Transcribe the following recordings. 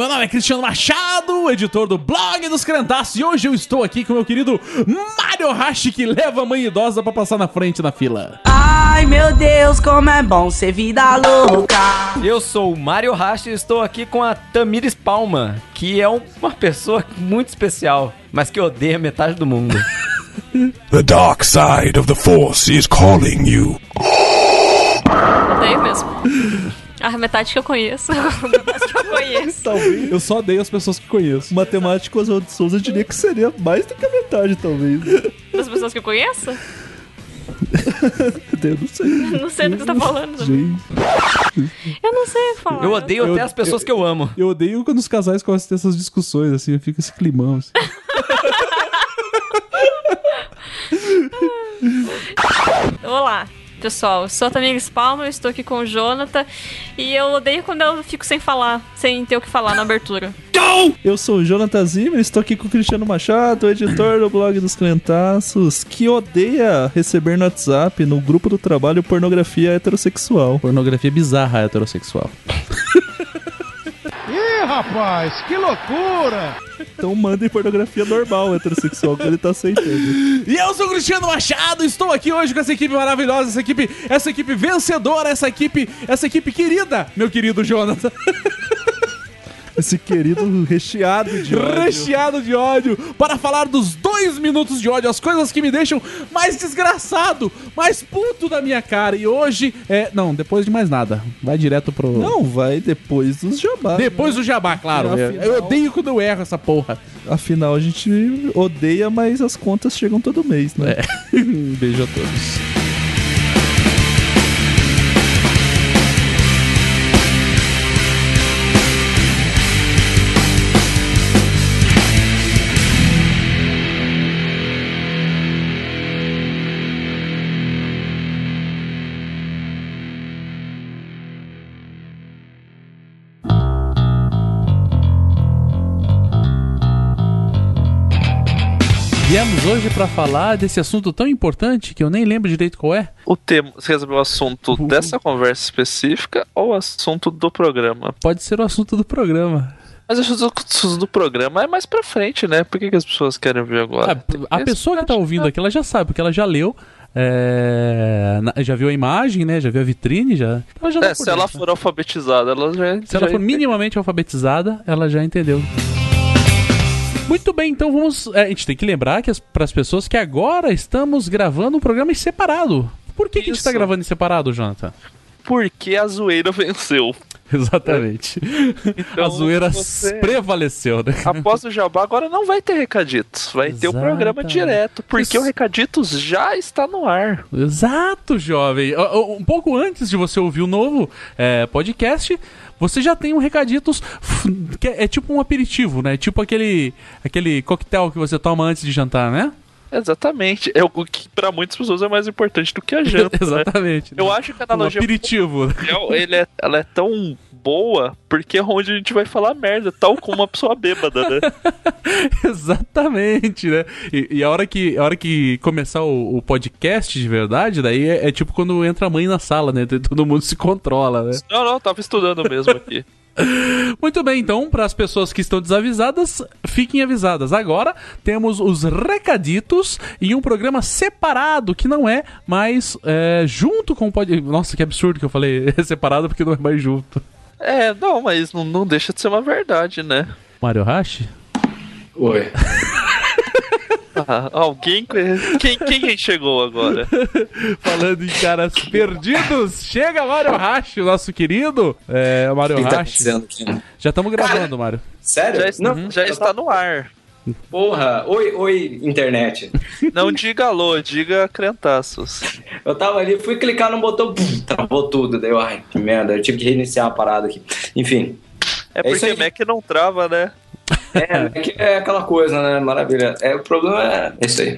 Meu nome é Cristiano Machado, editor do blog dos Crentaços, e hoje eu estou aqui com meu querido Mário Hashi, que leva a mãe idosa pra passar na frente na fila. Ai meu Deus, como é bom ser vida louca. Eu sou o Mário Hashi e estou aqui com a Tamires Palma, que é um- uma pessoa muito especial, mas que odeia metade do mundo. The dark side of the Force is calling you. Odeio mesmo. A metade que eu conheço. A metade que eu conheço. Talvez. Eu só odeio as pessoas que conheço. O matemático Oswaldo de Souza diria que seria mais do que a metade, talvez. Das pessoas que eu conheço? Eu não sei. Não sei do que você tá falando. Gente. Eu não sei falar. Eu odeio Eu- até as pessoas que eu amo. Eu odeio quando os casais começam a ter essas discussões, assim, fica esse climão. Assim. Olá, pessoal. Eu sou a Tamires Palma, eu estou aqui com o Jonathan. E eu odeio quando eu fico sem falar, sem ter o que falar na abertura. Eu sou o Jonathan Zimmer, estou aqui com o Cristiano Machado, editor do blog dos Crentaços, que odeia receber no WhatsApp, no grupo do trabalho, pornografia heterossexual. Pornografia bizarra heterossexual. Ih, rapaz, que loucura! Então mandem pornografia normal heterossexual, que ele tá aceitando. E eu sou o Cristiano Machado, estou aqui hoje com essa equipe maravilhosa, essa equipe, essa equipe vencedora, essa equipe, essa equipe querida, meu querido Jonathan. Esse querido recheado de ódio. recheado de ódio, para falar dos dois minutos de ódio, as coisas que me deixam mais desgraçado, mais puto da minha cara. E hoje, é. Não, depois de mais nada. Vai direto pro. Não, vai depois dos jabá. Depois do jabá, claro. É, afinal- Eu odeio quando eu erro essa porra. Afinal, a gente odeia, mas as contas chegam todo mês, né? Um beijo a todos. Hoje pra falar desse assunto tão importante que eu nem lembro direito qual é. O tema, você resolveu o assunto Uhum. dessa conversa específica ou o assunto do programa? Pode ser o assunto do programa. Mas o assunto do programa é mais pra frente, né? Por que, que as pessoas querem ver agora? A, a pessoa que tá ouvindo aqui, ela já sabe, porque ela já leu. é, já viu a imagem, né? Já viu a vitrine, já. Ela já tá É, se ela né? for alfabetizada, ela já. Se ela já for minimamente alfabetizada, ela já entendeu. Muito bem, então vamos. é, a gente tem que lembrar que para as pessoas que agora estamos gravando um programa em separado. Por que, que a gente tá Isso. gravando em separado, Jonathan? Porque a zoeira venceu. Exatamente. Então, a zoeira você- prevaleceu, né? Após o jabá, agora não vai ter recaditos. Vai ter o programa Exatamente. direto. Porque Isso. o recaditos já está no ar. Exato, jovem. Um pouco antes de você ouvir o novo é, podcast, você já tem um recaditos que é, é tipo um aperitivo, né? Tipo aquele aquele coquetel que você toma antes de jantar, né? Exatamente. É o que pra muitas pessoas é mais importante do que a janta. né? Exatamente. Eu acho que a um analogia aperitivo. Ela- ele é, ela é tão boa porque é onde a gente vai falar merda, tal como uma pessoa bêbada, né? Exatamente, né? E, e a, hora que, a hora que começar o, o podcast de verdade, daí é, é tipo quando entra a mãe na sala, né? Todo mundo se controla, né? Não, não, tava estudando mesmo aqui. Muito bem, então, para as pessoas que estão desavisadas, fiquem avisadas. Agora temos os recaditos em um programa separado, que não é mais é, junto com o podcast. Nossa, que absurdo que eu falei. É separado porque não é mais junto. É, não, mas não, não deixa de ser uma verdade, né? Mario Hashi? Oi. Ah, alguém. Quem, quem chegou agora? Falando em caras perdidos, chega Mario Hashi, o nosso querido. É, Mario Quem tá Hashi. dizendo aqui? né? Já estamos gravando, Mario. Sério? Já, está- Não, já está no ar. Porra, oi, oi, internet. Não diga alô, diga crentaços. Eu tava ali, fui clicar no botão, pum, travou tudo. Daí eu, ai, que merda, eu tive que reiniciar a parada aqui. Enfim, É É porque aí. Mac não trava, né? É, é, que- é aquela coisa, né? Maravilha. É, o problema é isso aí.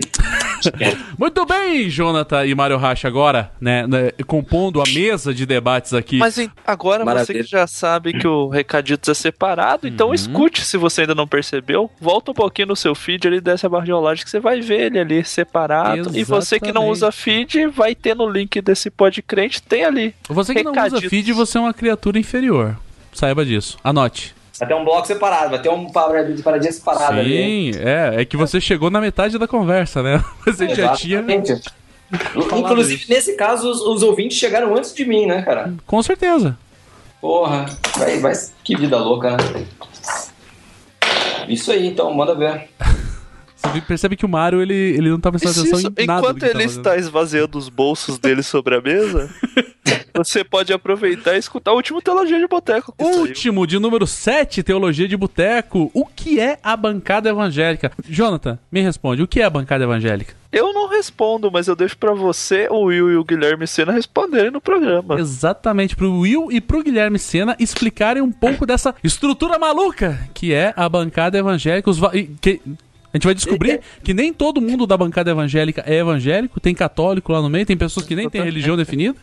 Muito bem, Jonathan e Mario Hashi agora, né, né, compondo a mesa de debates aqui. Mas em- agora você Maravilha. que já sabe que o Recaditos é separado, então escute se você ainda não percebeu. Volta um pouquinho no seu feed ali, desce a barra de rolagem que você vai ver ele ali separado. E você que não Exatamente. usa feed, vai ter no link desse podcrente, tem ali. Você que não usa recaditos. feed, você é uma criatura inferior. Saiba disso. Anote. Vai ter um bloco separado, vai ter um paradinha separado ali. Sim, é, é que você chegou na metade da conversa, né? Você já tinha. Inclusive, nesse caso, os, os ouvintes chegaram antes de mim, né, cara? Com certeza. Porra, vai, vai, que vida louca, né? Isso aí, então, manda ver. Você percebe que o Mario, ele, ele não tá prestando atenção isso- em nada. enquanto tá ele está esvaziando os bolsos dele sobre a mesa, você pode aproveitar e escutar o último Teologia de Boteco. Último, de número 7, Teologia de Boteco. O que é a bancada evangélica? Jonathan, me responde, o que é a bancada evangélica? Eu não respondo, mas eu deixo pra você, o Will e o Guilherme Sena responderem no programa. Exatamente, pro Will e pro Guilherme Sena explicarem um pouco dessa estrutura maluca que é a bancada evangélica. Os va- que- a gente vai descobrir que nem todo mundo da bancada evangélica é evangélico, tem católico lá no meio, tem pessoas que nem têm religião definida.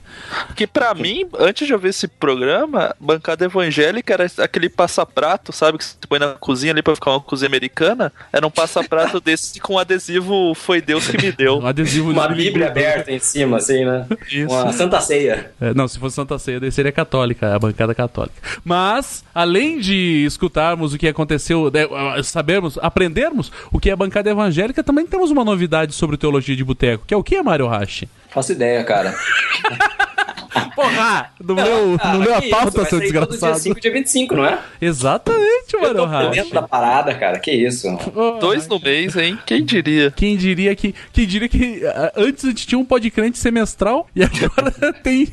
Que pra mim, antes de eu ver esse programa, bancada evangélica era aquele passaprato, sabe? Que você põe na cozinha ali pra ficar uma cozinha americana. Era um passaprato desse com adesivo Foi Deus que me deu. Um adesivo Uma bíblia aberta em cima, assim, né? Isso. Uma santa ceia. É, não, se fosse Santa Ceia, daí seria católica, a bancada católica. Mas, além de escutarmos o que aconteceu, né, uh, sabermos, aprendermos o que é a bancada evangélica, também temos uma novidade sobre teologia de boteco, que é o que, Mário Rashi? Faço ideia, cara. Porra! Não leu, Ah, não leu a que pauta, isso, seu sair todo desgraçado. Dia 5 dia 25, não é? Exatamente, Eu por Rashi. dentro da parada, cara. Que isso? Oh, Dois no mês, hein? Quem diria? Quem diria que. Quem diria que ah, antes a gente tinha um podcrente semestral e agora tem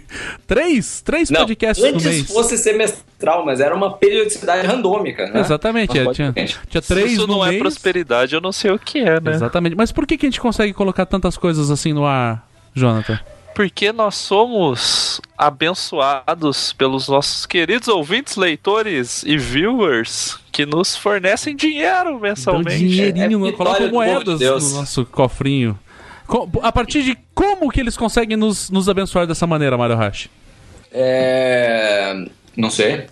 três, três Não, podcasts no antes mês. fosse semestral, mas era uma periodicidade randômica, né? Exatamente, é, tinha, podcast. tinha Se três isso no não é mês. prosperidade, eu não sei o que é, né? Exatamente. Mas por que, que a gente consegue colocar tantas coisas assim no ar, Jonathan? Porque nós somos abençoados pelos nossos queridos ouvintes, leitores e viewers que nos fornecem dinheiro Então, mensalmente. dinheirinho, É coloca de moedas Deus. no nosso cofrinho. Co- A partir de como que eles conseguem nos, nos abençoar dessa maneira, Mario Hash? É... Não sei.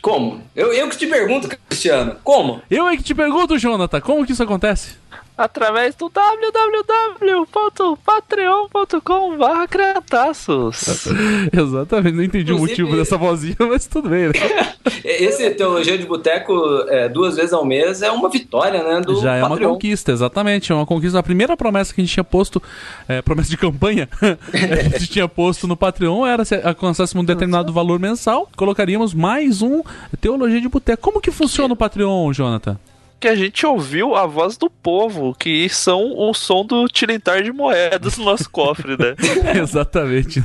Como? Eu, eu que te pergunto, Cristiano. Como? Eu é que te pergunto, Jonathan, como que isso acontece? Através do www.patreon.com.br crentaços. Exatamente, não entendi o Inclusive- motivo dessa vozinha, mas tudo bem. né? Esse Teologia de Boteco é, duas vezes ao mês é uma vitória, né? Do Já é uma Patreon. conquista, exatamente. É uma conquista. A primeira promessa que a gente tinha posto, é, promessa de campanha, a gente tinha posto no Patreon era se alcançássemos um determinado valor mensal, colocaríamos mais um Teologia de Boteco. Como que funciona o Patreon, Jonathan? Que a gente ouviu a voz do povo, que são o som do tilintar de moedas no nosso cofre, né? exatamente.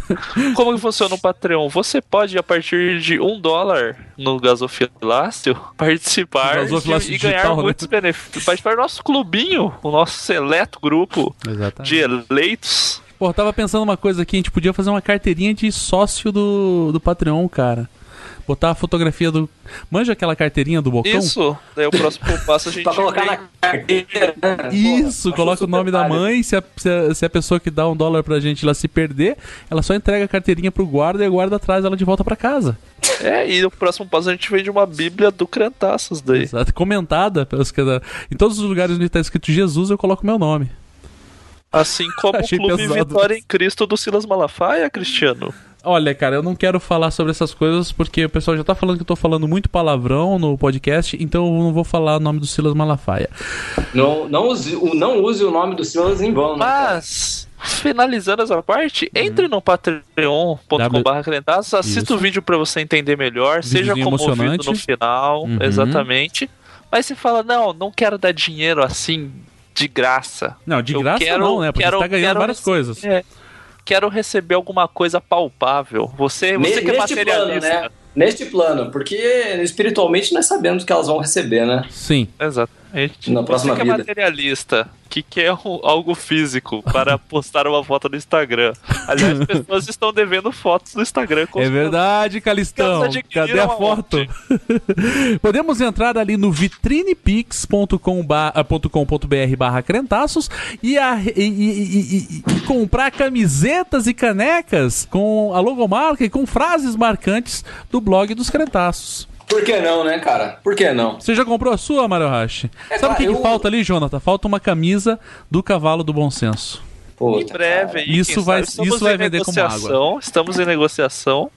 Como que funciona o Patreon? Você pode, a partir de um dólar no gasofilácio, participar Gasofilácio de- e digital, ganhar né? muitos benefícios. Participar do nosso clubinho, o nosso seleto grupo Exatamente. de eleitos. Pô, eu tava pensando uma coisa aqui, a gente podia fazer uma carteirinha de sócio do, do Patreon, cara. Botar a fotografia do. Manja aquela carteirinha do Bocão? Isso, daí o próximo passo a gente Pra colocar vem- na carteira. né? Isso, Pô, coloca o nome da mãe, se a, se, a, se a pessoa que dá um dólar pra gente ela se perder, ela só entrega a carteirinha pro guarda e o guarda traz ela de volta pra casa. É, e o próximo passo a gente vende uma bíblia do Crentaços daí. Exato, comentada pelos que em todos os lugares onde tá escrito Jesus, eu coloco meu nome. Assim como o Achei Clube pesado. Vitória em Cristo do Silas Malafaia, Cristiano. Olha, cara, eu não quero falar sobre essas coisas porque o pessoal já tá falando que eu tô falando muito palavrão no podcast, então eu não vou falar o nome do Silas Malafaia. Não, não, use, o- não use o nome do Silas em vão, né? cara? Mas, finalizando essa parte, Uhum. entre no patreon.com.br assista Isso. o vídeo pra você entender melhor, seja Videozinho comovido emocionante. no final, Uhum. exatamente. Mas você fala, não, não quero dar dinheiro assim, de graça. Não, de Eu graça quero- não, né? Porque quero- você tá ganhando quero várias coisas. É, quero receber alguma coisa palpável. Você, você que é Neste plano, materialista. né? Neste plano, porque espiritualmente nós sabemos que elas vão receber, né? Sim. Exatamente. Na próxima Você que é vida. materialista, que quer um- algo físico para postar uma foto no Instagram. Aliás, as pessoas estão devendo fotos no Instagram. com É verdade, Calistão. Cadê a foto? Podemos entrar ali no vitrinepix.com.br barra crentaços e, a- e- e- e comprar camisetas e canecas com a logomarca e com frases marcantes do blog dos crentaços. Por que não, né, cara? Por que não? Você já comprou a sua, Mario Hashi? É, Sabe o que, claro, que eu- falta ali, Jonathan? Falta uma camisa do cavalo do bom senso. Em Puta, breve, aí, Isso vai- isso vai vender como negociação, Estamos em negociação.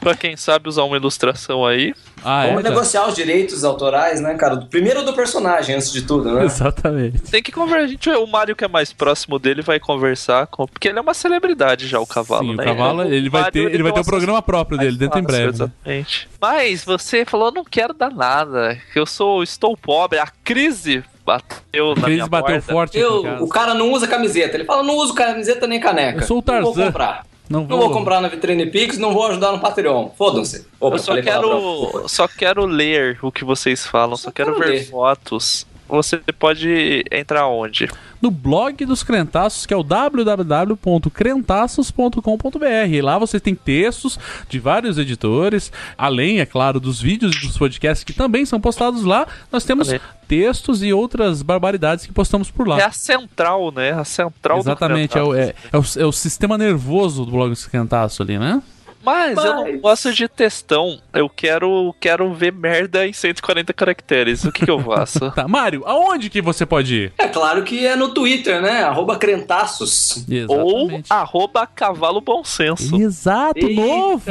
Pra quem sabe usar uma ilustração aí. Ah, Vamos é, já. negociar os direitos autorais, né, cara? Primeiro do personagem, antes de tudo, né? Exatamente. Tem que conversar. a gente- O Mário, que é mais próximo dele, vai conversar com. Porque ele é uma celebridade já, o cavalo, Sim, o né? cavalo, ele vai Mário, ter, ele vai ter o programa próprio dele dentro em breve. né? Exatamente. Mas você falou, não quero dar nada. Eu sou, estou pobre. A crise bateu na A crise minha bateu porta. forte Eu, o cara não usa camiseta. Ele fala, não uso camiseta nem caneca. Eu sou o Não vou Tarzan. comprar. Não Não vou comprar na Vitrine Pix, não vou ajudar no Patreon. Fodam-se. Opa, Eu só quero, só quero ler o que vocês falam, só, Só quero, quero ver ler. fotos. Você pode entrar onde? no blog dos Crentaços, que é o www.crentaços.com.br. Lá você tem textos de vários editores, além, é claro, dos vídeos e dos podcasts que também são postados lá. Nós temos textos e outras barbaridades que postamos por lá. É a central, né? A central Exatamente, do é Crentaços. é, é o, é o sistema nervoso do blog dos Crentaços ali, né? Mas, eu não Mas- gosto de textão. Eu quero, quero ver merda em 140 caracteres. O que, que eu faço? Tá, Mário, aonde que você pode ir? É claro que é no Twitter, né? Arroba crentaços. Ou arroba cavalo bom senso. Exato, novo!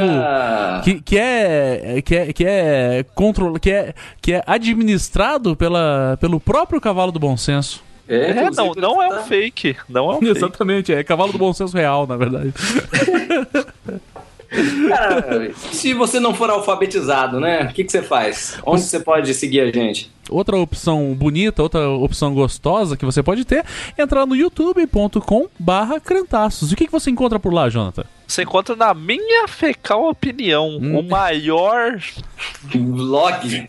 Que, que é que é que é control, que é que é administrado pela, pelo próprio cavalo do bom senso. É, É, não, não é tá- um fake. Não é um fake. Exatamente, é cavalo do bom senso real, na verdade. Cara, se você não for alfabetizado, né? O que, que você faz? Onde você pode seguir a gente? Outra opção bonita, outra opção gostosa que você pode ter, é entrar no youtube.com barra crentaços. E o que, que você encontra por lá, Jonathan? Você encontra na minha fecal opinião Hum. o maior. Vlog.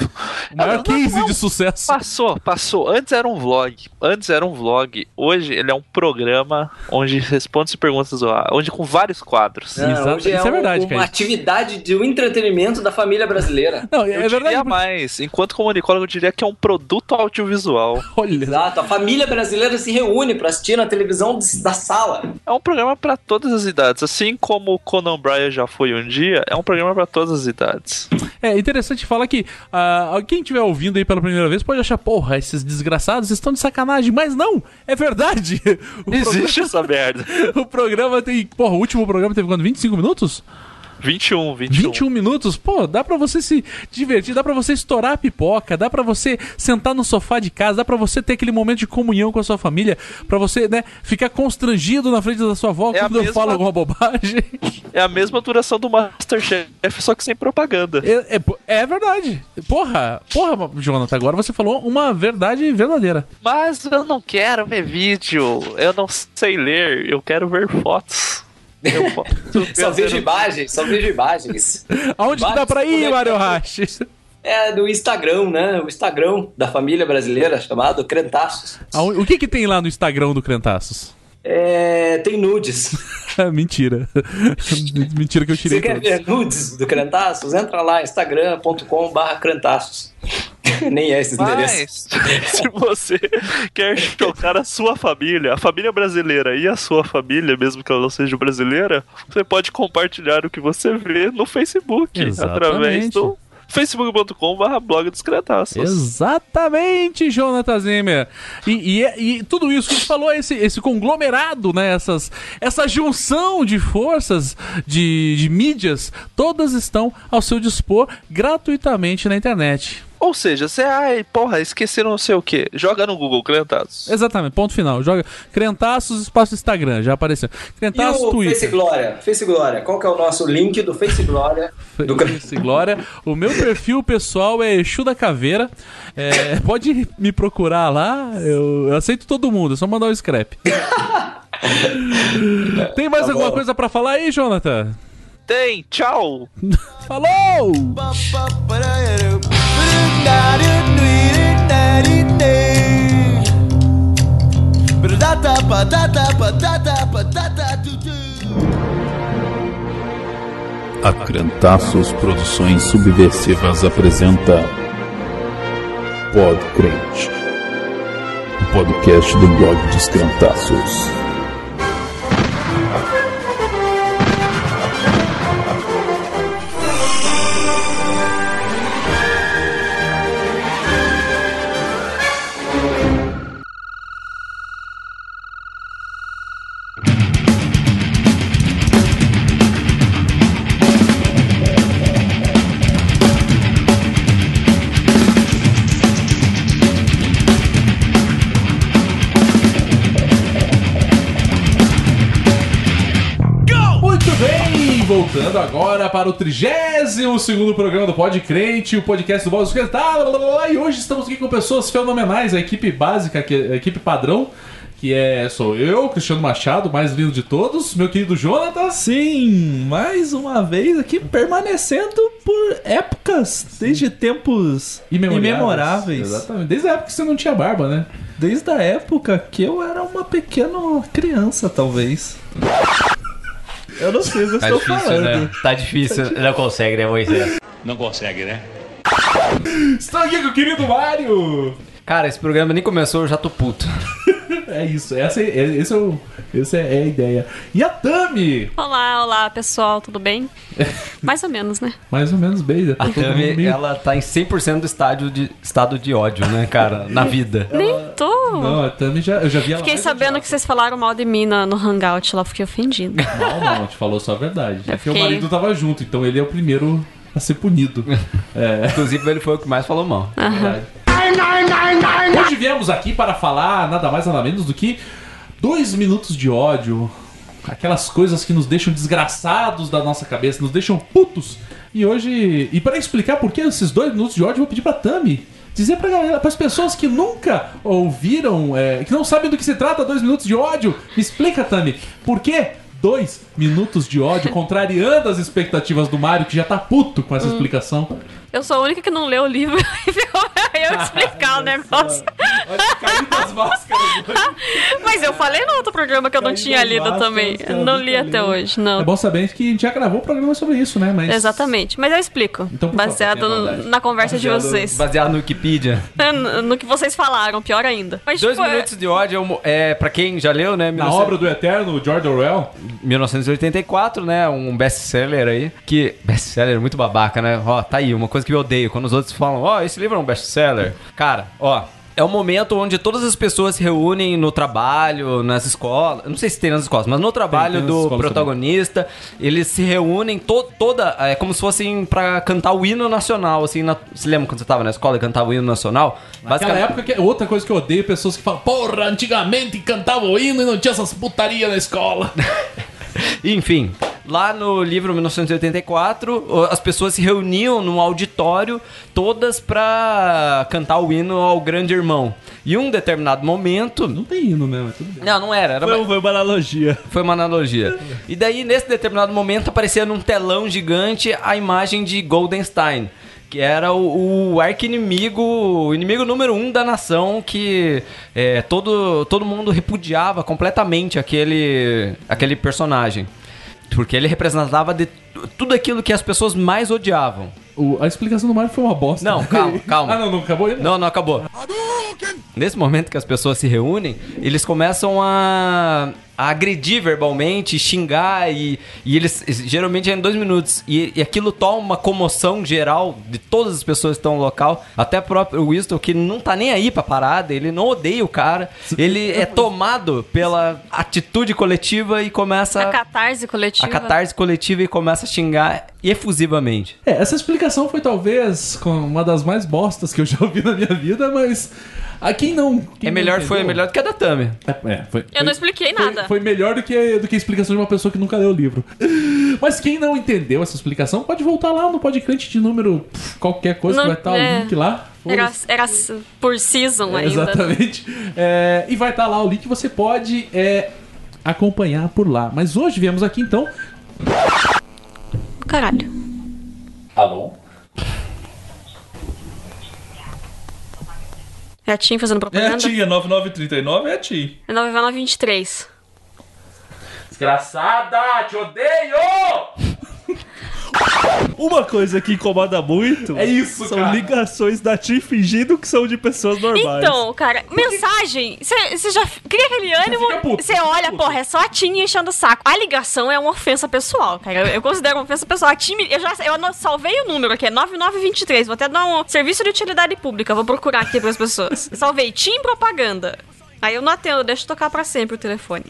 O maior não, case não. de sucesso. Passou, passou. Antes era um vlog. Antes era um vlog. Hoje ele é um programa onde responde-se perguntas do ar. Onde com vários quadros. Não, Exato, hoje é, isso é um- verdade, uma cara. atividade de um entretenimento da família brasileira. Não, Eu é diria verdade. mais. Enquanto comunicólogo, eu diria que é um produto audiovisual. Olha, Exato, a família brasileira se reúne pra assistir na televisão da sala. É um programa pra todas as idades. Assim como o Conan Bryan já foi um dia, é um programa pra todas as idades. É interessante falar que ah, quem estiver ouvindo aí pela primeira vez pode achar, porra, esses desgraçados estão de sacanagem, mas não, é verdade. O, Existe essa merda. o programa tem, porra, o último programa teve quanto? 25 minutos? 21, 21. 21 minutos, pô, dá pra você se divertir, dá pra você estourar a pipoca, dá pra você sentar no sofá de casa, dá pra você ter aquele momento de comunhão com a sua família, pra você, né, ficar constrangido na frente da sua avó É quando eu mesma- falo alguma bobagem. É a mesma duração do Masterchef, só que sem propaganda. É, é, é verdade. Porra, porra, Jonathan, agora você falou uma verdade verdadeira. Mas eu não quero ver vídeo, eu não sei ler, eu quero ver fotos. Eu posso Só vejo imagens, só vejo imagens. Aonde que dá pra ir, Mario como é Rash? É do Instagram, né? O Instagram da família brasileira, chamado Crentaços. O que que tem lá no Instagram do Crentaços? É, tem nudes. Mentira. Mentira que eu tirei Você quer todos. ver nudes do Crentaços? Entra lá, instagram.com.br Crentaços. Nem é esse endereço. Mas, se você quer chocar a sua família, a família brasileira e a sua família, mesmo que ela não seja brasileira, você pode compartilhar o que você vê no Facebook, Exatamente. através do facebook.com.br blog dos cretaços. Exatamente, Jonathan Zimmer. E, e, é- e tudo isso que a gente falou, esse, esse conglomerado, né? Essas, essa junção de forças, de, de mídias, todas estão ao seu dispor gratuitamente na internet. Ou seja, você, ai, porra, esqueceram não sei o que. Joga no Google, Crentaços. Exatamente, ponto final. Joga Crentaços, espaço Instagram, já apareceu. E Crentaços, o Face Twitter. Glória? Face Glória, qual que é o nosso link do Face Glória? Do Face Glória. O meu perfil pessoal é Exu da Caveira. É, pode me procurar lá, eu, eu aceito todo mundo, é só mandar o scrap. Tem mais Tá alguma bom. coisa pra falar aí, Jonathan? Tem, tchau! Falou! A Crentaços Produções Subversivas apresenta Podcrente, o podcast do blog dos voltando agora para o 32 segundo programa do Pod Crente, o podcast do Boss E hoje estamos aqui com pessoas fenomenais, a equipe básica, a equipe padrão, que é sou eu, Cristiano Machado, mais lindo de todos, meu querido Jonatas. Sim, mais uma vez aqui permanecendo por épocas, desde tempos imemoráveis. Exatamente. Desde a época que você não tinha barba, né? Desde a época que eu era uma pequena criança, talvez. Eu não sei o que eu Tá estou difícil, falando. né? Tá difícil. Não consegue, né, Moisés? Não consegue, né? Estou aqui com o querido Mário! Cara, esse programa nem começou, eu já tô puto. É isso, essa é, é- esse é, o, essa é a ideia. E a Tami? Olá, olá, pessoal, tudo bem? Mais ou menos, né? Mais ou menos bem, A Tami, meio- ela tá em 100% do estádio de, estado de ódio, né, cara? Na vida. Nem tô. Não, a Tami já, eu já vi ela Fiquei sabendo que vocês falaram mal de mim na- no Hangout lá, fiquei ofendida. Não, não, a gente falou só a verdade. É porque o marido tava junto, então ele é o primeiro a ser punido. É, Inclusive, ele foi o que mais falou mal. verdade. Hoje viemos aqui para falar nada mais nada menos do que dois minutos de ódio. Aquelas coisas que nos deixam desgraçados da nossa cabeça, nos deixam putos. E hoje. E para explicar por que esses dois minutos de ódio, eu vou pedir pra Tami. Dizer pra galera, pras pessoas que nunca ouviram, é, que não sabem do que se trata dois minutos de ódio, me explica, Tami, por que dois minutos de ódio, contrariando as expectativas do Mario, que já tá puto com essa explicação? Eu sou a única que não leu o livro e ficou pra eu explicar o negócio. Olha, máscaras. Mas eu falei no outro programa que eu não tinha lido máscaras, também. não li até hoje, É não. bom saber que a gente já gravou um programa sobre isso, né? Mas Exatamente. Mas eu explico. Então, favor, baseado bondade. na conversa de Baseado- vocês. Baseado no Wikipedia. No, no que vocês falaram, pior ainda. Mas, Dois tipo, é- minutos de ódio é, é pra quem já leu, né? Na 1900 obra do Eterno, George Orwell. 1984, né? Um best-seller aí. Que. Best-seller muito babaca, né? Ó, tá aí, uma coisa que eu odeio. Quando os outros falam, ó, esse livro é um best-seller. Cara, ó. É um momento onde todas as pessoas se reúnem no trabalho, nas escolas. Não sei se tem nas escolas, mas no trabalho tem nas do protagonista. Eles se reúnem to- toda. É como se fossem pra cantar o hino nacional. Assim, na, você lembra quando você tava na escola e cantava o hino nacional? Naquela época, que é outra coisa que eu odeio, pessoas que falam, porra, antigamente cantava o hino e não tinha essas putaria na escola. Enfim, lá no livro 1984, o- as pessoas se reuniam num auditório, todas pra cantar o hino ao grande irmão. E um determinado momento. Não tem hino mesmo, mas tudo bem. Não, não era, era Foi, foi uma analogia. foi uma analogia. E daí, nesse determinado momento, aparecia num telão gigante a imagem de Goldenstein. Que era o, o arqui-inimigo, o inimigo número um da nação, que é, todo, todo mundo repudiava completamente aquele, aquele personagem. Porque ele representava de tu- tudo aquilo que as pessoas mais odiavam. O- a explicação do Mario foi uma bosta. Não, calma, calma. ah, não, não acabou ainda? Não, não acabou. Nesse momento que as pessoas se reúnem, eles começam a, a agredir verbalmente, xingar e, e eles geralmente é em dois minutos. E, e aquilo toma uma comoção geral de todas as pessoas que estão no local. Até o próprio Winston, que não tá nem aí pra parada, ele não odeia o cara. Ele é tomado pela atitude coletiva e começa A catarse coletiva. a catarse coletiva e começa a xingar efusivamente. É, essa explicação foi talvez uma das mais bostas que eu já ouvi na minha vida, mas a quem não. quem É não melhor, foi entendeu- melhor do que a da Tami. É, é, foi, Eu não expliquei foi- nada. Foi melhor do que, do que a explicação de uma pessoa que nunca leu o livro. Mas quem não entendeu essa explicação, pode voltar lá no podcast de número pff, qualquer coisa Não- que vai estar é. o link lá. Era, era por season É, ainda. né? Exatamente. É, e vai estar lá o link, você pode é, acompanhar por lá. Mas hoje viemos aqui então. Caralho. Alô? É a Tim fazendo É a propaganda? tia, 9939 é a tia. É 9923. Desgraçada, te odeio! Uma coisa que incomoda muito É isso, são cara. ligações da TIM fingindo que são de pessoas normais. Então, cara, mensagem. Você já cria aquele ânimo. Você olha, puto. porra, é só a Tim enchendo o saco. A ligação é uma ofensa pessoal, cara. Eu, eu considero uma ofensa pessoal. A Tim, eu já eu salvei o número aqui, é 9923. Vou até dar um serviço de utilidade pública. Vou procurar aqui pras pessoas. Salvei Tim propaganda. Aí eu não atendo, deixa tocar pra sempre o telefone.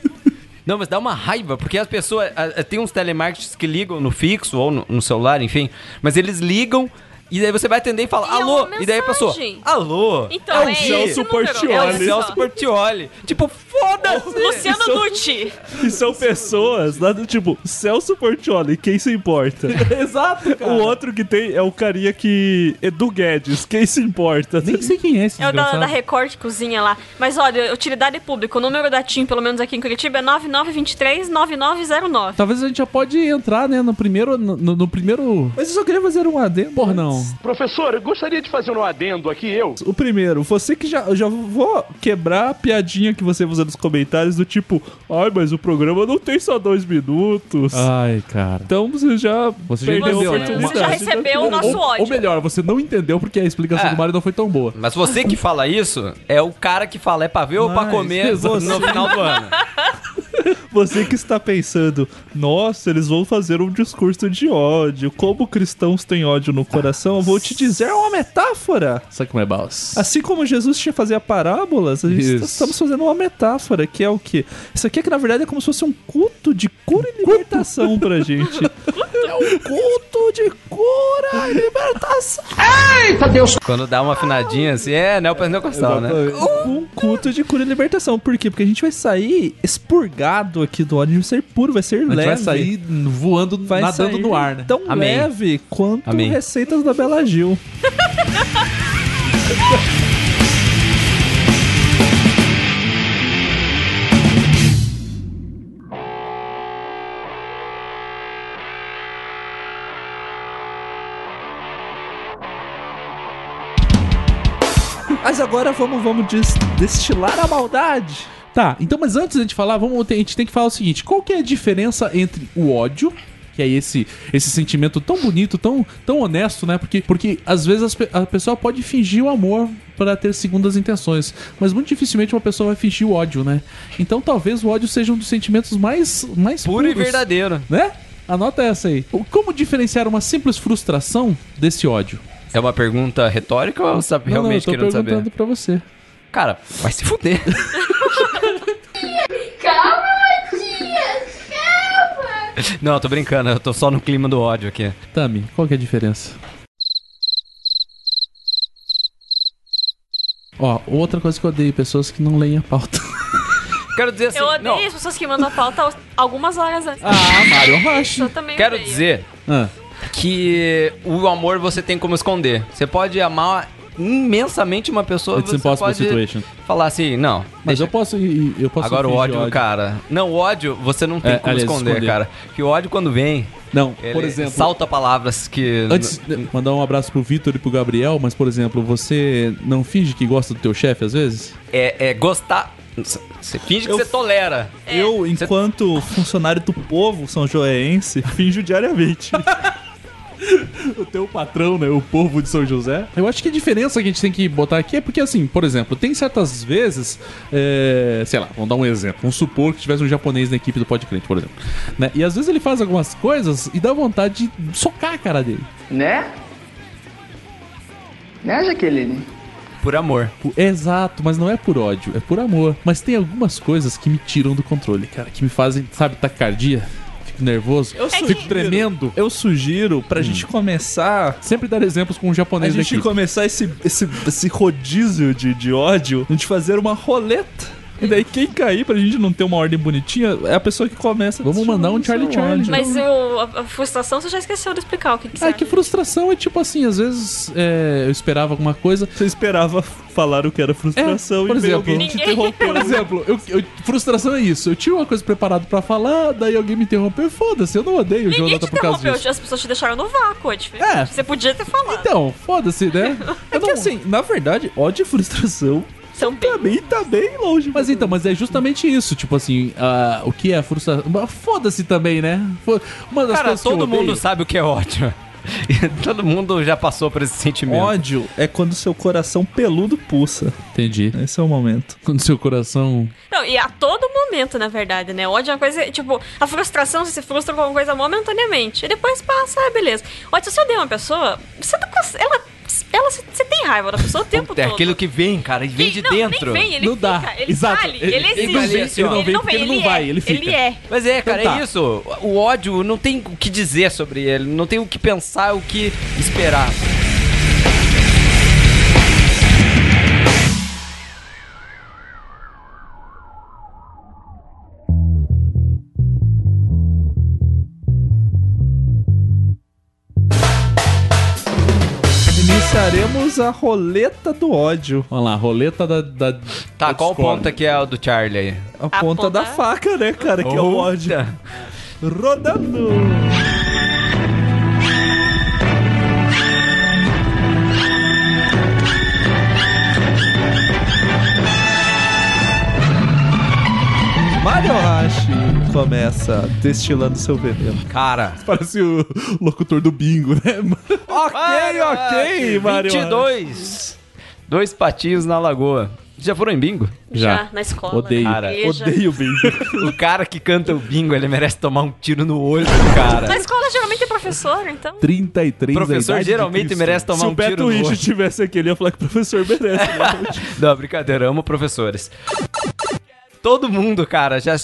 Não, mas dá uma raiva, porque as pessoas. a- a- Tem uns telemarketers que ligam no fixo ou no, no celular, enfim. Mas eles ligam E daí você vai atender e fala, E é alô, uma e daí a pessoa, alô. Então, É o é, Celso. Portiolli. É É o o Celso Portioli. Tipo, foda-se! Luciano Isso- Nucci. E são pessoas, lá do tipo, Celso Portioli, quem se importa? Exato, cara. O outro que tem é o carinha que. Edu Guedes, quem se importa? Nem sei quem é esse É o da, da Record Cozinha lá. Mas olha, utilidade pública. O número da TIM, pelo menos aqui em Curitiba, é 9923-9909. Talvez a gente já pode entrar, né, no primeiro... No, no- primeiro... Mas eu só queria fazer um adendo. Porra, não. Professor, eu gostaria de fazer um adendo aqui, eu. O primeiro, você que já. Eu já vou quebrar a piadinha que você usa nos comentários do tipo, ai, mas o programa não tem só dois minutos. Ai, cara. Então você já. Você já entendeu, né? oportunidade. Você já recebeu o nosso ou, ódio. ou melhor, você não entendeu porque a explicação É. do Mario não foi tão boa. Mas você que fala isso é o cara que fala é pra ver ou pra Mas comer você- no final do ano. Você que está pensando, nossa, eles vão fazer um discurso de ódio. Como cristãos têm ódio no coração, eu vou te dizer é uma metáfora. Sabe como é baus? Assim como Jesus tinha fazia parábolas, a gente Isso. está- estamos fazendo uma metáfora, que é o quê? Isso aqui é que na verdade é como se fosse um culto de cura e libertação pra gente. é um culto de cura e libertação. Quando dá uma afinadinha assim, é neopentecostal, né? Um culto de cura e libertação. Por quê? Porque a gente vai sair expurgado aqui do ódio, a gente vai ser puro, vai ser A gente leve. vai sair voando, vai nadando sair no ar, né? Tão Amém. leve quanto Amém. receitas da Bela Gil. Mas agora vamos, vamos des- destilar a maldade. Tá, então, mas antes da gente falar, vamos, a gente tem que falar o seguinte: qual que é a diferença entre o ódio, que é esse, esse sentimento tão bonito, tão, tão honesto, né? Porque, porque às vezes a pessoa pode fingir o amor para ter segundas intenções, mas muito dificilmente uma pessoa vai fingir o ódio, né? Então talvez o ódio seja um dos sentimentos mais, mais Puro e puros, verdadeiro. Né? Anota essa aí. Como diferenciar uma simples frustração desse ódio? É uma pergunta retórica ou você tá Não, não, eu realmente tô querendo perguntando saber? pra você. Cara, vai se fuder. Calma. Não, eu tô brincando, eu tô só no clima do ódio aqui. Tami, qual que é a diferença? Ó, outra coisa que eu odeio, pessoas que não leem a pauta. Quero dizer assim, Eu odeio não, as pessoas que mandam a pauta algumas horas antes. Ah, Mário Rocha. Eu também quero odeio. dizer Ah, que o amor você tem como esconder. Você pode amar imensamente uma pessoa, It's você pode situation. falar assim, não, Mas deixa- eu posso ir- eu posso Agora o fingir ódio, cara. Não, o ódio você não tem É, como aliás, esconder, esconder. cara. Que o ódio quando vem, Não, ele por exemplo, salta palavras que antes mandar um abraço pro Vitor e pro Gabriel, mas por exemplo, você não finge que gosta do teu chefe às vezes? é, é gostar, você finge que Eu- você tolera. Eu, enquanto funcionário do povo são joense, finjo diariamente. o teu patrão, né? O povo de São José. Eu acho que a diferença que a gente tem que botar aqui é porque, assim, por exemplo, tem certas vezes, é, sei lá, vamos dar um exemplo. Vamos supor que tivesse um japonês na equipe do Podcrente, por exemplo. Né? E às vezes ele faz algumas coisas e dá vontade de socar a cara dele. Né? Né, Jaqueline? Por amor. Exato, mas não é por ódio, é por amor. Mas tem algumas coisas que me tiram do controle, cara, que me fazem, sabe, taquicardia. Fico nervoso, Eu fico sugiro- tremendo. Eu sugiro pra gente começar. Sempre dar exemplos com um A japonês da gente equipe. começar esse, esse, esse rodízio de, de ódio, a gente fazer uma roleta. E daí quem cair pra gente não ter uma ordem bonitinha é a pessoa que começa. Vamos mandar um Charlie Charlie. Mas eu, a, a frustração você já esqueceu de explicar o que, que você É que frustração é tipo assim, às vezes é, eu esperava alguma coisa. Você esperava falar o que era frustração É, por e exemplo. alguém te Ninguém- interrompeu. Por exemplo, eu, eu- frustração é isso. Eu tinha uma coisa preparada pra falar, daí alguém me interrompeu. Foda-se, eu não odeio o Ninguém Jonathan te por causa interrompeu, disso. as pessoas te deixaram no vácuo, é diferente. É. Você podia ter falado. Então, foda-se, né? É que assim, na verdade, ódio e frustração São bem. também tá bem longe. Mas então, mas é justamente isso. Tipo assim, ah, o que é frustração? Foda-se também, né? Uma das Cara, coisas todo mundo odeio- sabe o que é ódio. Todo mundo já passou por esse sentimento. Ódio é quando seu coração peludo pulsa. Entendi. Esse é o momento. Quando seu coração. Não, e a todo momento, na verdade, né? Ódio é uma coisa, tipo, a frustração, você se frustra com uma coisa momentaneamente. E depois passa, ah, beleza. Ódio, se você odeia uma pessoa, você tá com. Ela. Ela você tem raiva da pessoa o tempo É todo. aquilo que vem, cara, e vem de não, dentro. Nem vem, ele Não fica, dá. ele Exato. sai, Ele- ele, ele existe. não vem- ele não vem porque ele não é, vai, ele fica. Ele é. Mas é, cara, Então tá. é isso. O ódio não tem o que dizer sobre ele, não tem o que pensar, o que esperar. A roleta do ódio. Vamos lá, roleta da. da Tá, da qual Discord. ponta que é o do Charlie aí? A, A ponta, ponta- da faca, né, cara? Que é o ódio. Rodando. Começa destilando seu veneno. Cara, Parece o locutor do bingo, né? Ok, ok, Mario. 22. Dois patinhos na lagoa. Já foram em bingo? Já, na escola. Odeio. Cara. Odeio bingo. O cara que canta o bingo, ele merece tomar um tiro no olho do cara. Na escola geralmente é professor, então. 33 O professor geralmente merece Se tomar o um tiro Beto no Rich olho. tivesse aqui, ele ia falar que o professor merece. né? Não, brincadeira, amo professores. Todo mundo, cara, já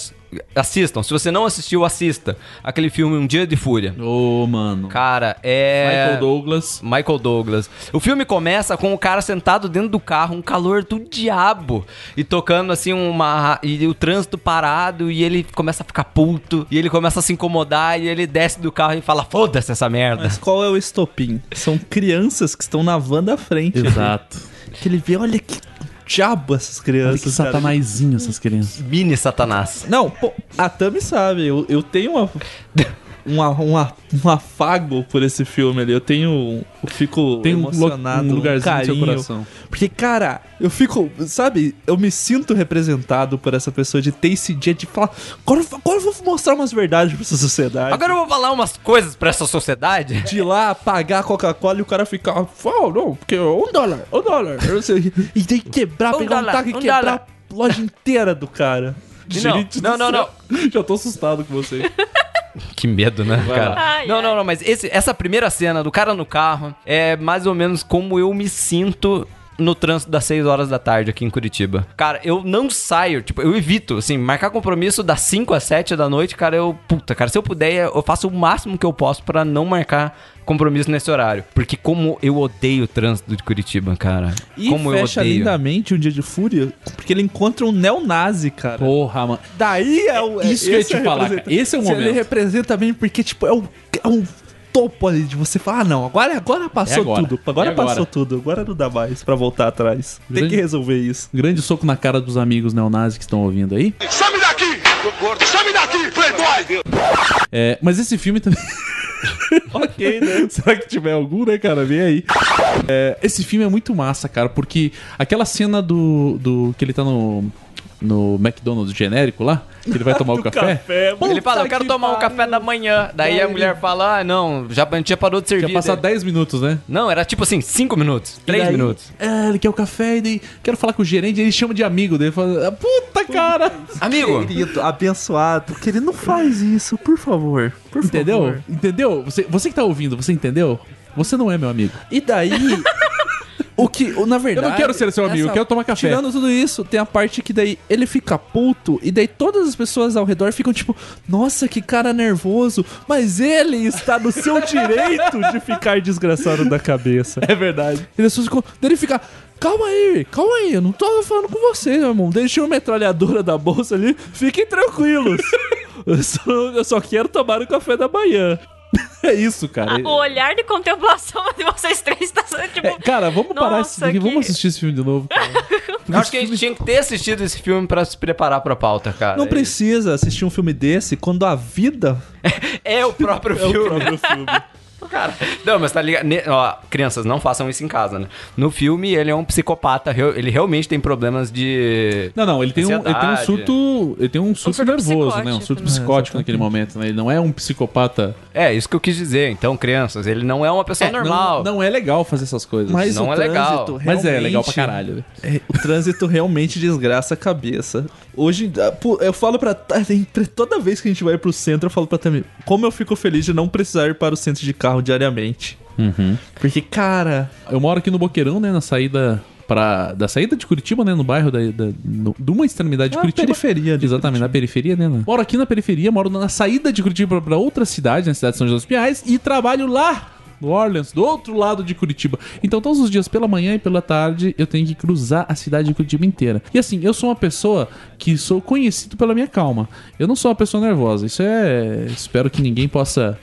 assistam. Se você não assistiu, assista. Aquele filme Um Dia de Fúria. Ô, mano. Cara, é. Michael Douglas. Michael Douglas. O filme começa com o cara sentado dentro do carro, um calor do diabo, e tocando assim uma. E o trânsito parado, e ele começa a ficar puto, e ele começa a se incomodar, e ele desce do carro e fala: Foda-se essa merda. Mas qual é o estopim? São crianças que estão na van da frente. Exato. Que ele vê, olha que diabo essas Olha crianças. que cara. satanazinho essas crianças. Mini Satanás. Não, pô, a Tami sabe, eu, eu tenho uma, uma, uma- um afago por esse filme ali. Eu tenho. Eu fico Tem um, lo- emocionado, um lugarzinho no seu carinho. coração. Porque, cara, eu fico, sabe, eu me sinto representado por essa pessoa de ter esse dia de falar. Agora, agora eu vou mostrar umas verdades pra essa sociedade. Agora eu vou falar umas coisas pra essa sociedade. de lá pagar a Coca-Cola e o cara ficar, oh, não, porque um dólar, um dólar. eu não sei. E tem que quebrar, Um pegar dólar, um taco e um quebrar dólar. a loja inteira do cara. Não, Gente não, não, céu. Já tô assustado com você. Que medo, né, cara? Ai, não, não, não, mas esse- essa primeira cena do cara no carro é mais ou menos como eu me sinto no trânsito das 6 horas da tarde aqui em Curitiba. Cara, eu não saio, tipo, eu evito, assim, marcar compromisso das 5 às 7 da noite, cara, eu, puta, cara, se eu puder, eu faço o máximo que eu posso pra não marcar compromisso nesse horário. Porque como eu odeio o trânsito de Curitiba, cara. E como eu fecha odeio. lindamente um dia de fúria, porque ele encontra um neonazi, cara. Porra, mano. Daí é o. Isso que eu ia te é falar, cara. Esse é o Ele momento. representa bem porque, tipo, é um, é um topo ali de você falar, ah, não, agora, agora passou É agora. tudo. Agora É agora. passou tudo. Agora não dá mais pra voltar atrás. Tem Grande- que resolver isso. Grande soco na cara dos amigos neonazis que estão ouvindo aí. Some daqui! Some daqui, playboy! É, mas esse filme também. ok, né? Será que tiver algum, né, cara? Vem aí. É, esse filme é muito massa, cara, porque aquela cena do. do que ele tá no. No McDonald's genérico lá, que ele vai tomar o Do café. Ele fala, eu quero tomar um café da manhã. Daí a mulher fala, ah, não, já, a gente já parou de servir. Quer passar Daí- 10 minutos, né? Não, era tipo assim, 5 minutos, 3 E daí, minutos. É, ele quer o café e daí quero falar com o gerente, ele chama de amigo dele, fala, "Ah, puta cara! Amigo, Querido, abençoado, que ele não faz isso, por favor. Por Entendeu? favor. Entendeu? Você, você que tá ouvindo, você entendeu? Você não é meu amigo. E daí. O que, na verdade. Eu não quero ser seu amigo, eu quero tomar café. Tirando tudo isso, tem a parte que daí ele fica puto, e daí todas as pessoas ao redor ficam tipo, nossa, que cara nervoso, mas ele está no seu direito de ficar desgraçado da cabeça. É verdade. E as pessoas ficam. Daí ele fica. Calma aí, calma aí, eu não tô falando com você, meu irmão. Deixa uma metralhadora da bolsa ali, fiquem tranquilos. eu, só, eu só quero tomar o café da manhã. É isso, cara. O olhar de contemplação de vocês três tá sendo tipo. É, cara, vamos parar esse Nossa, que- vamos assistir esse filme de novo. cara. eu acho que a gente tinha que ter assistido esse filme pra se preparar pra pauta, cara. Não precisa assistir um filme desse quando a vida É o próprio é o filme. próprio filme. Cara, não, mas tá ligado? Ne- Ó, crianças, não façam isso em casa, né? No filme, ele é um psicopata, reu- ele realmente tem problemas de. Não, não, ele tem, um, ele tem um surto. Ele tem um surto surto nervoso, né? Um surto né? psicótico naquele momento, né? Ele não é um psicopata. É, isso que eu quis dizer. Então, crianças, ele não é uma pessoa É, normal. Não, não é legal fazer essas coisas. Mas Não o é legal. trânsito Mas é legal pra caralho. É, o trânsito realmente desgraça a cabeça. Hoje, ah, eu falo pra. entre- Toda vez que a gente vai pro centro, eu falo pra Tami, como eu fico feliz de não precisar ir para o centro de carro diariamente. Uhum. Porque, cara. Eu moro aqui no Boqueirão, né? Na saída. Pra, da saída de Curitiba, né? No bairro da, da, no- de uma extremidade de Curitiba. periferia de Exatamente, na periferia, né? Moro aqui na periferia, moro na saída de Curitiba pra outra cidade, na cidade de São José dos Pinhais, e trabalho lá, no Orleans, do outro lado de Curitiba. Então, todos os dias, pela manhã e pela tarde, eu tenho que cruzar a cidade de Curitiba inteira. E assim, eu sou uma pessoa que sou conhecido pela minha calma. Eu não sou uma pessoa nervosa. Isso é. Espero que ninguém possa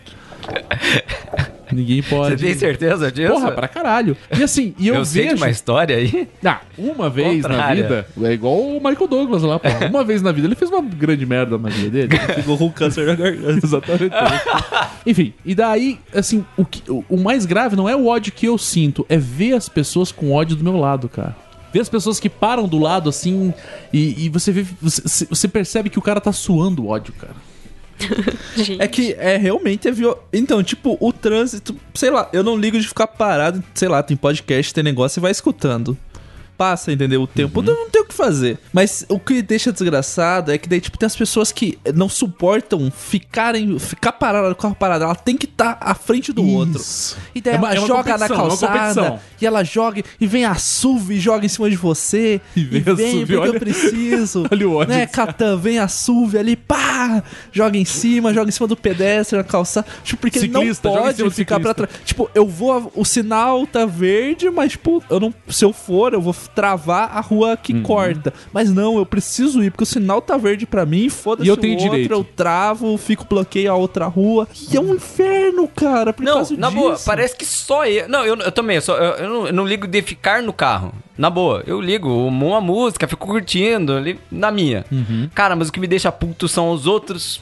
Ninguém pode. Você tem certeza disso? Porra, pra caralho. E assim, e eu, eu sei de vejo... uma história aí. Ah, uma vez na Contrária. vida, é igual o Michael Douglas lá, pô. Uma vez na vida ele fez uma grande merda na vida dele. Ficou com câncer na garganta. Exatamente. Enfim, e daí, assim, o, que, o, o mais grave não é o ódio que eu sinto, é ver as pessoas com ódio do meu lado, cara. Ver as pessoas que param do lado, assim, e, e você vê. Você, você percebe que o cara tá suando ódio, cara. É que é realmente é viol... Então, tipo, o trânsito, sei lá, eu não ligo de ficar parado, sei lá, tem podcast, tem negócio e vai escutando. Passa, entendeu? O tempo, Uhum. não, não tem que fazer. Mas o que deixa desgraçado é que daí, tipo, tem as pessoas que não suportam ficarem, ficar parado, o carro parado. Ela tem que estar à frente do outro. Isso. E daí É uma- ela é joga na é calçada e ela joga e vem a SUV e joga em cima de você. E E vem vem, a SUV, porque olha- eu preciso. olha o ódio Né, Catan, vem a SUV ali, pá! Joga em cima, joga em cima do pedestre, na calçada. Tipo, porque Ciclista, não pode ficar pra trás. Tipo, eu vou, o sinal tá verde, mas, tipo, eu não, se eu for, eu vou travar a rua que Uhum. corta. Mas não, eu preciso ir, porque o sinal tá verde pra mim, foda-se E eu o tenho outro, direito. eu travo, fico, bloqueio a outra rua. E é um inferno, cara, por Não, causa na disso. boa, parece que só eu. Não, eu, eu também, eu, só, eu, eu não, eu não ligo de ficar no carro. Na boa, eu ligo uma música, fico curtindo ali na minha. Uhum. Cara, mas o que me deixa puto são os outros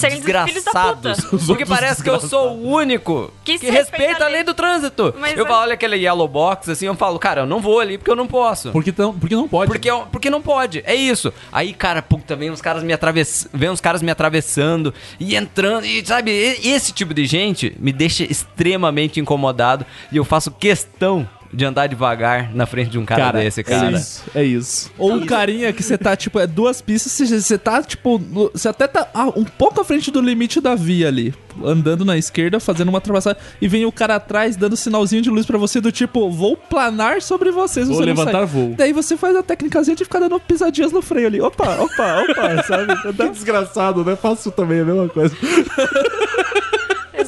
Serem filhos da puta. desgraçados. Porque parece que eu sou o único Que que, respeita a a lei do trânsito. Mas eu é- falo, olha aquele yellow box, assim, eu falo, cara, eu não vou ali porque eu não posso. Porque, tão, porque não pode. Porque, eu- porque não pode, é isso. Aí, cara, puta, vem uns caras me atravessando, vem uns caras me atravessando e entrando, e sabe, esse tipo de gente me deixa extremamente incomodado e eu faço questão de andar devagar na frente de um cara, desse, cara. É isso. É isso. Ou um carinha que você tá, tipo, é duas pistas, você, tá, tipo, você até tá ah, um pouco à frente do limite da via ali. Andando na esquerda, fazendo uma ultrapassagem, e vem o cara atrás dando sinalzinho de luz pra você do tipo, vou planar sobre vocês. Vou você levantar voo. Daí você faz a técnicazinha de ficar dando pisadinhas no freio ali. Opa, opa, opa, sabe? Que desgraçado, né? Faço também a mesma coisa.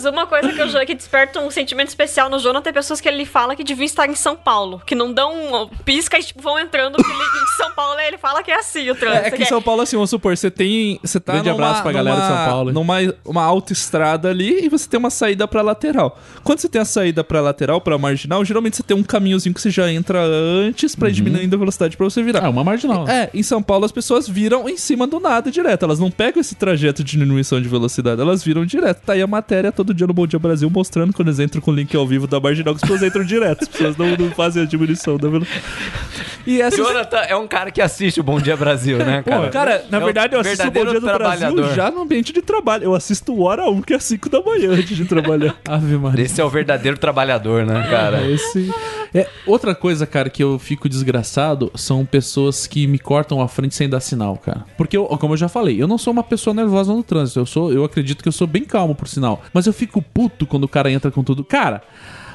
Mas uma coisa que, eu, jo- que desperta um sentimento especial no Jonathan é pessoas que ele fala que deviam estar em São Paulo. Que não dão um pisca e tipo, vão entrando. Porque ele, em São Paulo ele fala que é assim o trânsito. É, é que em São Paulo, assim, vamos supor, você tem. Você tá Grande numa, abraço pra galera de São Paulo, hein? Numa uma autoestrada ali e você tem uma saída pra lateral. Quando você tem a saída pra lateral, pra marginal, geralmente você tem um caminhozinho que você já entra antes pra ir diminuindo a velocidade pra você virar. Ah, uma marginal. É, em São Paulo as pessoas viram em cima do nada direto. Elas não pegam esse trajeto de diminuição de velocidade, elas viram direto. Tá aí a matéria todo dia no Bom Dia Brasil mostrando quando eles entram com o link ao vivo da marginal que as pessoas entram direto. As pessoas não, não fazem a diminuição da velocidade. E essa Jonathan é um cara que assiste o Bom Dia Brasil, né, cara? Cara, na É verdade eu assisto o Bom Dia do Brasil já no ambiente de trabalho. Eu assisto hora 1, que é 5 da manhã antes de trabalhar. Ave Maria. Esse é o verdadeiro trabalhador, né, cara? Esse... É, outra coisa, cara, que eu fico desgraçado são pessoas que me cortam a frente sem dar sinal, cara. Porque, eu, como eu já falei, eu não sou uma pessoa nervosa no trânsito. Eu sou, eu acredito que eu sou bem calmo, por sinal. Mas eu fico puto quando o cara entra com tudo. Cara.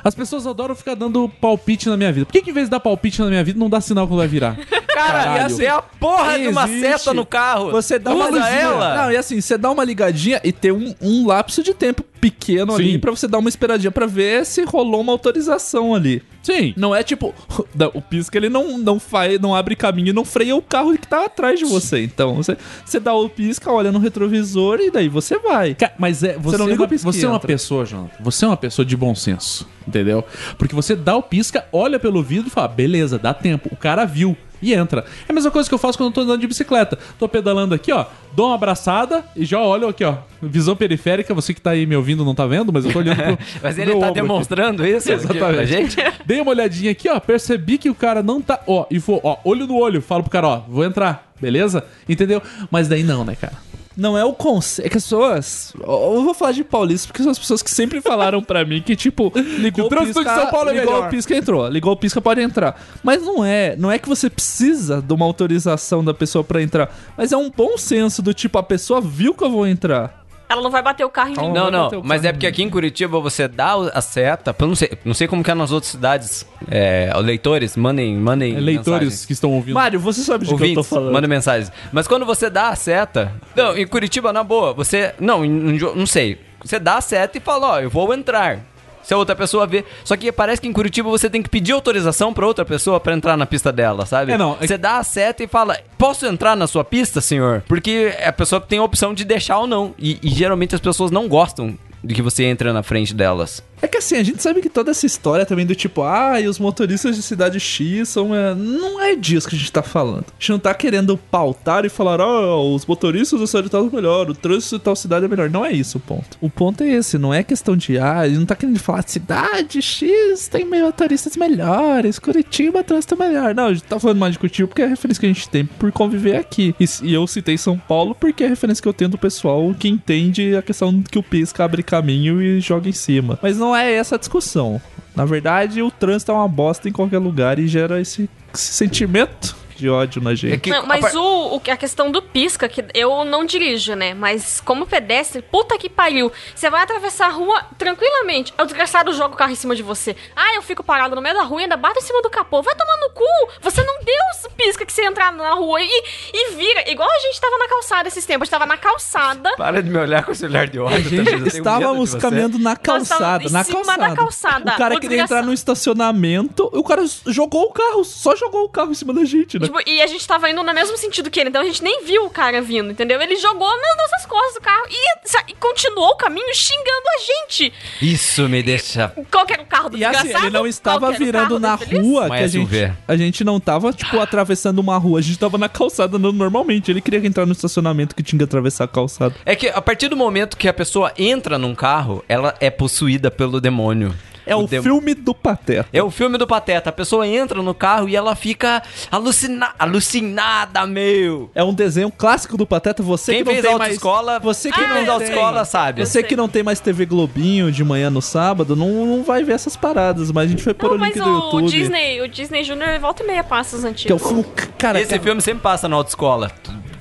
As pessoas adoram ficar dando palpite na minha vida. Por que, que em vez de dar palpite na minha vida, não dá sinal quando vai virar? Cara, Caralho. e assim, é a porra de uma Existe. seta no carro. Você dá uma Usa luzinha. ela. Não, e assim, você dá uma ligadinha e tem um, um lapso de tempo pequeno ali Sim. pra você dar uma esperadinha pra ver se rolou uma autorização ali. Sim. Não é tipo, da- o pisca ele não, não faz, não abre caminho e não freia o carro que tá atrás de você. Então, você, você dá o pisca, olha no retrovisor e daí você vai. Mas é, você, não é liga uma, o pisca você é uma entra. pessoa, Jonathan. Você é uma pessoa de bom senso, entendeu? Porque você dá o pisca, olha pelo vidro e fala, beleza, dá tempo. O cara viu e entra. É a mesma coisa que eu faço quando eu tô andando de bicicleta. Tô pedalando aqui, ó, dou uma abraçada e já olho aqui, ó. Visão periférica, você que tá aí me ouvindo não tá vendo, mas eu tô olhando pro. Mas ele tá aqui. demonstrando isso aqui pra Exatamente. gente? Dei uma olhadinha aqui, ó. Percebi que o cara não tá. Ó, e vou, ó, olho no olho. Falo pro cara, ó, vou entrar, beleza? Entendeu? Mas daí não, né, cara? Não é o conceito. É que as pessoas. Eu vou falar de paulista porque são as pessoas que sempre falaram pra mim que, tipo, ligou o o trânsito pisca. de São Paulo é ligou melhor. o pisca entrou. Ligou o pisca pode entrar. Mas não é. Não é que você precisa de uma autorização da pessoa pra entrar. Mas é um bom senso do tipo, a pessoa viu que eu vou entrar. Ela não vai bater o carro em mim. Não, não, bater o mas é porque aqui em Curitiba você dá a seta, não sei, não sei como que é nas outras cidades, é, leitores, mandem, mandem É, leitores mensagens. que estão ouvindo. Mário, você sabe de que eu tô Ouvintes, falando. manda mensagens. Mas quando você dá a seta. Não, em Curitiba, na boa, você. Não, em- não sei. Você dá a seta e fala, ó, eu vou entrar. Se a outra pessoa vê. Só que parece que em Curitiba você tem que pedir autorização pra outra pessoa pra entrar na pista dela, sabe? É, não, é- Você dá a seta e fala: Posso entrar na sua pista, senhor? Porque a pessoa tem a opção de deixar ou não. E, e geralmente as pessoas não gostam de que você entra na frente delas. É que assim, a gente sabe que toda essa história também do tipo, ah, e os motoristas de cidade X são. é, não é disso que a gente tá falando. A gente não tá querendo pautar e falar, ah, os motoristas da cidade tal é melhor, o trânsito de tal cidade é melhor. Não é isso o ponto. O ponto é esse, não é questão de, ah, ele não tá querendo falar cidade X tem motoristas melhores, Curitiba trânsito é melhor. Não, a gente tá falando mais de Curitiba porque é a referência que a gente tem por conviver aqui. E, e eu citei São Paulo porque é a referência que eu tenho do pessoal que entende a questão que o pisca abre caminho e joga em cima. Mas não é essa a discussão. Na verdade, o trânsito é uma bosta em qualquer lugar e gera esse, esse sentimento de ódio na gente. Não, mas o, o- a questão do pisca, que eu não dirijo, né? Mas como pedestre, puta que pariu. Você vai atravessar a rua tranquilamente. O desgraçado joga o carro em cima de você. Ah, eu fico parado no meio da rua e ainda bato em cima do capô. Vai tomar no cu! Você não deu o pisca que você entrar na rua e, e vira. Igual a gente tava na calçada esses tempos. A gente tava na calçada. Para de me olhar com esse olhar de ódio. A gente estávamos caminhando na calçada, na calçada. da calçada. O cara O queria entrar desgraçado- no estacionamento, o cara jogou o carro, só jogou o carro em cima da gente, né? Tipo, e a gente tava indo no mesmo sentido que ele, então a gente nem viu o cara vindo, entendeu? Ele jogou nas nossas costas do carro e, e continuou o caminho xingando a gente. Isso me deixa. Qual que era o carro do E assim, ele não estava virando na rua, que a gente, a gente não tava, tipo, atravessando uma rua, a gente tava na calçada andando normalmente. Ele queria entrar no estacionamento que tinha que atravessar a calçada. É que a partir do momento que a pessoa entra num carro, ela é possuída pelo demônio. É o, dem- filme do Pateta. É o filme do Pateta. A pessoa entra no carro e ela fica alucina... alucinada, meu. É um desenho clássico do Pateta. Você Quem que não fez tem autoescola- mais... Você que quem não tem- autoescola sabe. Você que não tem mais TV Globinho de manhã no sábado, não, não vai ver essas paradas, mas a gente foi Não, o mas link do o YouTube. Disney, o Disney Junior volta e meia passa os Que é o antigos. filme... Cara, Esse cara, filme sempre passa na autoescola.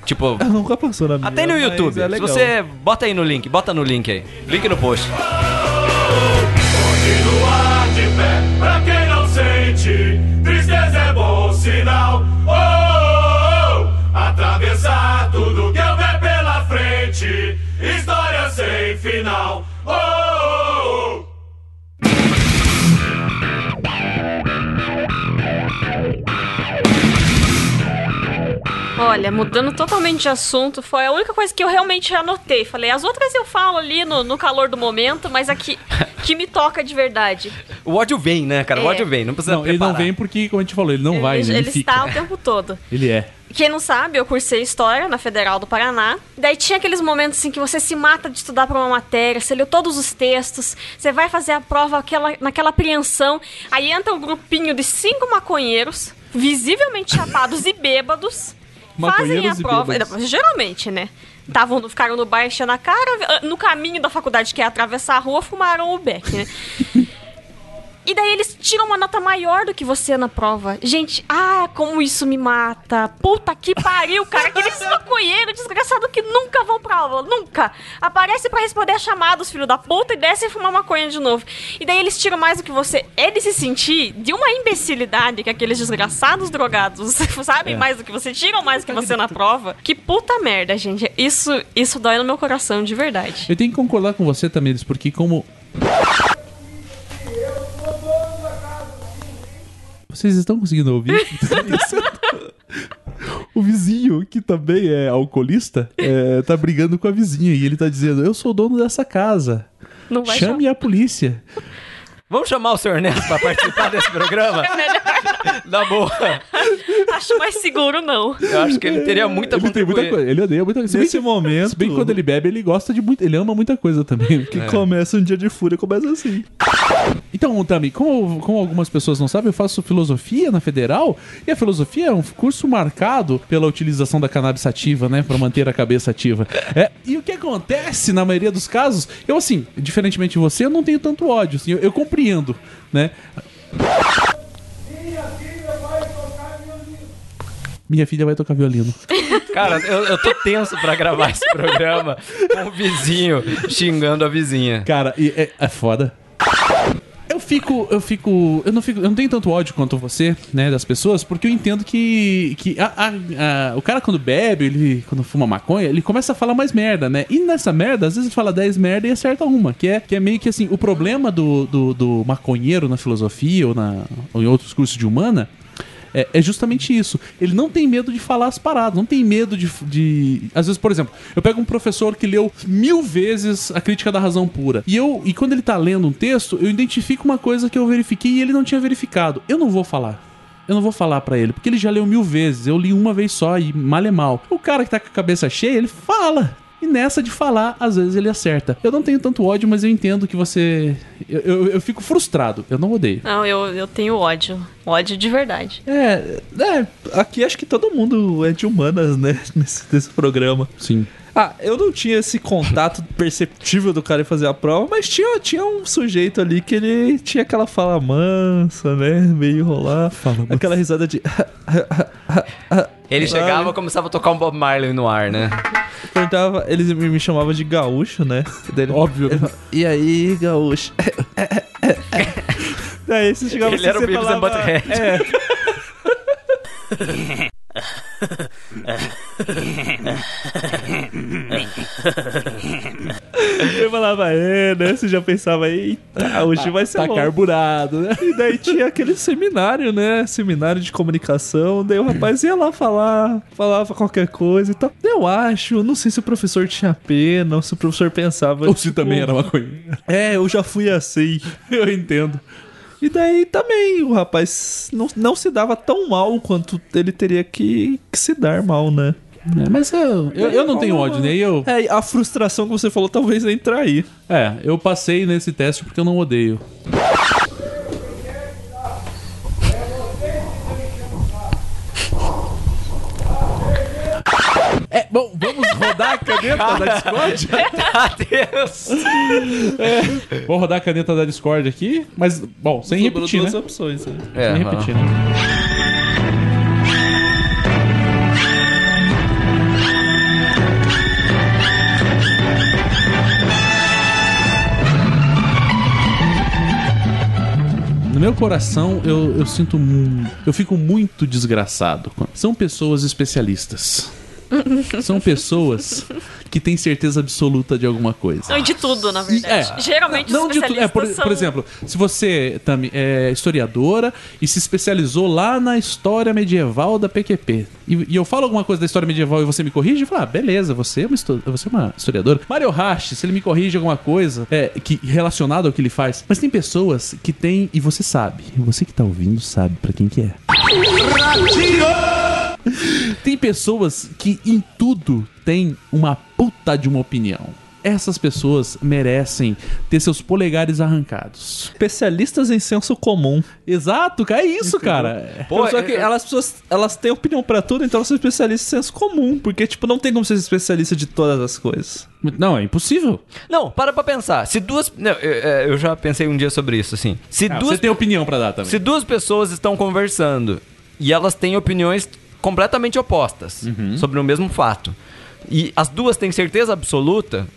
Tipo, nunca passou na minha. até no mas YouTube. é Se você. Bota aí no link, bota no link aí. Link no post. Olha, mudando totalmente de assunto, foi a única coisa que eu realmente anotei. Falei, as outras eu falo ali no, no calor do momento, mas aqui que me toca de verdade. O ódio vem, né, cara? O É. ódio vem. Não precisa Não, ele não vem porque, como a gente falou, ele não vai, ele né? Ele, ele fica. está o tempo todo. Ele é. Quem não sabe, eu cursei História na Federal do Paraná. Daí tinha aqueles momentos assim que você se mata de estudar para uma matéria, você leu todos os textos, você vai fazer a prova aquela, naquela apreensão, aí entra um grupinho de cinco maconheiros, visivelmente chapados e bêbados, fazem a prova. Geralmente, né? Tavam, ficaram no bar enchendo a cara, no caminho da faculdade que é atravessar a rua, fumaram o beck, né? E daí eles tiram uma nota maior do que você na prova. Gente, ah, como isso me mata. Puta que pariu, cara. Aqueles maconheiros desgraçados que nunca vão pra aula. Nunca. Aparece pra responder a chamadas, filho da puta, e descem fumar maconha de novo. E daí eles tiram mais do que você. Ele se sentir de uma imbecilidade que aqueles desgraçados drogados sabem mais do que você, tiram mais do que você na prova. Que puta merda, gente. Isso, isso dói no meu coração, de verdade. Eu tenho que concordar com você, Tamires, porque como. Vocês estão conseguindo ouvir? o vizinho, que também é alcoolista, é, tá brigando com a vizinha e ele tá dizendo: Eu sou o dono dessa casa. Não vai Chame a polícia. Vamos chamar o senhor Neto pra participar desse programa? É. Na boa. Acho mais seguro, não. Eu acho que ele teria muita Ele tem muita coisa, ele odeia muita coisa. Nesse momento, Se bem que quando ele bebe, ele gosta de muito. Ele ama muita coisa também. que começa um dia de fúria, começa assim. Então, Tami, como, como algumas pessoas não sabem, eu faço filosofia na Federal e a filosofia é um curso marcado pela utilização da cannabis ativa, né, Pra manter a cabeça ativa. É, e o que acontece na maioria dos casos, eu assim, diferentemente de você, eu não tenho tanto ódio, assim, eu, eu compreendo, né? Minha filha vai tocar violino. Cara, eu, eu tô tenso pra gravar esse programa com o vizinho xingando a vizinha. Cara, e é, é foda. Eu fico, eu fico, eu não fico, eu não tenho tanto ódio quanto você, né, das pessoas, porque eu entendo que, que a- a- a- o cara quando bebe, ele quando fuma maconha, ele começa a falar mais merda, né? E nessa merda, às vezes ele fala 10 merda e acerta uma, que é, que é meio que assim, o problema do, do, do maconheiro na filosofia ou, na, ou em outros cursos de humana é, é justamente isso. Ele não tem medo de falar as paradas, não tem medo de, de. Às vezes, por exemplo, eu pego um professor que leu mil vezes a crítica da razão pura. E eu e quando ele tá lendo um texto, eu identifico uma coisa que eu verifiquei e ele não tinha verificado. Eu não vou falar. Eu não vou falar pra ele, porque ele já leu mil vezes. Eu li uma vez só e mal é mal. O cara que tá com a cabeça cheia, ele fala. E nessa de falar, às vezes ele acerta. Eu não tenho tanto ódio, mas eu entendo que você. Eu, eu, eu fico frustrado. Eu não odeio. Não, eu, eu tenho ódio. Ódio de verdade. É, é, aqui acho que todo mundo é de humanas, né? Nesse, nesse programa. Sim. Ah, eu não tinha esse contato perceptível do cara em fazer a prova, mas tinha, tinha um sujeito ali que ele tinha aquela fala mansa, né? Meio rolar. aquela risada de. Ele chegava e começava a tocar um Bob Marley no ar, né? Perguntava, eles me, chamavam de gaúcho, né? Ele- Óbvio, né? ele fala, E aí, gaúcho? Daí você chegava Ele era o Beavis and Butthead. É. Eu falava, é, né? Você já pensava, eita, hoje vai ser Tá louco. carburado, né? E daí tinha aquele seminário, né? Seminário de comunicação. Daí o rapaz ia lá falar, falava qualquer coisa e tal. Eu acho, não sei se o professor tinha pena ou se o professor pensava. Ou se também era maconha. É, eu já fui assim. Eu entendo. E daí também o rapaz não, não se dava tão mal quanto ele teria que, que se dar mal, né? É, mas eu, eu, eu não tenho ódio, nem eu. É, a frustração que você falou talvez entra aí. É, eu passei nesse teste porque eu não odeio. É, bom, vamos rodar a caneta da Discord? Adeus! É, vou rodar a caneta da Discord aqui, mas, bom, sem Sobrou repetir, duas né? opções. Né? É, sem repetir, né? No meu coração, eu, eu sinto. Eu fico muito desgraçado. São pessoas especialistas. São pessoas que têm certeza absoluta de alguma coisa. Não, de tudo, na verdade. É. Geralmente Não os de tudo. É, por, especialistas por são- exemplo, se você também é historiadora e se especializou lá na história medieval da PQP, e, e eu falo alguma coisa da história medieval e você me corrige, eu falo, ah, beleza, você é uma, você é uma historiadora. Mario Hashi, se ele me corrige alguma coisa é, que, relacionada ao que ele faz. Mas tem pessoas que têm, e você sabe, você que tá ouvindo sabe pra quem que é. Tem pessoas que em tudo tem uma puta de uma opinião. Essas pessoas merecem ter seus polegares arrancados. Especialistas em senso comum. Exato, é isso, cara. Pô, só que elas, pessoas, elas têm opinião pra tudo, então elas são especialistas em senso comum. Porque, tipo, não tem como ser especialista de todas as coisas. Não, é impossível. Não, para pra pensar. Se duas. Não, eu, é, eu já pensei um dia sobre isso, assim. Se Ah, duas Você tem opinião pra dar também. Se duas pessoas estão conversando e elas têm opiniões completamente opostas Uhum. sobre o mesmo fato, e as duas têm certeza absoluta,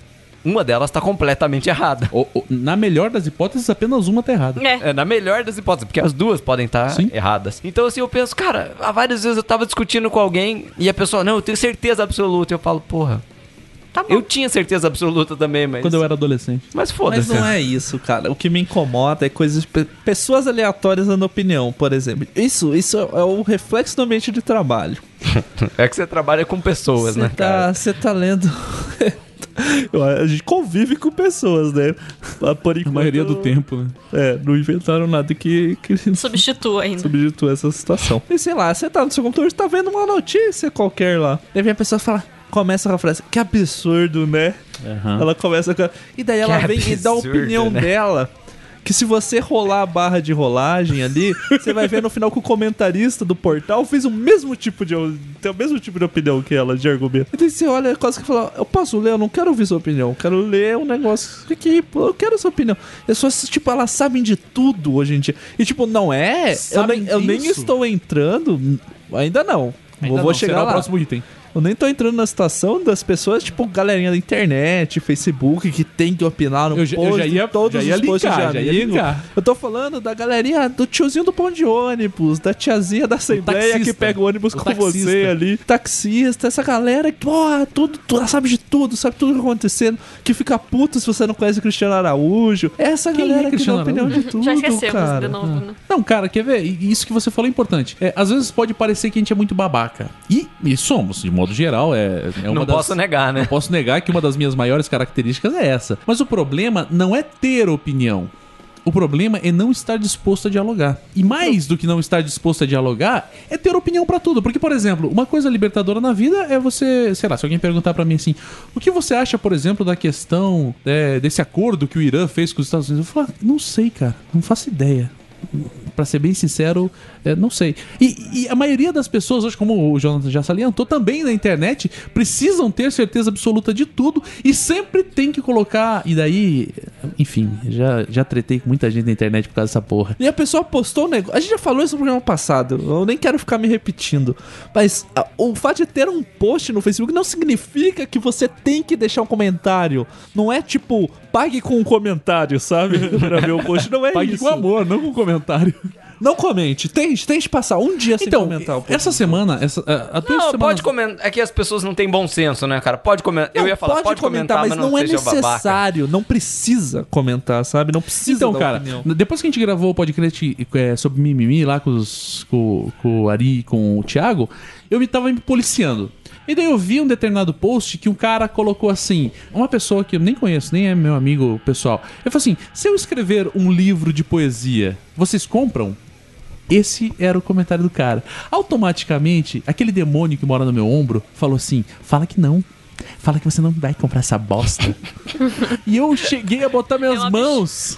uma delas está completamente errada. O- o- na melhor das hipóteses, apenas uma tá errada. É, na melhor das hipóteses, porque as duas podem estar erradas. Então, assim, eu penso, cara, há várias vezes eu tava discutindo com alguém e a pessoa, não, eu tenho certeza absoluta. E eu falo, porra. Eu tinha certeza absoluta também, mas. Quando eu era adolescente. Mas Mas foda-se. não é isso, cara. O que me incomoda é coisas. pe- Pessoas aleatórias dando opinião, por exemplo. Isso, isso é o reflexo do ambiente de trabalho. É que você trabalha com pessoas, Você né, cara? tá, você tá lendo. A gente convive com pessoas, né? Ah, Por A enquanto, maioria do tempo, né? É, não inventaram nada que, que Substitua ainda. substitua essa situação. E sei lá, você tá no seu computador, você tá vendo uma notícia qualquer lá. Daí vem a pessoa fala. Começa com a frase, que absurdo, né? Ela começa com. a- E daí ela Que vem e dá a absurdo, opinião né? dela. Que se você rolar a barra de rolagem ali, você vai ver no final que o comentarista do portal fez o mesmo tipo de. Tem o mesmo tipo de opinião que ela, de argumento. E daí você olha quase que fala: Eu posso ler, eu não quero ouvir sua opinião. Eu quero ler um negócio aqui, eu quero sua opinião. As pessoas, tipo, elas sabem de tudo hoje em dia. E, tipo, não é. Eu nem, eu nem estou entrando. Ainda não. Ainda vou, vou não, chegar será lá. o próximo item. Eu nem tô entrando na situação das pessoas, tipo, galerinha da internet, Facebook, que tem que opinar no Eu já- eu post, já ia- todos já ia os posts linkar, de já ia linkar. Eu tô falando da galerinha do tiozinho do pão de ônibus, da tiazinha da Assembleia que pega o ônibus O com taxista. você ali, taxista, essa galera que, porra, tudo, tu- sabe de tudo, sabe tudo que tá acontecendo, que fica puto se você não conhece o Cristiano Araújo. Essa Quem é galera que dá opinião de tudo, Já esquecemos cara. de novo, né? Não, cara, quer ver? Isso que você falou é importante. É, às vezes pode parecer que a gente é muito babaca. E, e somos, de modo geral. É, é Não das- posso negar, né? Não posso negar que uma das minhas maiores características é essa. Mas o problema não é ter opinião. O problema é não estar disposto a dialogar. E mais do que não estar disposto a dialogar, é ter opinião pra tudo. Porque, por exemplo, uma coisa libertadora na vida é você, sei lá, se alguém perguntar pra mim assim, o que você acha, por exemplo, da questão é, desse acordo que o Irã fez com os Estados Unidos? Eu falo, "Ah, não sei, cara, não faço ideia. Pra ser bem sincero, é, não sei. E, e a maioria das pessoas, hoje, como o Jonathan já salientou, também na internet, precisam ter certeza absoluta de tudo e sempre tem que colocar. E daí, enfim, já, já tretei com muita gente na internet por causa dessa porra. E a pessoa postou um negócio. A gente já falou isso no programa passado. Eu nem quero ficar me repetindo. Mas a- o fato de ter um post no Facebook não significa que você tem que deixar um comentário. Não é tipo, pague com um comentário, sabe? pra ver o post. Não é Pague isso. com amor, não com comentário. Não comente. Tente, tente passar um dia sem Então, comentar o post. essa semana, essa, a, a tua Não, semana- pode comentar. É que as pessoas não têm bom senso, né, cara? Pode comentar. Eu Não, ia falar, pode, comentar, mas não, é seja babaca. necessário. Não precisa comentar, sabe? Não precisa Então, cara, opinião. depois que a gente gravou o podcast é, sobre mimimi lá com, os, com, com o Ari e com o Thiago, eu me tava me policiando. E daí eu vi um determinado post que um cara colocou assim, uma pessoa que eu nem conheço, nem é meu amigo pessoal. Ele falou assim: se eu escrever um livro de poesia, vocês compram? Esse era o comentário do cara. Automaticamente, aquele demônio que mora no meu ombro falou assim: fala que não. Fala que você não vai comprar essa bosta. e eu cheguei a botar minhas É uma mãos.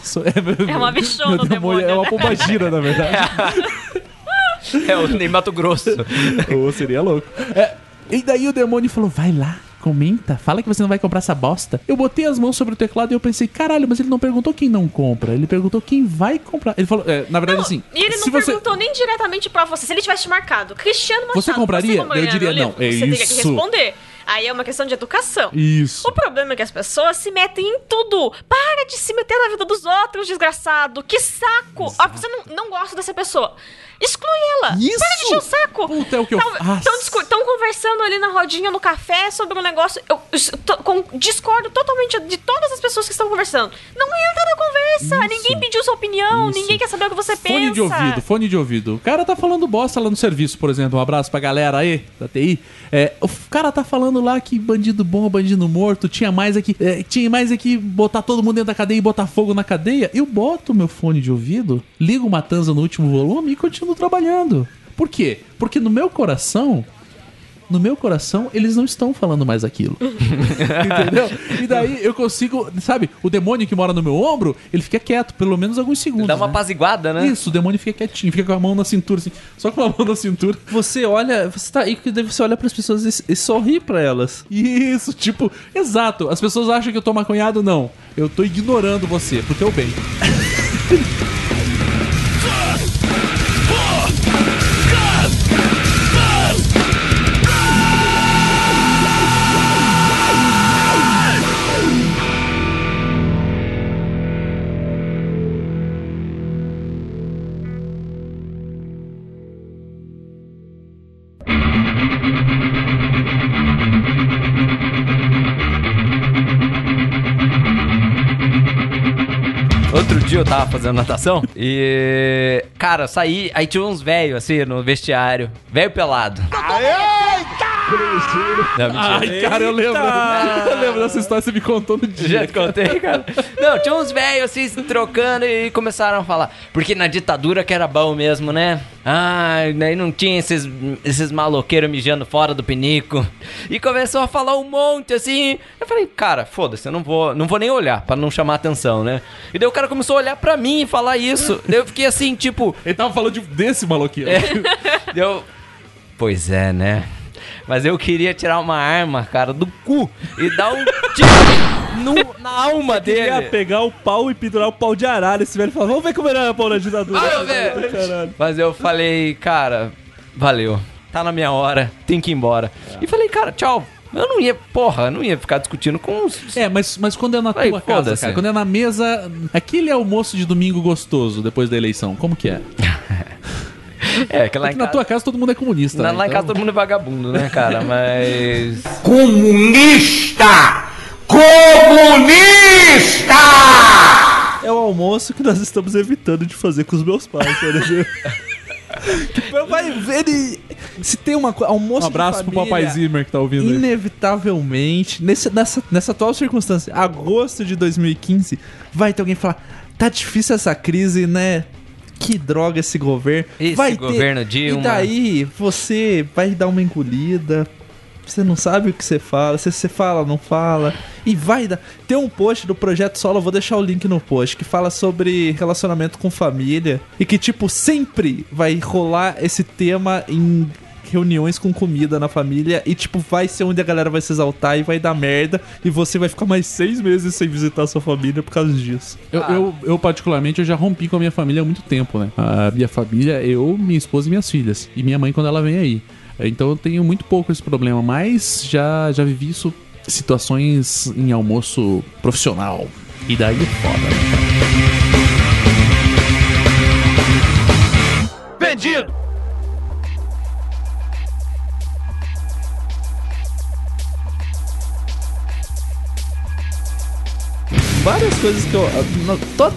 É uma bichona Meu o demônio, É uma né? pombagira, na verdade. É o Ney Mato Grosso. Ou seria louco. É, e daí o demônio falou: vai lá. Comenta, fala que você não vai comprar essa bosta. Eu botei as mãos sobre o teclado e eu pensei, caralho, mas ele não perguntou quem não compra, ele perguntou quem vai comprar. Ele falou, é, na verdade, assim. E ele não você, perguntou nem diretamente pra você. Se ele tivesse marcado, Cristiano Machado, Você compraria? compraria Eu diria não. É Você teria que isso. responder. Aí é uma questão de educação. Isso. O problema é que as pessoas se metem em tudo. Para de se meter na vida dos outros, desgraçado. Que saco. Ah, você não, não gosta dessa pessoa. Exclui ela. Isso. Para de encher o saco. Puta, é o que eu faço. Estão conversando ali na rodinha no café sobre um negócio. Eu, eu tô- com- discordo totalmente de todas as pessoas que estão conversando. Não entra na conversa. Isso. Ninguém pediu sua opinião. Isso. Ninguém quer saber o que você Fone pensa. de ouvido, fone de ouvido. O cara tá falando bosta lá no serviço, por exemplo. Um abraço pra galera aí da TI. É, o cara tá falando lá que bandido bom, bandido morto, tinha mais aqui, é, tinha mais aqui botar todo mundo dentro da cadeia e botar fogo na cadeia. Eu boto meu fone de ouvido, ligo uma tanza no último volume e continuo trabalhando. Por quê? Porque no meu coração, no meu coração, eles não estão falando mais aquilo. Entendeu? E daí eu consigo, sabe, o demônio que mora no meu ombro, ele fica quieto, pelo menos alguns segundos. Dá uma né? apaziguada, né? Isso, o demônio fica quietinho, fica com a mão na cintura, assim, só com a mão na cintura. Você olha, você tá aí que você olha pras pessoas e, e sorri pra elas. Isso, tipo, exato. As pessoas acham que eu tô maconhado, não. Eu tô ignorando você, pro teu bem. eu tava fazendo natação e. Cara, saí, aí tinha uns velhos assim no vestiário. Velho pelado. Não. Ai, cara, eu lembro. Eu lembro dessa história, você me contou no dia. Já te contei, cara? Não, tinha uns velhos assim trocando e começaram a falar. Porque na ditadura que era bom mesmo, né? Ai, daí não tinha esses, esses maloqueiros mijando fora do pinico. E começou a falar um monte assim. Eu falei, cara, foda-se, eu não vou, não vou nem olhar pra não chamar atenção, né? E daí o cara começou a olhar pra mim e falar isso. daí eu fiquei assim, tipo. Ele tava falando de- desse maloqueiro. É. Eu. Pois é, né? Mas eu queria tirar uma arma, cara, do cu e dar um tiro no- na alma Queria dele. pegar o pau e pendurar o pau de arara. Esse velho fala, vamos ver como era o pau na ditadura. Ah, eu. Mas eu falei, cara, valeu. tá na minha hora, tem que ir embora. E falei, cara, tchau. Eu não ia, porra, eu não ia ficar discutindo com os. É, mas, mas quando é na Aí, tua casa, foda-se. cara, quando é na mesa, aquele almoço de domingo gostoso depois da eleição, como que é? É, que lá em na casa. tua casa todo mundo é comunista. Lá, né? lá em Então- casa todo mundo é vagabundo, né, cara? Mas. Comunista! Comunista! É o almoço que nós estamos evitando de fazer com os meus pais, por exemplo. Tipo, vai ver e... Se tem uma coisa. Almoço Um abraço de pro família, papai Zimmer que tá ouvindo aí. Inevitavelmente, nesse, nessa, nessa atual circunstância, agosto de 2015, vai ter alguém falar: tá difícil essa crise, né? Que droga esse governo. Esse vai governo Dilma. E daí você vai dar uma engolida. Você não sabe o que você fala, se você fala, não fala. E vai dar. Tem um post do Projeto Solo, eu vou deixar o link no post, que fala sobre relacionamento com família. E que, tipo, sempre vai rolar esse tema em reuniões com comida na família. E, tipo, vai ser onde a galera vai se exaltar e vai dar merda. E você vai ficar mais seis meses sem visitar a sua família por causa disso. Eu, eu, eu, particularmente, eu já rompi com a minha família há muito tempo, né? A minha família, eu, minha esposa e minhas filhas. E minha mãe quando ela vem aí. Então eu tenho muito pouco esse problema, mas já, já vivi isso, situações em almoço profissional. E daí é foda, né? Vendido! Várias coisas que eu. na- to-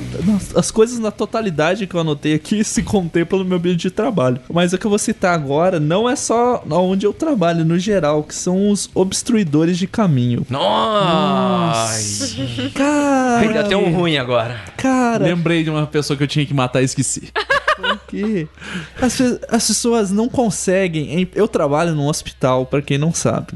as coisas na totalidade que eu anotei aqui se contemplam no meu ambiente de trabalho. Mas o que eu vou citar agora não é só onde eu trabalho, no geral, que são os obstruidores de caminho. Nossa! Cara. Ainda tem um ruim agora. Cara. Lembrei de uma pessoa que eu tinha que matar e esqueci. Por quê? As, as pessoas não conseguem. em- Eu trabalho num hospital, pra quem não sabe.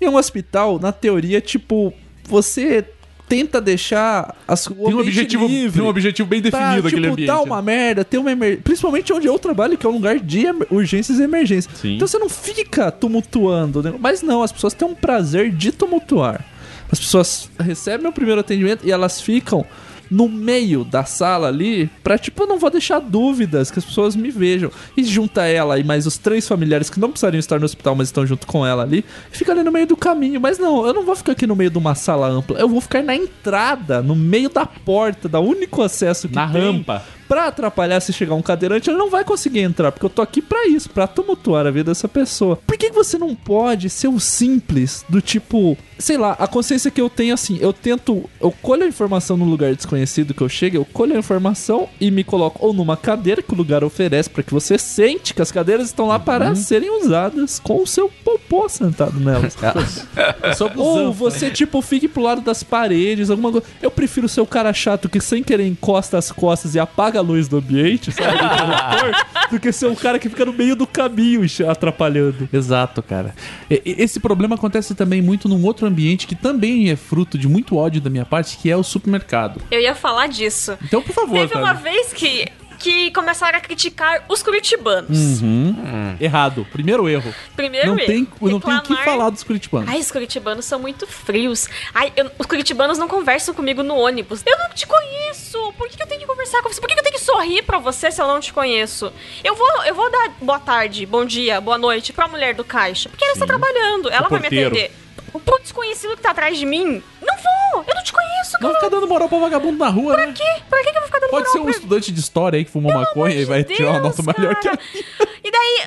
E um hospital, na teoria, tipo, você tenta deixar as, o Tem um objetivo, livre. tem um objetivo bem definido tá, aquele tipo, ambiente. tá uma merda, tem uma emer... Principalmente onde eu trabalho, que é um lugar de urgências e emergências. Sim. Então você não fica tumultuando, né? Mas não, as pessoas têm um prazer de tumultuar. As pessoas recebem o primeiro atendimento e elas ficam no meio da sala ali pra, tipo, eu não vou deixar dúvidas que as pessoas me vejam. E junta ela e mais os três familiares que não precisariam estar no hospital, mas estão junto com ela ali, e fica ali no meio do caminho. Mas não, eu não vou ficar aqui no meio de uma sala ampla, eu vou ficar na entrada, no meio da porta, da único acesso que Na tem rampa. Pra atrapalhar se chegar um cadeirante, ele não vai conseguir entrar, porque eu tô aqui pra isso, pra tumultuar a vida dessa pessoa. Por que que você não pode ser o simples do tipo, sei lá, a consciência que eu tenho assim, eu tento, eu colho a informação no lugar desconhecido que eu chego, eu colho a informação e me coloco ou numa cadeira que o lugar oferece pra que você sente que as cadeiras estão lá para serem usadas com o seu popô sentado nelas. Ou você, tipo, fique pro lado das paredes, alguma coisa. Eu prefiro ser o cara chato que sem querer encosta as costas e apaga a luz do ambiente, sabe? do que ser o cara que fica no meio do caminho atrapalhando. Exato, cara. Esse problema acontece também muito num outro ambiente que também é fruto de muito ódio da minha parte, que é o supermercado. Eu ia falar disso. Então, por favor, Teve uma vez que, que começaram a criticar os curitibanos. Uhum. Errado. Primeiro erro. Primeiro não erro, tem, eu não tenho o que falar dos curitibanos. Ai, os curitibanos são muito frios. Ai, eu- os curitibanos não conversam comigo no ônibus. Eu não te conheço. Por que, que eu tenho que conversar com você? Por que, que eu tenho que sorrir pra você se eu não te conheço? Eu vou, eu vou dar boa tarde, bom dia, boa noite pra mulher do caixa. Porque ela está trabalhando. Ela vai me porteiro. Atender. Pro desconhecido que tá atrás de mim, não vou. Eu não te conheço, Não cara. fica dando moral pra vagabundo na rua, né? Por quê? Por que, que eu vou ficar dando Pode moral ser um pra- estudante de história aí que fumou maconha e vai tirar uma nota Deus, melhor que a. E daí,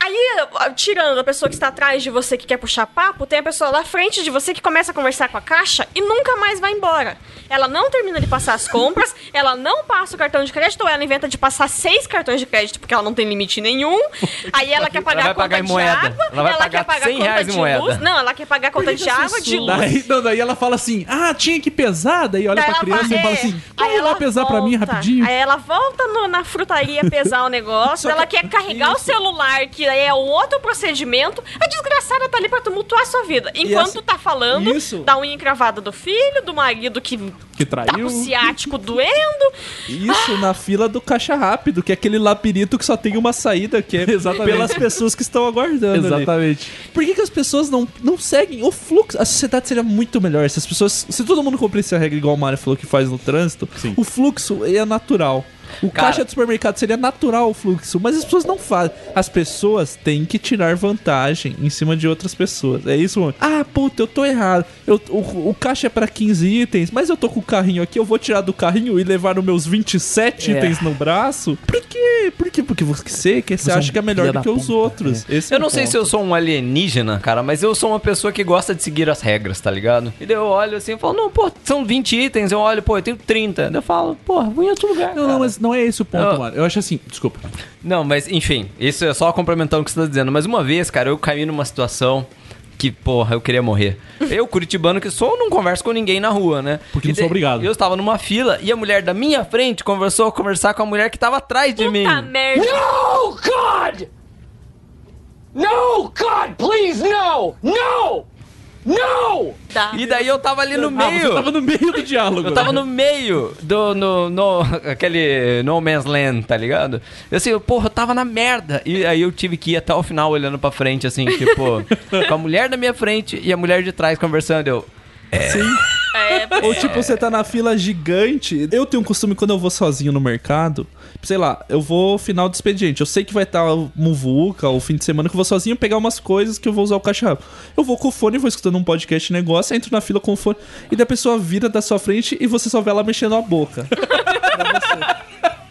aí, tirando a pessoa que está atrás de você que quer puxar papo, tem a pessoa lá frente de você que começa a conversar com a caixa e nunca mais vai embora. Ela não termina de passar as compras, ela não passa o cartão de crédito, ou ela inventa de passar seis cartões de crédito porque ela não tem limite nenhum. Aí ela quer pagar vai a conta pagar de moeda. água, Ela vai pagar quer pagar 100 a conta de moeda. luz. Não, ela quer pagar a conta de água, de luz. Daí, não, daí ela fala assim: ah, tinha que pesar. Daí olha Daí pra ela criança vai- e fala é. assim: lá ela pesar pra mim volta. rapidinho. Aí ela volta no- na frutaria pesar o negócio, ela quer carregar o celular, que é o outro procedimento. A desgraçada tá ali pra tumultuar a sua vida. Enquanto essa- tá falando Isso. da unha encravada do filho, do marido que Que tá traiu. com o ciático doendo. Isso na fila do caixa rápido, que é aquele labirinto que só tem uma saída, que é Exatamente. pelas pessoas que estão aguardando. ali. Exatamente. Por que, que as pessoas não, não seguem o fluxo? A sociedade seria muito melhor se as pessoas. Se todo mundo cumprisse a regra igual o Mário falou que faz no trânsito, Sim. o fluxo é natural. O Cara- caixa do supermercado seria natural o fluxo, mas as pessoas não fazem. As pessoas têm que tirar vantagem em cima de outras pessoas. É isso, mano. Ah, puta, eu tô errado. Eu, o, o caixa é pra 15 itens, mas eu tô com o carrinho aqui, eu vou tirar do carrinho e levar os meus 27 É. itens no braço? Por quê? Por quê? Porque você, que você Você é acha que é melhor do que os puta, outros. Esse é Eu o não sei ponto. se eu sou um alienígena, cara, mas eu sou uma pessoa que gosta de seguir as regras, tá ligado? E daí eu olho assim e falo, não, pô, são 20 itens, eu olho, pô, eu tenho 30. Daí eu falo, pô, vou em outro lugar. Não, cara. não, mas não é esse o ponto, Eu- mano. Eu acho assim, desculpa. Não, mas enfim, isso é só complementando o que você tá dizendo. Mas uma vez, cara, eu caí numa situação que, porra, eu queria morrer. Eu, curitibano que sou, não converso com ninguém na rua, né? Porque E não sou obrigado. Eu estava numa fila e a mulher da minha frente conversou a conversar com a mulher que estava atrás de mim. Puta merda. No, God! No, God, please, no! No! No! Dá. E daí eu tava ali no Ah, meio. você tava no meio do diálogo. Eu tava no meio do. No, no, aquele No Man's Land, tá ligado? Eu assim, eu, porra, eu tava na merda. E aí eu tive que ir até o final olhando pra frente, assim, tipo, com a mulher da minha frente e a mulher de trás conversando. Eu. Sim. É, Ou tipo, você tá na fila gigante. Eu tenho um costume quando eu vou sozinho no mercado. Sei lá, eu vou final do expediente. Eu sei que vai estar o Muvuca ou fim de semana que eu vou sozinho pegar umas coisas que eu vou usar o caixa rápido. Eu vou com o fone, vou escutando um podcast negócio, entro na fila com o fone. E da pessoa vira da sua frente e você só vê ela mexendo a boca.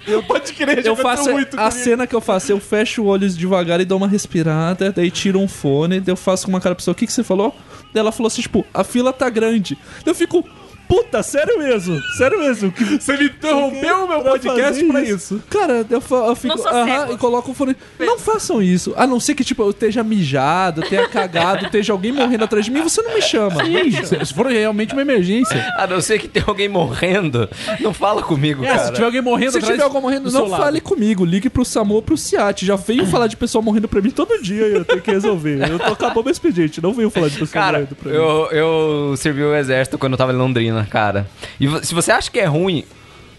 Eu pode crer, Eu faço muito a comigo. cena que eu faço, eu fecho o olho devagar e dou uma respirada, daí tiro um fone, daí eu faço com uma cara pra pessoa, o que, que você falou? Ela falou assim, tipo, a fila tá grande. Eu fico, puta, sério mesmo, sério mesmo. Que Você me interrompeu o meu podcast fazer pra isso. Cara, eu, fa- eu fico, Não sou aham, cego. e coloco o fone. Não façam isso. A não ser que, tipo, eu esteja mijado, tenha cagado, esteja alguém morrendo atrás de mim, você não me chama. Sim, se se for realmente uma emergência. A não ser que tenha alguém morrendo, não fala comigo, É, cara. se tiver alguém morrendo Se atrás tiver alguém morrendo, do não lado. fale comigo. Ligue pro SAMU ou pro SIAT. Já veio falar de pessoal morrendo pra mim todo dia e eu tenho que resolver. Eu tô acabou meu expediente. Não veio falar de pessoal Cara, morrendo pra mim. eu, eu servi o exército quando eu tava em Londrina, cara. E se você acha que é ruim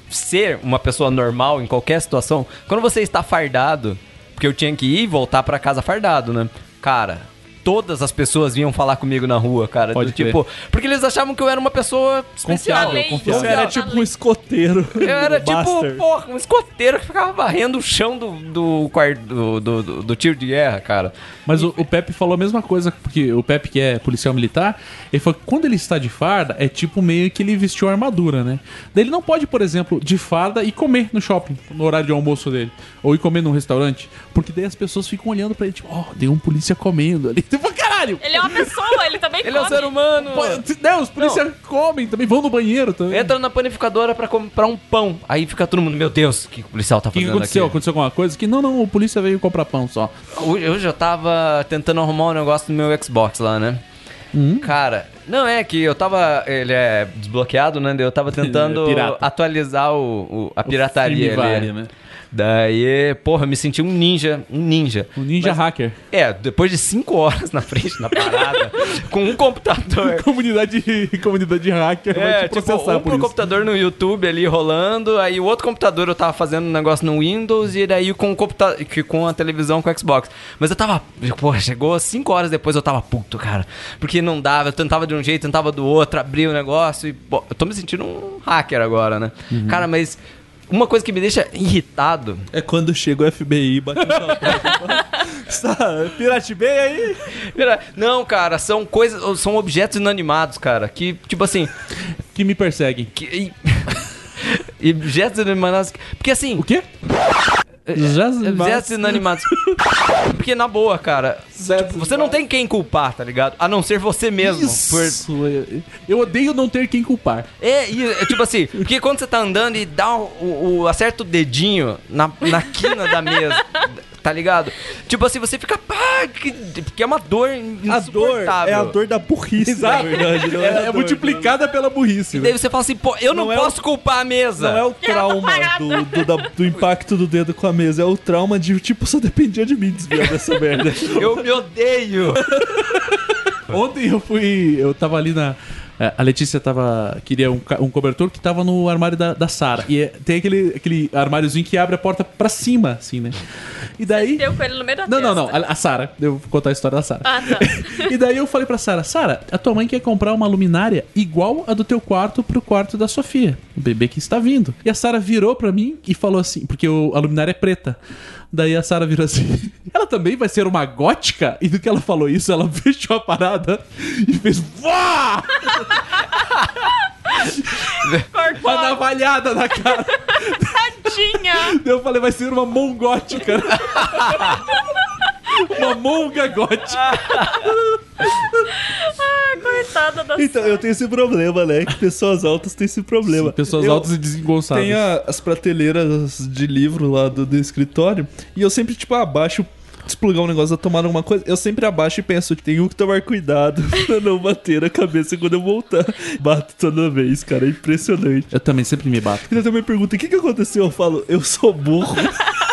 ser uma pessoa normal em qualquer situação, quando você está fardado, porque eu tinha que ir e voltar pra casa fardado, né? Cara, todas as pessoas vinham falar comigo na rua, cara. Pode do tipo, porque eles achavam que eu era uma pessoa especial. Confiável, confiável. Você era tipo um escoteiro. Eu era tipo, porra, um escoteiro que ficava varrendo o chão do, do, quarto, do, do, do- tiro de guerra, cara. Mas o, o Pepe falou a mesma coisa, porque o Pepe, que é policial militar, ele falou que quando ele está de farda, é tipo meio que ele vestiu a armadura, né? Daí ele não pode, por exemplo, de farda e comer no shopping, no horário de almoço dele. Ou ir comer num restaurante. Porque daí as pessoas ficam olhando pra ele, tipo, ó, tem um polícia comendo ali. Tipo, caralho! Ele é uma pessoa, ele também Ele é um come. ser humano. Pô, não, os policiais comem também, vão no banheiro também. Entra na panificadora pra comprar um pão. Aí fica todo mundo, meu Deus, o que o policial tá O que, fazendo aconteceu? aqui? Aconteceu alguma coisa? Que não, não, o polícia veio comprar pão só. Eu tava tentando arrumar um negócio no meu Xbox lá, né? Hum? Cara, não é que eu tava. Ele é desbloqueado, né? Eu tava tentando Pirata. atualizar o, o- a pirataria ali. Firmware, né? Daí, porra, eu me senti um ninja. Um ninja. O ninja Mas- hacker. É, depois de cinco horas na frente, na parada, com um computador. Comunidade, comunidade hacker vai É, te tipo, processar um por pro isso. computador no YouTube ali rolando, aí o outro computador eu tava fazendo um negócio no Windows e daí com o computador, com a televisão com o Xbox. Mas eu tava, pô, chegou cinco horas depois eu tava puto, cara. Porque não dava, eu tentava de um jeito, tentava do outro, abria o negócio e, pô, eu tô me sentindo um hacker agora, né? Uhum. Cara, mas uma coisa que me deixa irritado É quando chega o FBI e bate Pirate Bay aí? Não, cara, são coisas, são objetos inanimados, cara, que, tipo assim, Que me perseguem. que, objetos inanimados, porque assim... O quê? Objetos inanimados. Porque, na boa, cara, tipo, você não tem quem culpar, tá ligado? A não ser você mesmo. Por... Isso, eu- eu odeio não ter quem culpar. É, e, é, tipo assim, porque quando você tá andando e dá o, o, acerta o dedinho na, na quina da mesa, tá ligado? Tipo assim, você fica, pá, que, que é uma dor A dor insuportável. é a dor da burrice, na verdade. É, É, é dor, multiplicada pela burrice. E né? daí você fala assim, pô, eu não, Não é posso culpar a mesa. Não é o trauma do, do, da- do impacto do dedo com a mesa, é o trauma de, tipo, só dependia de mim desviar dessa merda. Eu me odeio. Ontem eu fui. Eu tava ali na. É, a Letícia tava. queria um, um cobertor que tava no armário da, da Sara. E é- tem aquele, aquele armáriozinho que abre a porta pra cima, assim, né? E daí. Deu com ele no meio da Não, não, não. A, a Sara. Eu vou contar a história da Sara. Ah, tá. E daí eu falei pra Sara, Sara, a tua mãe quer comprar uma luminária igual a do teu quarto pro quarto da Sofia, o bebê que está vindo. E a Sara virou pra mim e falou assim, porque o- a luminária é preta. Daí a Sara virou assim, ela também vai ser uma gótica? E do que ela falou isso, ela fechou a parada e fez Vá! Cortou Uma navalhada na cara. Tadinha! Eu falei, vai ser uma mongótica. uma monga gótica. Coitada da Então, eu tenho esse problema, né? Que pessoas altas têm esse problema. Sim, pessoas Eu- altas e desengonçadas. Tem a- as prateleiras de livro lá do, do escritório e eu sempre, tipo, abaixo. Desplugar um negócio, tomar alguma coisa, eu sempre abaixo e penso, tenho que tomar cuidado pra não bater a cabeça quando eu voltar. Bato toda vez, cara, é impressionante. Eu também sempre me bato. Ele também pergunta: o que, que aconteceu? Eu falo, eu sou burro.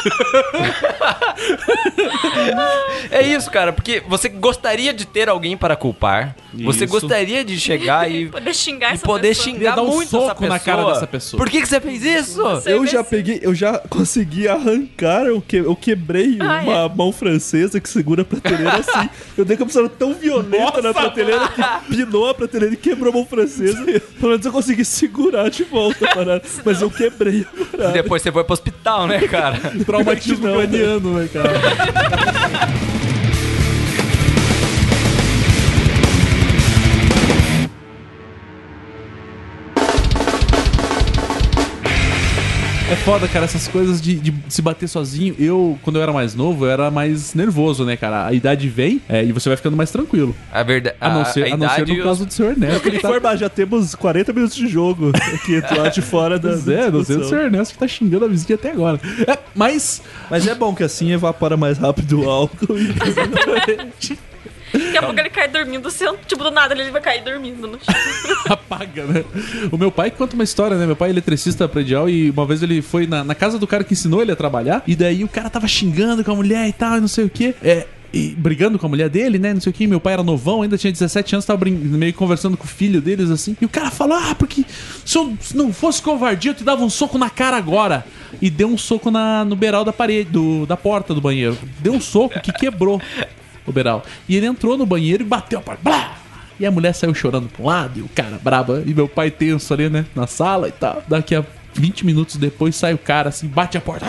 É isso, cara, porque você gostaria de ter alguém para culpar. Você Isso. gostaria de chegar e, Poder xingar e essa poder pessoa. xingar um muito soco essa pessoa. na cara dessa pessoa. Por que, que você fez isso? Você eu já se- peguei, eu já consegui arrancar, eu, que, eu quebrei Ah, uma é? mão francesa que segura a prateleira assim. Eu dei com a pessoa tão violenta na prateleira que pinou a prateleira e quebrou a mão francesa. Pelo menos eu consegui segurar de volta a parada. Mas eu quebrei a parada. Depois você foi pro hospital, né, cara? Traumatismo craniano, né, cara? É foda, cara, essas coisas de, de se bater sozinho. Eu, quando eu era mais novo, eu era mais nervoso, né, cara? A idade vem é, e você vai ficando mais tranquilo. A verdade. A não ser, a não ser no caso do senhor Ernesto. que Ele tá- formar, já temos 40 minutos de jogo aqui do lado de fora da. É, não sei do senhor Ernesto que tá xingando a vizinha até agora. É, mas Mas é bom que assim evapora mais rápido o álcool. e- Daqui a pouco ele cai dormindo, assim, tipo, do nada ele vai cair dormindo no chão. apaga, né? O meu pai conta uma história, né? Meu pai é eletricista predial e uma vez ele foi na, na casa do cara que ensinou ele a trabalhar e daí o cara tava xingando com a mulher e tal, e não sei o quê. É. E brigando com a mulher dele, né? Não sei o que. Meu pai era novão, ainda tinha 17 anos, tava meio conversando com o filho deles assim. E o cara falou: Ah, porque se eu não fosse covardia, eu te dava um soco na cara agora. E deu um soco na, no beiral da parede, do, da porta do banheiro. Deu um soco que quebrou o beiral. E ele entrou no banheiro e bateu a porta. Blá! E a mulher saiu chorando pra um lado e o cara braba. E meu pai tenso ali, né? Na sala e tal. Daqui a 20 minutos depois sai o cara assim, bate a porta.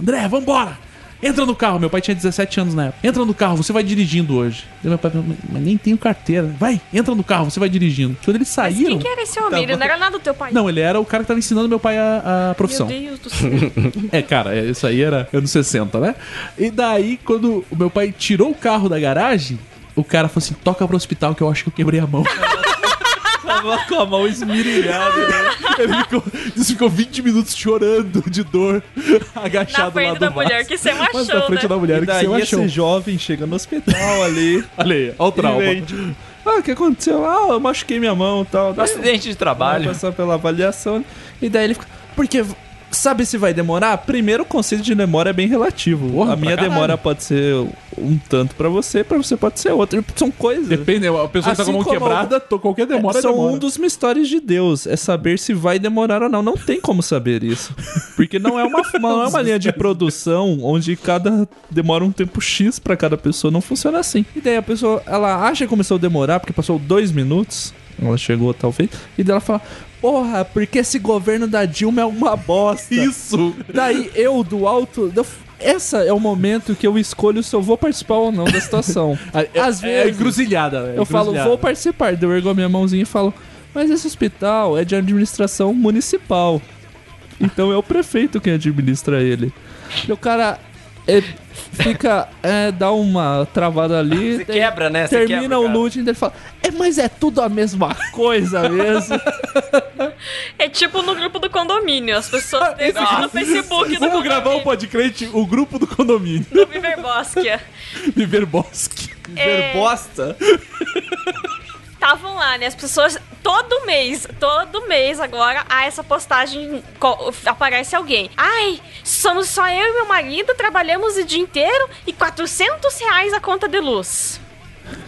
André, vambora! Entra no carro. Meu pai tinha 17 anos na época. Entra no carro, você vai dirigindo hoje. E meu pai falou, "Mas- mas nem tenho carteira. Vai, entra no carro, você vai dirigindo. Quando eles Mas saíram. quem que era esse homem? Ele não era nada do teu pai. Não, ele era o cara que tava ensinando meu pai a, a profissão. Meu Deus do céu. É, cara, é, isso aí era anos 60, né? E daí, quando o meu pai tirou o carro da garagem, o cara falou assim: toca pro hospital que eu acho que eu quebrei a mão. Tava com a mão esmirilhada, né? Ele ficou, ele ficou 20 minutos chorando de dor, Na agachado lá frente do da mulher, que você é Mas na frente né? da mulher E que daí você achou. esse jovem chega no hospital ali. Olha aí, olha o trauma. E vem, tipo, ah, o que aconteceu? Ah, eu machuquei minha mão e tal. Daí acidente de trabalho. passar pela avaliação. E daí ele fica. Porque. Sabe se vai demorar? Primeiro, o conceito de demora é bem relativo. Porra, a minha demora pode ser um tanto pra você, pra você pode ser outro. São coisas. Depende, a pessoa que tá com a Assim mão como- quebrada, tô- qualquer demora São demora. um dos mistérios de Deus. É saber se vai demorar ou não. Não tem como saber isso. Porque não é uma, não é uma linha de produção onde cada demora um tempo X pra cada pessoa. Não funciona assim. E daí a pessoa, ela acha que começou a demorar porque passou dois minutos. Ela chegou, talvez. E daí ela fala: Porra, porque esse governo da Dilma é uma bosta. Isso! Daí eu, do alto. eu- essa é o momento que eu escolho se eu vou participar ou não da situação. É, Às é vezes. encruzilhada. é Eu falo, vou participar. Eu ergo a minha mãozinha e falo, mas esse hospital é de administração municipal. Então é o prefeito quem administra ele. E o cara é, fica, é, dá uma travada ali. Você quebra, né? Você Termina quebra, o loot e ele fala, é, mas é tudo a mesma coisa mesmo. É tipo no grupo do condomínio. As pessoas têm no Facebook do Vamos gravar condomínio. podcast, o grupo do condomínio. Do Viver Bosque. Viver Bosque. É. bosta. Estavam lá, né? As pessoas, todo mês, todo mês agora, há essa postagem, aparece alguém. Ai, somos só eu e meu marido, trabalhamos o dia inteiro e 400 reais a conta de luz.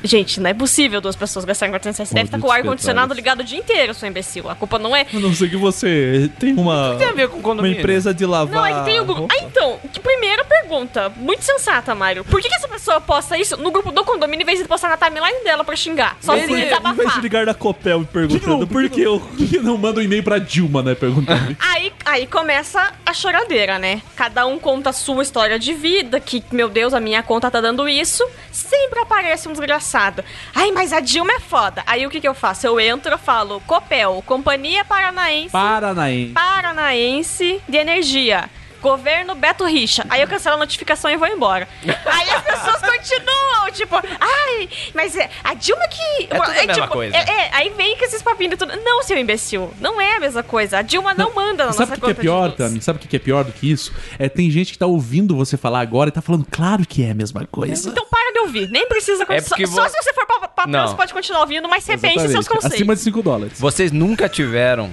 Gente, não é possível duas pessoas gastarem 400 reais. Você deve estar com o ar-condicionado ligado o dia inteiro, seu imbecil. A culpa não é. A não ser que você tem uma, tem a ver com uma condomínio? empresa de lavar. Não, é que tem o grupo. Ah, então, que primeira pergunta. Muito sensata, Mário. Por que, que essa pessoa posta isso no grupo do condomínio em vez de postar na timeline dela pra xingar? Sozinha, Em vez de desabafar. ligar da Copel e perguntando por que eu. Não manda um e-mail pra Dilma, né? Perguntando. Aí, aí começa a choradeira, né? Cada um conta a sua história de vida, que, meu Deus, a minha conta tá dando isso. Sempre aparece um desgraçado. Ai, mas a Dilma é foda. Aí o que que eu faço? Eu entro, eu falo, Copel, Companhia Paranaense, Paranaense. Paranaense de Energia. Governo Beto Richa. Aí eu cancelo a notificação e vou embora. Aí as pessoas continuam, tipo, ai, mas é a Dilma que. É tudo a mesma tipo, coisa. é- é, aí vem com esses papinhos e tudo. Não, seu imbecil, não é a mesma coisa. A Dilma não, manda na Sabe nossa o que, que é conta pior. Tami? Sabe o que, é pior do que isso? É tem gente que tá ouvindo você falar agora e tá falando, claro que é a mesma coisa. Então para de ouvir, nem precisa. É só, porque só vo- se você for Não. você pode continuar ouvindo, mas repense seus conceitos. Acima de 5 dólares. Vocês nunca tiveram.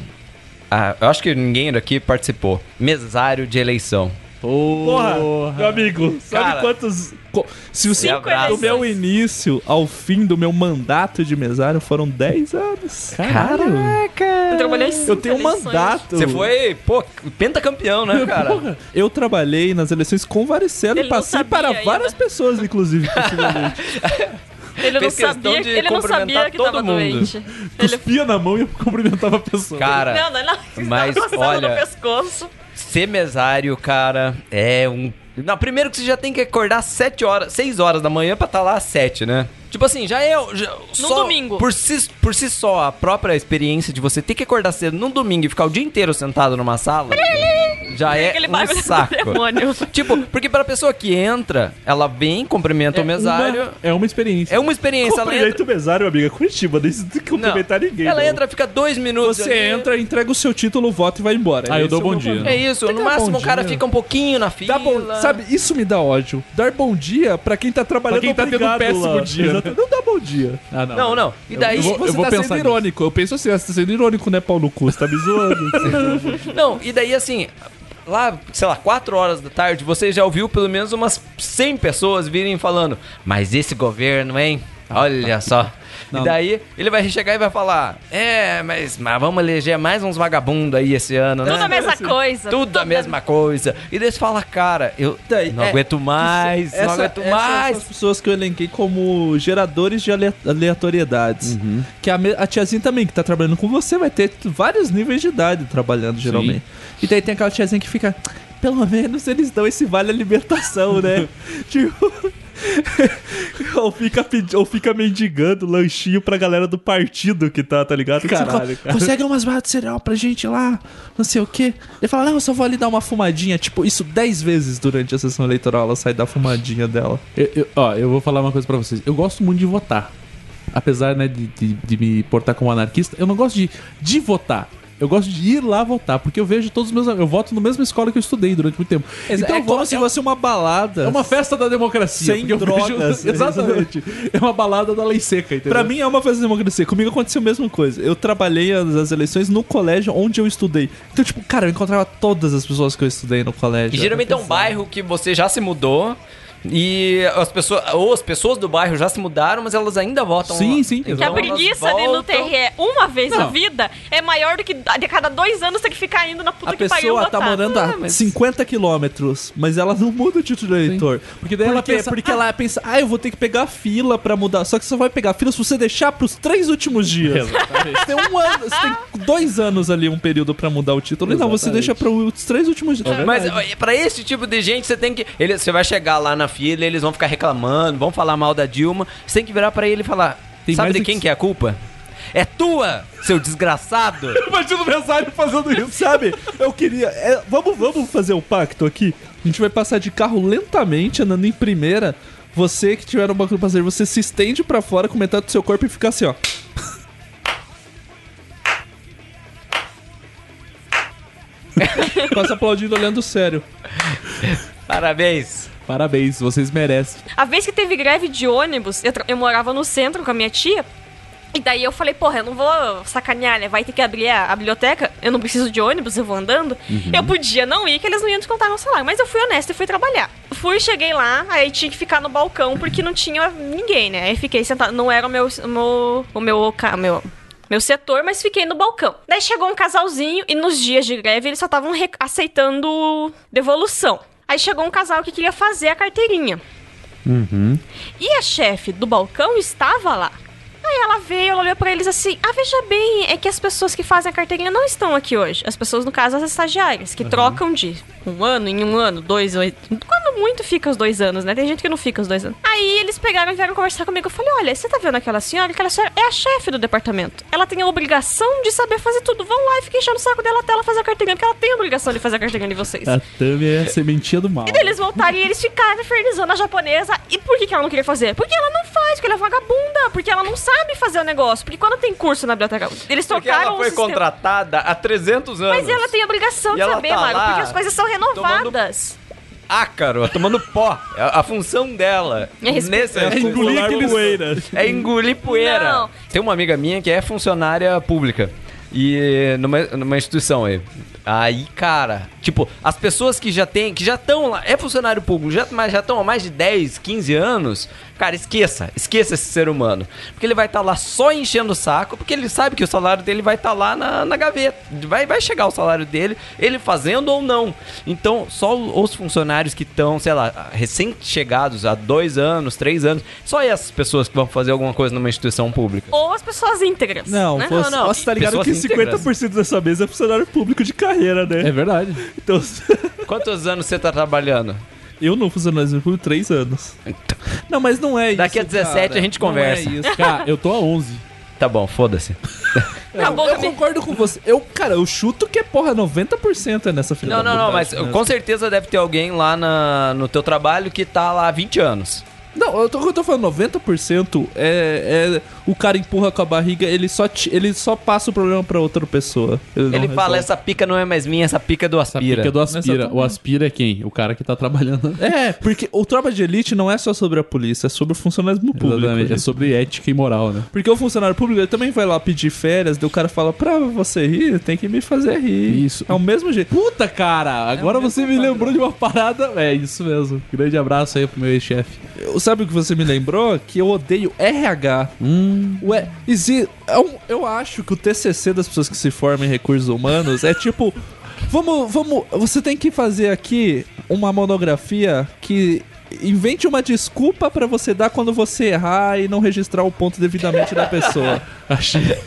Ah, eu acho que ninguém daqui participou. Mesário de eleição. Porra, meu amigo, sabe Cara. quantos. co- Se o Cinco do eleições. meu início ao fim do meu mandato de mesário foram 10 anos. Eu trabalhei Eu tenho um eleições. mandato. Você foi, pô, pentacampeão, né, cara? Eu trabalhei nas eleições com varicela Ele e não passei sabia para ainda. várias pessoas, inclusive, possivelmente. Ele não sabia, de ele não sabia que todo tava mundo. doente. Ele... Cuspia na mão e cumprimentava a pessoa. Cara, Não, não, não. Mas, olha- no pescoço. ser mesário, cara, é um. Não, primeiro que você já tem que acordar às 7 horas, 6 horas da manhã pra estar lá às 7, né? Tipo assim, já é. Já, só, domingo. Por si, por si só, a própria experiência de você ter que acordar cedo num domingo e ficar o dia inteiro sentado numa sala. já é um saco. Tipo, porque pra pessoa que entra, ela vem, cumprimenta o mesário. Uma- é uma experiência. É uma experiência. Ela entra, Cumprimento o mesário, amiga. Curitiba, tem que cumprimentar ninguém. ela não. entra, fica dois minutos. Você ali. entra, entrega o seu título, vota e vai embora. Ah, eu dou é bom dia. É isso, Tem no máximo o cara dia. fica um pouquinho na fila. Dá bom, sabe, isso me dá ódio. Dar bom dia pra quem tá trabalhando Pra quem tá tendo um péssimo lá. dia, né? Não dá bom dia. Ah, Não, não. E daí. Eu vou- Você tá pensar sendo nisso. irônico. Eu penso assim, você tá sendo irônico, né, pau no cu? Você tá me zoando. Não, e daí assim, lá, sei lá, 4 horas da tarde, você já ouviu pelo menos umas 100 pessoas virem falando, mas esse governo, hein? Olha só. Não. E daí ele vai chegar e vai falar: É, mas, mas vamos eleger mais uns vagabundos aí esse ano, né? Tudo a mesma coisa. Tudo a mesma coisa. E daí você fala, cara, eu Daí, não é, aguento mais, não aguento mais. Essas pessoas que eu elenquei como geradores de ale- aleatoriedades. Uhum. Que a, a tiazinha também, que tá trabalhando com você, vai ter vários níveis de idade trabalhando, geralmente. E daí tem aquela tiazinha que fica... Pelo menos eles dão esse vale alimentação, né? tipo... ou, fica ou fica mendigando lanchinho pra galera do partido que tá, tá ligado? Caralho, Você co- cara. Consegue umas barras de cereal pra gente lá, não sei o quê. Ele fala, não, eu só vou ali dar uma fumadinha. Tipo, isso 10 vezes durante a sessão eleitoral ela sai da fumadinha dela. Eu, eu- ó, eu vou falar uma coisa pra vocês. Eu gosto muito de votar. Apesar, né, de, de, de me portar como anarquista, eu não gosto de, de votar. Eu gosto de ir lá votar, porque eu vejo todos os meus. Eu voto na mesma escola que eu estudei durante muito tempo. Então é eu como voto- se fosse uma balada. É uma festa da democracia. Sem drogas. vejo- Exatamente. É uma balada da lei seca, entendeu? Pra mim é uma festa da democracia. Comigo aconteceu a mesma coisa. Eu trabalhei as, as eleições no colégio onde eu estudei. Então, tipo, cara, eu encontrava todas as pessoas que eu estudei no colégio. E geralmente é um bairro que você já se mudou. E as pessoas, ou as pessoas do bairro já se mudaram, mas elas ainda votam. Sim, sim, Então Que a preguiça de ter voltam. ré uma vez na Não. vida é maior do que de cada dois anos ter que ficar indo na puta A que pariu pessoa tá morando a Ah, mas- 50 quilômetros, mas ela não muda o título de eleitor. Porque daí Por ela pensa, Porque "Ah, ela pensa, ah, eu vou ter que pegar a fila pra mudar. Só que você só vai pegar a fila se você deixar pros três últimos dias. Você tem um ano, você tem dois anos ali, um período pra mudar o título. E não, você Exatamente. deixa pros três últimos dias. Mas ó, pra esse tipo de gente, você tem que. Ele, você vai chegar lá na fila, eles vão ficar reclamando, vão falar mal da Dilma. Você tem que virar pra ele e falar: Tem Sabe de quem que- que é a culpa? É tua, seu desgraçado! Imagina o mensário fazendo isso. Sabe? Eu queria. é, vamos, vamos fazer um pacto aqui? A gente vai passar de carro lentamente, andando em primeira. Você que tiver no banco do passageiro, você se estende pra fora com metade do seu corpo e fica assim, ó. Passa aplaudindo, olhando sério. Parabéns! Parabéns, vocês merecem. A vez que teve greve de ônibus, eu, eu morava no centro com a minha tia. E daí eu falei, porra, eu não vou sacanear, né? Vai ter que abrir a, a biblioteca. Eu não preciso de ônibus, eu vou andando. Eu podia não ir, que eles não iam descontar meu salário. Mas eu fui honesta e fui trabalhar. Fui, cheguei lá, aí tinha que ficar no balcão porque não tinha ninguém, né? Aí fiquei sentada. Não era o meu. O meu. O meu, ca- meu meu setor, mas fiquei no balcão. Daí chegou um casalzinho e nos dias de greve eles só estavam aceitando devolução. Aí chegou um casal que queria fazer a carteirinha. E a chefe do balcão estava lá. Aí ela veio, ela olhou pra eles assim: Ah, veja bem, é que as pessoas que fazem a carteirinha não estão aqui hoje. As pessoas, no caso, as estagiárias, que trocam de um ano em um ano, dois, oito. Quando muito fica os dois anos, né? Tem gente que não fica os dois anos. Aí eles pegaram e vieram conversar comigo. Eu falei: Olha, você tá vendo aquela senhora? Aquela senhora é a chefe do departamento. Ela tem a obrigação de saber fazer tudo. Vão lá e fiquem enchendo o saco dela até ela fazer a carteirinha, porque ela tem a obrigação de fazer a carteirinha de vocês. A Tami é a sementinha do mal. E daí eles voltaram e eles ficaram infernizando a japonesa. E por que, que ela não queria fazer? Porque ela não faz, porque ela é vagabunda, porque ela não sabe fazer o negócio. Porque quando tem curso na biblioteca, eles Porque trocaram ela o foi sistema. contratada há 300 anos. Mas ela tem a obrigação E de ela saber, tá porque as coisas são renovadas. ácaro, tomando pó. A, a função dela É nesse É engolir aquele poeira. é engolir poeira. Não. Tem uma amiga minha que é funcionária pública. E numa, numa instituição aí. Aí, cara, tipo, as pessoas que já tem, que já estão lá, é funcionário público, já, mas já estão há mais de 10, 15 anos, cara, esqueça, esqueça esse ser humano. Porque ele vai estar lá só enchendo o saco, porque ele sabe que o salário dele vai estar lá na, na gaveta. Vai, vai chegar o salário dele, ele fazendo ou não. Então, só os funcionários que estão, sei lá, recém-chegados há dois anos, três anos, só essas pessoas que vão fazer alguma coisa numa instituição pública. Ou as pessoas íntegras. Não, né? você, Não, não. você tá ligado Pessoas que íntegras. 50% dessa mesa é funcionário público de carreira, né? É verdade. Então, Quantos anos você tá trabalhando? Eu não funcionário público três anos. Não, mas não é isso. Daqui a 17 cara. a gente Não conversa. é isso. Cara, eu tô a 11. Tá bom, foda-se. Eu também. concordo com você. Eu, cara, eu chuto que é porra 90% é nessa filha Não, não, não, mas né? com certeza deve ter alguém lá na, no teu trabalho que tá lá há 20 anos. Não, eu tô, eu tô falando 90% é, é o cara empurra com a barriga, ele só, ele só passa o problema pra outra pessoa. não Ele fala, resolve. essa pica não é mais minha, essa pica é do Essa aspira. pica do aspira. O aspira é quem? O cara que tá trabalhando. É, porque o Tropa de Elite não é só sobre a polícia, é sobre o funcionalismo público. Exatamente. É sobre ética e moral, né? Porque o funcionário público ele também vai lá pedir férias, daí o cara fala, pra você rir, tem que me fazer rir. Isso. É o mesmo jeito. Puta, cara! Agora É o mesmo você me padrão. lembrou de uma parada. É isso mesmo. Grande abraço aí pro meu ex-chefe. Eu- Sabe o que você me lembrou? Que eu odeio RH. Hum. Ué, exi- é um- eu acho que o TCC das pessoas que se formam em recursos humanos é tipo, vamos, vamos, você tem que fazer aqui uma monografia que invente uma desculpa pra você dar quando você errar e não registrar o ponto devidamente da pessoa. Achei.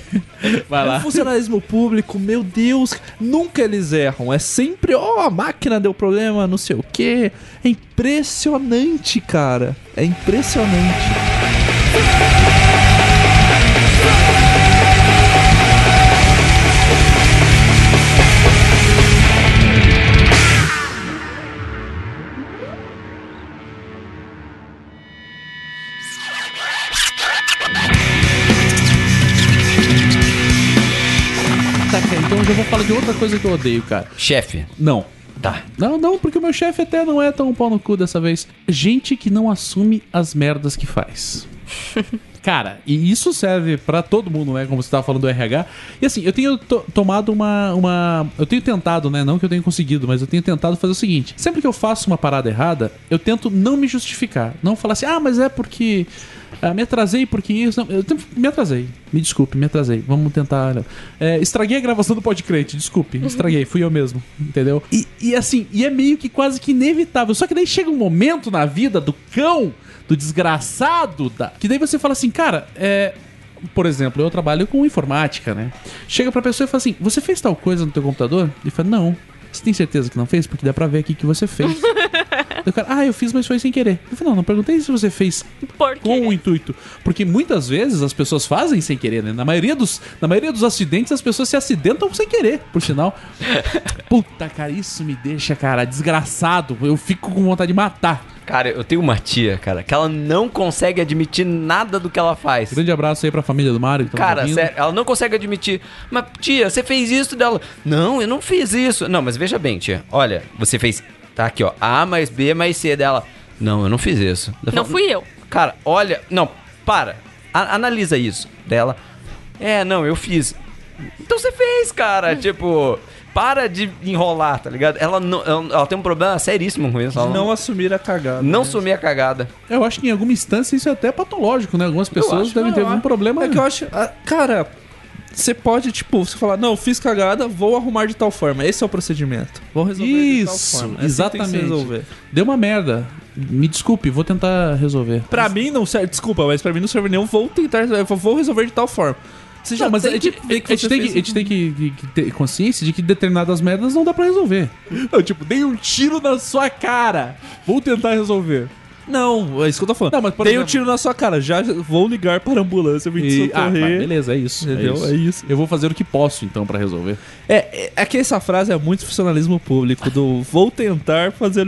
Vai O lá. funcionalismo público, meu Deus, nunca eles erram. É sempre, ó, a máquina deu problema, não sei o quê. É impressionante, cara. É impressionante. De outra coisa que eu odeio, cara. Chefe. Não. Tá. Não, não, porque o meu chefe até não é tão pau no cu dessa vez. Gente que não assume as merdas que faz. Cara, e isso serve pra todo mundo, né? Como você tava falando do RH. E assim, eu tenho to- tomado uma, uma. Eu tenho tentado, né? Não que eu tenha conseguido, mas eu tenho tentado fazer o seguinte: sempre que eu faço uma parada errada, eu tento não me justificar. Não falar assim, ah, mas é porque. Ah, me atrasei porque isso. Não, eu me atrasei. Me desculpe, me atrasei. Vamos tentar. É, estraguei a gravação do podcast, desculpe. Estraguei, fui eu mesmo. Entendeu? E, e assim, e é meio que quase que inevitável. Só que daí chega um momento na vida do cão, do desgraçado, da, que daí você fala assim, cara, é. Por exemplo, eu trabalho com informática, né? Chega pra pessoa e fala assim: Você fez tal coisa no teu computador? Ele fala: Não. Você tem certeza que não fez? Porque dá pra ver aqui que você fez. O cara, ah, eu fiz, mas foi sem querer. Eu falei, não, não perguntei se você fez com o intuito. Porque muitas vezes as pessoas fazem sem querer, né? Na maioria dos, na maioria dos acidentes, as pessoas se acidentam sem querer, por sinal. Puta, cara, isso me deixa, cara, desgraçado. Eu fico com vontade de matar. Cara, eu tenho uma tia, cara, que ela não consegue admitir nada do que ela faz. Grande abraço aí pra família do Mário. tá Cara, ouvindo. sério, ela não consegue admitir. Mas, tia, você fez isso dela. Não, eu não fiz isso. Não, mas veja bem, tia. Olha, você fez. Tá aqui, ó. A mais B mais C dela. Não, eu não fiz isso. Eu Não falo, fui eu. Cara, olha. Não, para. A- analisa isso dela. É, não, eu fiz. Então você fez, cara. tipo, para de enrolar, tá ligado? Ela, não, ela, ela tem um problema seríssimo com isso. Ela Não assumir a cagada. não sumir a cagada. Eu acho que em alguma instância isso é até patológico, né? Algumas pessoas acho, devem ter Não, algum problema. É que eu acho. ah, Cara, você pode, tipo, você falar, não, fiz cagada, vou arrumar de tal forma. Esse é o procedimento. Vou resolver de tal Isso, forma. É assim exatamente. resolver. Deu uma merda. Me desculpe, vou tentar resolver. Pra mim não serve, desculpa, mas pra mim não serve nenhum. Vou tentar, eu vou resolver de tal forma. Você já Não, mas a gente, que ver que a gente tem que, a gente tem que, que- que ter consciência de que determinadas merdas não dá pra resolver. Eu, tipo, dei um tiro na sua cara. Vou tentar resolver. Não, é isso que eu tô falando. Não, mas por Dei um exemplo- tiro na sua cara, já vou ligar para a ambulância, vim E, ah, socorrer. mas beleza, é isso. Entendeu? É isso. É isso. Eu vou fazer o que posso, então, pra resolver. É, é, é que essa frase é muito funcionalismo público, do vou tentar fazer.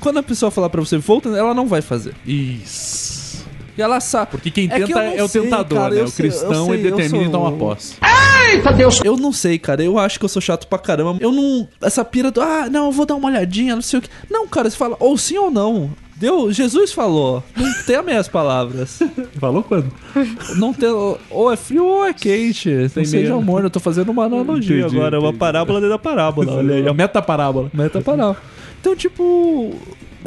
Quando a pessoa falar pra você, vou tentar, ela não vai fazer. Isso. E ela sabe. Porque quem É que tenta eu não é o sei, tentador, cara, né? O sei- cristão sei, ele eu determina sou- e toma posse. Eu não sei, cara. Eu acho que eu sou chato pra caramba. Eu não. Essa pira do. Ah, não, eu vou dar uma olhadinha, não sei o que. Não, cara, você fala ou sim ou não. Deu, Jesus falou. Não tem as minhas palavras. Falou quando? Não tem. Ou é frio ou é quente. Não seja amor. Eu tô fazendo uma analogia Entendi, agora. Uma entendi. parábola dentro da parábola. Olha aí. a meta-parábola. Meta parábola. Então, tipo.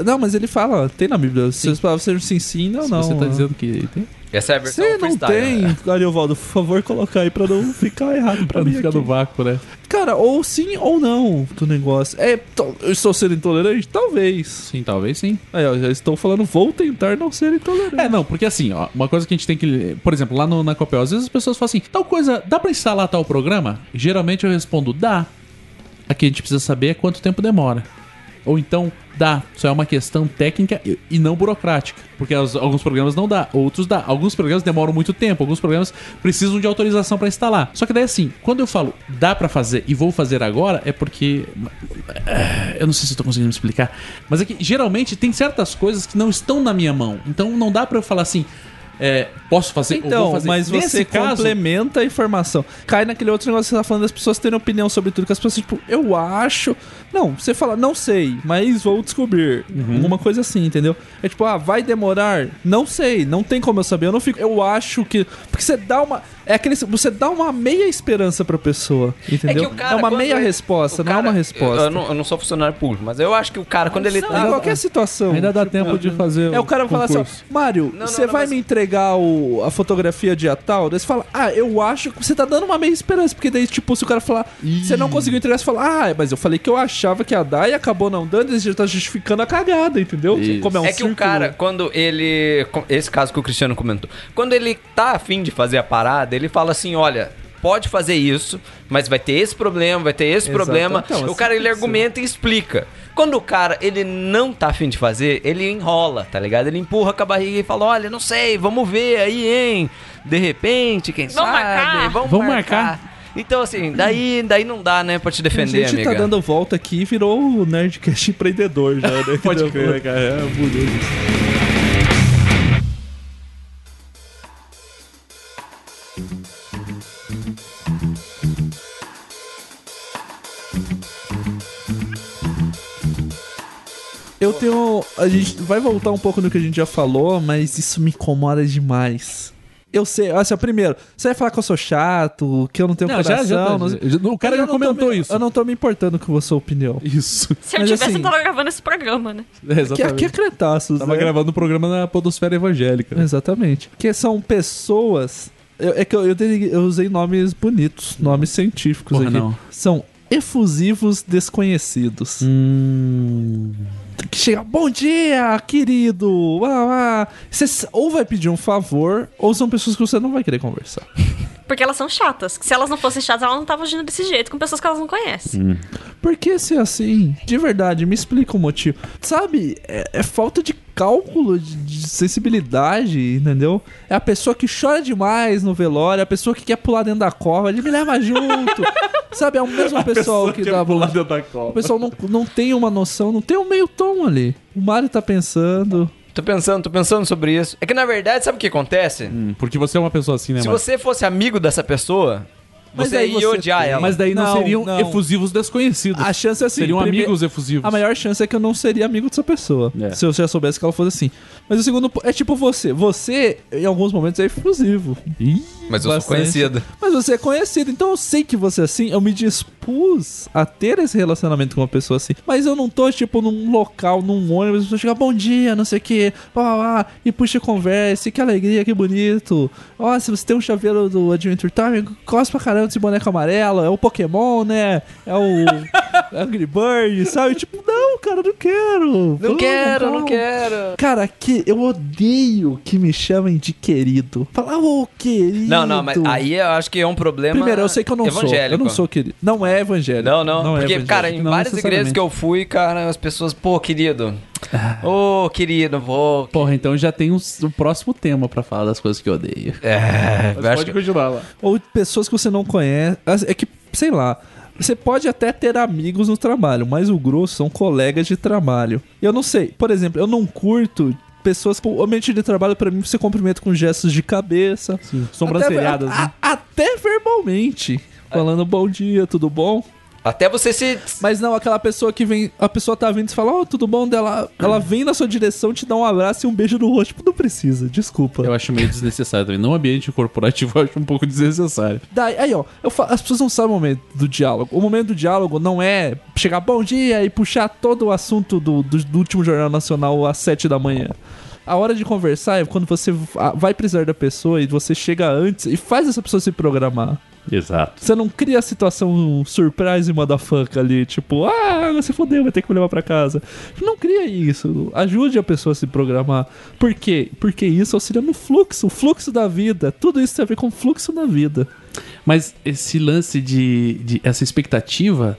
Não, mas ele fala, tem na Bíblia. Se as palavras sejam sim, sim, não, não. Você tá dizendo que tem? Essa é a versão Você não tem, né? Ariovaldo, por favor, colocar aí pra não ficar errado pra Pra não mim ficar aqui. no vácuo, né? Cara, ou sim ou não do negócio. É, eu estou sendo intolerante? Talvez. Sim, talvez sim. Aí, ó, já estou falando, vou tentar não ser intolerante. É, não, porque assim, ó, uma coisa que a gente tem que. Por exemplo, lá no, na Copel, às vezes as pessoas falam assim: tal coisa, dá pra instalar tal programa? Geralmente eu respondo, dá. Aqui a gente precisa saber é quanto tempo demora. Ou então, dá. Só é uma questão técnica e- não burocrática. Porque as- alguns programas não dá, outros dá. Alguns programas demoram muito tempo, alguns programas precisam de autorização pra instalar. Só que daí assim, quando eu falo dá pra fazer e vou fazer agora, é porque. é, Eu não sei se eu tô conseguindo me explicar. Mas é que geralmente tem certas coisas que não estão na minha mão. Então não dá pra eu falar assim. É, posso fazer Então, mas você caso, complementa a informação. Cai naquele outro negócio que você tá falando das pessoas terem opinião sobre tudo, que as pessoas, tipo, eu acho. Não, você fala, não sei, mas vou descobrir. Uhum. Alguma coisa assim, entendeu? É tipo, ah, vai demorar? Não sei, não tem como eu saber. Eu não fico, eu acho que. Porque você dá uma. É aquele. Você dá uma meia esperança pra pessoa. Entendeu? É que o cara, uma quando meia ele- resposta, o não é cara- uma resposta. Eu, eu não, eu não sou funcionário público, mas eu acho que o cara, quando ele Não, tá. em qualquer situação. Ainda dá tempo de fazer. É o cara vai falar assim. Mário, Não, não, você não, vai mas- me entregar o, a fotografia dia tal? Daí você fala, ah, eu acho que você tá dando uma meia esperança, porque daí, tipo, se o cara falar, você não conseguiu entregar, você fala, ah, mas eu falei que eu achava que ia dar e acabou não dando, e você já tá justificando a cagada, entendeu? Isso. Como é um é que o círculo. cara, quando ele. Esse caso que o Cristiano comentou. Quando ele tá afim de fazer a parada, ele fala assim: olha. Pode fazer isso, mas vai ter esse problema, vai ter esse Exato. problema. Então, o assim cara ele argumenta e explica. Quando o cara ele não tá afim de fazer, ele enrola, tá ligado? Ele empurra com a barriga e fala: olha, não sei, vamos ver aí, hein? De repente, quem Vamos sabe? marcar. Vamos, Vamos marcar. Então, assim, daí, daí não dá, né, pra te A defender, gente amiga. tá dando volta aqui e virou o Nerdcast empreendedor já, né? Pode crer, cara. É bonito. Eu tenho. A gente vai voltar um pouco no que a gente já falou, mas isso me incomoda demais. Eu sei, assim, ó, primeiro, você vai falar que eu sou chato, que eu não tenho Não, já- coração. já tá- não já- o cara já comentou me- isso. Eu não tô me importando com a sua opinião. Isso. Se eu Mas tivesse, assim- eu tava gravando esse programa, né? É, Que exatamente. aqui é cretaços, Tava né? gravando um programa na Podosfera Evangélica. Exatamente. Que são pessoas. eu- é que eu, eu, eu usei nomes bonitos, nomes científicos Porra, aqui. não. São efusivos desconhecidos. Hum. Que chega, bom dia, querido. Você ou vai pedir um favor, ou são pessoas que você não vai querer conversar. Porque elas são chatas. Se elas não fossem chatas, elas não estavam agindo desse jeito com pessoas que elas não conhecem. Por que ser assim? De verdade, me explica o motivo. Sabe, é, é falta de cálculo, de, de sensibilidade, entendeu? É a pessoa que chora demais no velório, é a pessoa que quer pular dentro da cova, ele me leva junto. Sabe, é o mesmo pessoal que dá pular dentro da copa. O pessoal não, não tem uma noção, não tem um meio tom ali. O Mário tá pensando. Tô pensando, tô pensando sobre isso. É que na verdade, sabe o que acontece? Hum, porque você é uma pessoa assim, né, Se você fosse amigo dessa pessoa, Mas você aí ia você odiar tem- ela. Mas daí não, Não, seriam não. efusivos desconhecidos. A chance é assim. seriam prime- amigos efusivos. A maior chance é que eu não seria amigo dessa pessoa. É. Se eu já soubesse que ela fosse assim. Mas o segundo é tipo você. Você, em alguns momentos, é efusivo. Ih, Mas eu sou Bastante. conhecido. Mas você é conhecido, então eu sei que você é assim. Eu me dispus a ter esse relacionamento com uma pessoa assim. Mas eu não tô, tipo, num local, num ônibus, a pessoa chega, bom dia, não sei o que, pá, pá, pá, e puxa conversa, e que alegria, que bonito. Ó, se você tem um chaveiro do Adventure Time, gosta pra caramba desse boneco amarelo, é o Pokémon, né? É o Angry Bird, sabe? Tipo, não, cara, não quero. Não quero, não vamos. quero. Cara, que eu odeio que me chamem de querido. Falar, ô, querido. Não, não, mas aí eu acho que é um problema Primeiro, eu sei que eu não evangélico. sou. Eu não sou querido. Não é evangélico. Não, não, é porque, evangélico, cara, em não várias igrejas que eu fui, cara, as pessoas, pô, querido. Ô, querido, vou. Porra, então já tem um, um próximo tema pra falar das coisas que eu odeio. É, Mas eu acho pode que- continuar lá. Ou pessoas que você não conhece. É que, sei lá. Você pode até ter amigos no trabalho, mas o grosso são colegas de trabalho. Eu não sei. Por exemplo, eu não curto pessoas que o ambiente de trabalho pra mim você cumprimenta com gestos de cabeça. sobrancelhadas, Até, né? a- até verbalmente. Falando bom dia, tudo bom? Até você se. Mas não, aquela pessoa que vem. A pessoa tá vindo e você fala, ó, tudo bom dela. Ela vem na sua direção, te dá um abraço e um beijo no rosto. Tipo, não precisa, desculpa. Eu acho meio desnecessário também. No ambiente corporativo eu acho um pouco desnecessário. Daí, aí, ó, eu fa- as pessoas não sabem o momento do diálogo. O momento do diálogo não é chegar bom dia e puxar todo o assunto do, do, do último Jornal Nacional às 7 da manhã. A hora de conversar é quando você va- vai precisar da pessoa e você chega antes e faz essa pessoa se programar. Exato. Você não cria a situação surprise motherfucker ali, tipo, ah, você fodeu, vai ter que me levar pra casa. Não cria isso. Ajude a pessoa a se programar. Por quê? Porque isso auxilia no fluxo, o fluxo da vida. Tudo isso tem a ver com o fluxo da vida. Mas esse lance de, de essa expectativa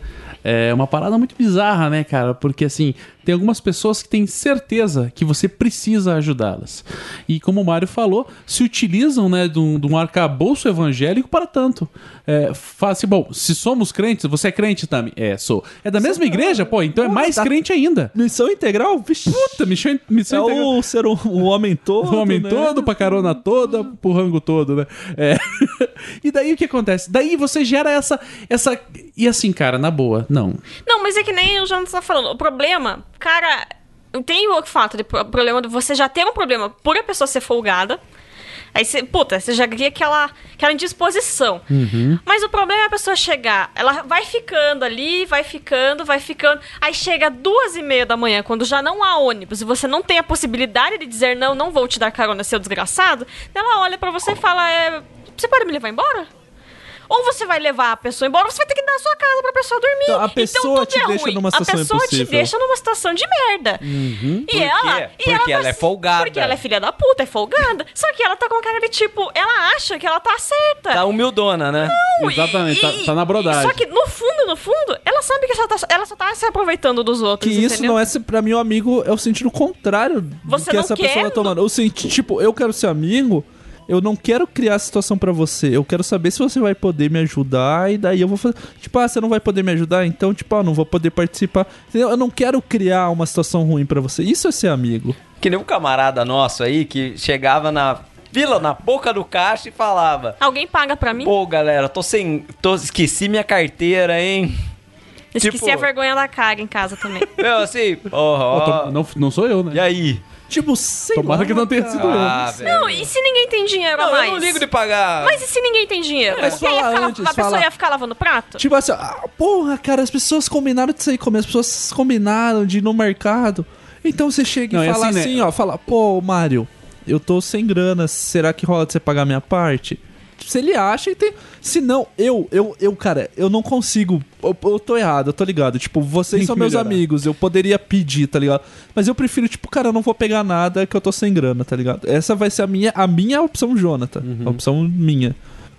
é uma parada muito bizarra, né, cara? Porque assim, tem algumas pessoas que têm certeza que você precisa ajudá-las. E como o Mário falou, se utilizam, né, de um, de um arcabouço evangélico para tanto. É, fala assim, bom, se somos crentes, você é crente também? É, sou. É da mesma igreja? Pô, então é mais crente ainda. Missão integral? Vixe. Puta, missão, missão É integral. o ser um, um homem todo. O homem né? todo, pra carona toda, pro rango todo, né? É. e daí o que acontece? Daí você gera essa. essa E assim, cara, na boa, não. Não, mas é que nem o Jonathan tá falando. O problema, cara, tem o fato de pro- problema de você já ter um problema por a pessoa ser folgada. Aí você, puta, você já cria aquela, aquela indisposição. Mas o problema é a pessoa chegar, ela vai ficando ali, vai ficando, vai ficando. Aí chega duas e meia da manhã, quando já não há ônibus e você não tem a possibilidade de dizer não, não vou te dar carona, seu desgraçado. Ela olha pra você e fala: é, Você pode me levar embora? Ou você vai levar a pessoa embora, ou você vai ter que dar a sua casa pra pessoa dormir. Então, a pessoa tudo te é deixa ruim. numa situação A pessoa impossível. te deixa numa situação de merda. Uhum. E ela. E Porque ela tá- é folgada. Porque ela é filha da puta, é folgada. Só que ela tá com cara de tipo, ela acha que ela tá certa. Tá humildona, né? Não, Exatamente, tá- tá na brodagem. Só que no fundo, no fundo, ela sabe que ela, tá, ela só tá se aproveitando dos Que outros. isso entendeu? não é, se- pra mim, o amigo é o sentido contrário do Você que não essa quer? pessoa tá tomando. O senti tipo, eu quero ser amigo, eu não quero criar a situação pra você. Eu quero saber se você vai poder me ajudar e daí eu vou fazer. Tipo, ah, você não vai poder me ajudar? Então, tipo, ah, não vou poder participar. Entendeu? Eu não quero criar uma situação ruim pra você. Isso é ser amigo. Que nem um camarada nosso aí que chegava na fila, na boca do caixa e falava: Alguém paga pra mim? Pô, galera, tô sem. Tô, esqueci minha carteira, hein? Esqueci tipo- a vergonha da cara em casa também. Meu, assim, ó, tô- não, não sou eu, né? E aí? Tipo, sei Tomara lá, que não tenha cara. sido eu. Ah, velho. Não, e se ninguém tem dinheiro a Não, mais? eu não ligo de pagar. Mas e se ninguém tem dinheiro? Mas ia fala ficar- antes, a pessoa fala- ia ficar lavando prato? Tipo assim, ah, porra, cara, as pessoas combinaram de sair comer, as pessoas combinaram de ir no mercado. Então você chega Não, e fala assim, né? assim, ó, fala, pô, Mário, eu tô sem grana, será que rola de você pagar minha parte? Se ele acha, tem. Se não, eu, eu, eu, cara, eu não consigo. Eu, eu tô errado, eu tô ligado. Tipo, vocês são meus melhorar. amigos, eu poderia pedir, tá ligado? Mas eu prefiro, tipo, cara, eu não vou pegar nada que eu tô sem grana, tá ligado? Essa vai ser a minha, a minha opção, Jonathan. Uhum. A opção minha.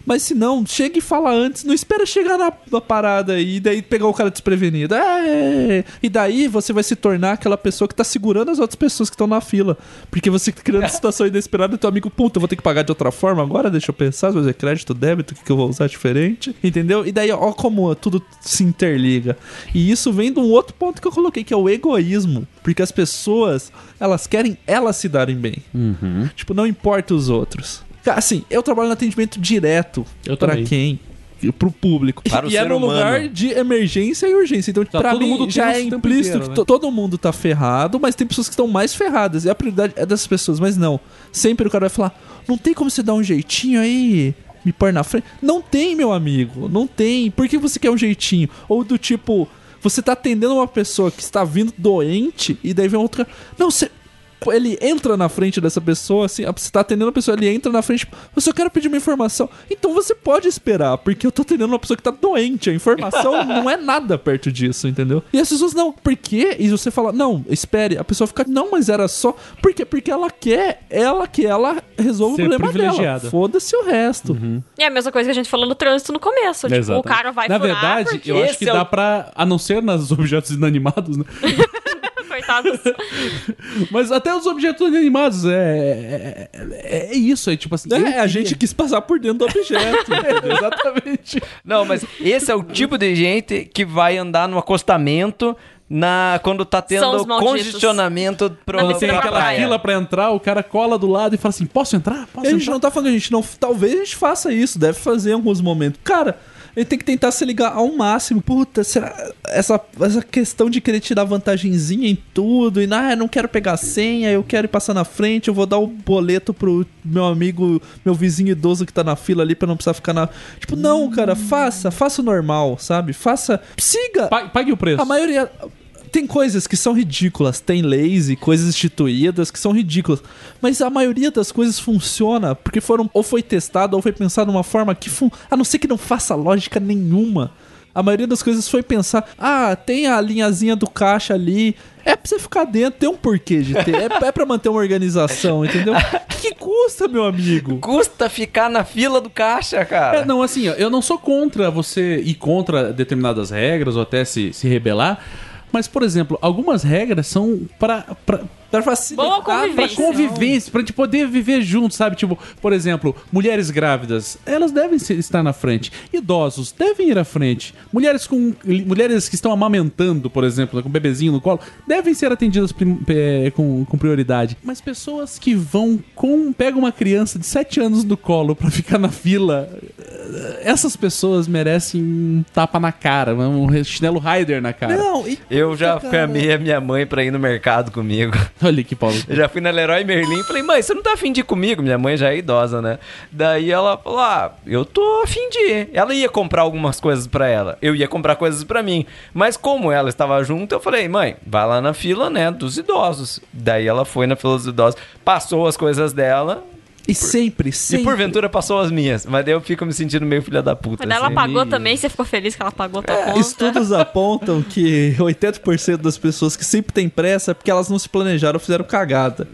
Mas se não, chega e fala antes, não espera chegar na, na parada e daí pegar o cara desprevenido. É, e daí você vai se tornar aquela pessoa que tá segurando as outras pessoas que estão na fila. Porque você criando situação inesperada e teu amigo, puta, eu vou ter que pagar de outra forma agora, deixa eu pensar, se vai ser crédito, débito, o que, que eu vou usar diferente. Entendeu? E daí, ó, como tudo se interliga. E isso vem de um outro ponto que eu coloquei, que é o egoísmo. Porque as pessoas, elas querem elas se darem bem. Uhum. Tipo, não importa os outros. Assim, eu trabalho no atendimento direto. Também. quem? Pro público. Para o e é no humano. lugar de emergência e urgência. Então, Tá pra todo mim, mundo já é implícito inteiro, que né? to- todo mundo tá ferrado, mas tem pessoas que estão mais ferradas. E a prioridade é dessas pessoas. Mas não. Sempre o cara vai falar: não tem como você dar um jeitinho aí me pôr na frente. Não tem, meu amigo. Não tem. Por que você quer um jeitinho? Ou do tipo, você tá atendendo uma pessoa que está vindo doente e daí vem outra. Não, você. Ele entra na frente dessa pessoa, assim, você tá atendendo a pessoa, ele entra na frente, eu só quero pedir uma informação. Então você pode esperar, porque eu tô atendendo uma pessoa que tá doente. A informação não é nada perto disso, entendeu? E as pessoas, não, por quê? E você fala, não, espere. A pessoa fica, não, mas era só. Por quê? Porque ela quer, ela que ela resolva Ser o problema dela. Foda-se o resto. E é a mesma coisa que a gente falou no trânsito no começo. Tipo, o cara vai Na furar verdade, porque... eu acho que Esse é dá o- pra. A não ser nos objetos inanimados, né? Coitados. Mas até os objetos inanimados é. É, é isso, é tipo assim. É, a gente quis passar por dentro do objeto. Exatamente. Não, mas esse é o tipo de gente que vai andar no acostamento na, quando tá tendo congestionamento pro, Quando tem pra aquela praia. fila pra entrar, o cara cola do lado e fala assim: posso entrar? Posso a gente entrar? não tá falando que a gente não. Talvez a gente faça isso, deve fazer em alguns momentos. Cara, ele tem que tentar se ligar ao máximo. Puta, será. Essa, essa questão de querer tirar vantagenzinha em tudo. E, ah, não quero pegar a senha, eu quero ir passar na frente, eu vou dar o boleto pro meu amigo, meu vizinho idoso que tá na fila ali pra não precisar ficar na. Tipo, não, cara, faça, faça o normal, sabe? Faça. Siga! Pa- Pague o preço. A maioria. Tem coisas que são ridículas, tem leis e coisas instituídas que são ridículas, mas a maioria das coisas funciona porque foram ou foi testado ou foi pensado de uma forma que, fun- a não ser que não faça lógica nenhuma. A maioria das coisas foi pensar, ah, tem a linhazinha do caixa ali, é pra você ficar dentro, tem um porquê de ter, é, é pra manter uma organização, entendeu? que, que custa, meu amigo? Custa ficar na fila do caixa, cara. É, não, assim, eu não sou contra você ir contra determinadas regras ou até se, se rebelar. Mas, por exemplo, algumas regras são pra. Pra facilitar, Boa Pra convivência. convivência, pra gente poder viver juntos, sabe? Tipo, por exemplo, mulheres grávidas, elas devem ser- estar na frente. Idosos devem ir à frente. Mulheres com mulheres que estão amamentando, por exemplo, com um bebezinho no colo, devem ser atendidas prim- com, com prioridade. Mas pessoas que vão com pegam uma criança de 7 anos no colo pra ficar na fila, eh, essas pessoas merecem um tapa na cara, um chinelo Rider na cara. Não, e Eu já cara. chamei a minha mãe pra ir no mercado comigo. Olha que Paulo. Eu já fui na Leroy Merlin e falei, mãe, você não tá afim de ir comigo? Minha mãe já é idosa, né? Daí ela falou, ah, eu tô afim de ir. Ela ia comprar algumas coisas pra ela. Eu ia comprar coisas pra mim. Mas como ela estava junto, eu falei, mãe, vai lá na fila, né, dos idosos. Daí ela foi na fila dos idosos, passou as coisas dela E sempre, sempre. e porventura passou as minhas. Mas daí eu fico me sentindo meio filha da puta. Mas ela assim. pagou também, você ficou feliz que ela pagou a tua conta. Estudos apontam que 80% das pessoas que sempre têm pressa é porque elas não se planejaram, fizeram cagada.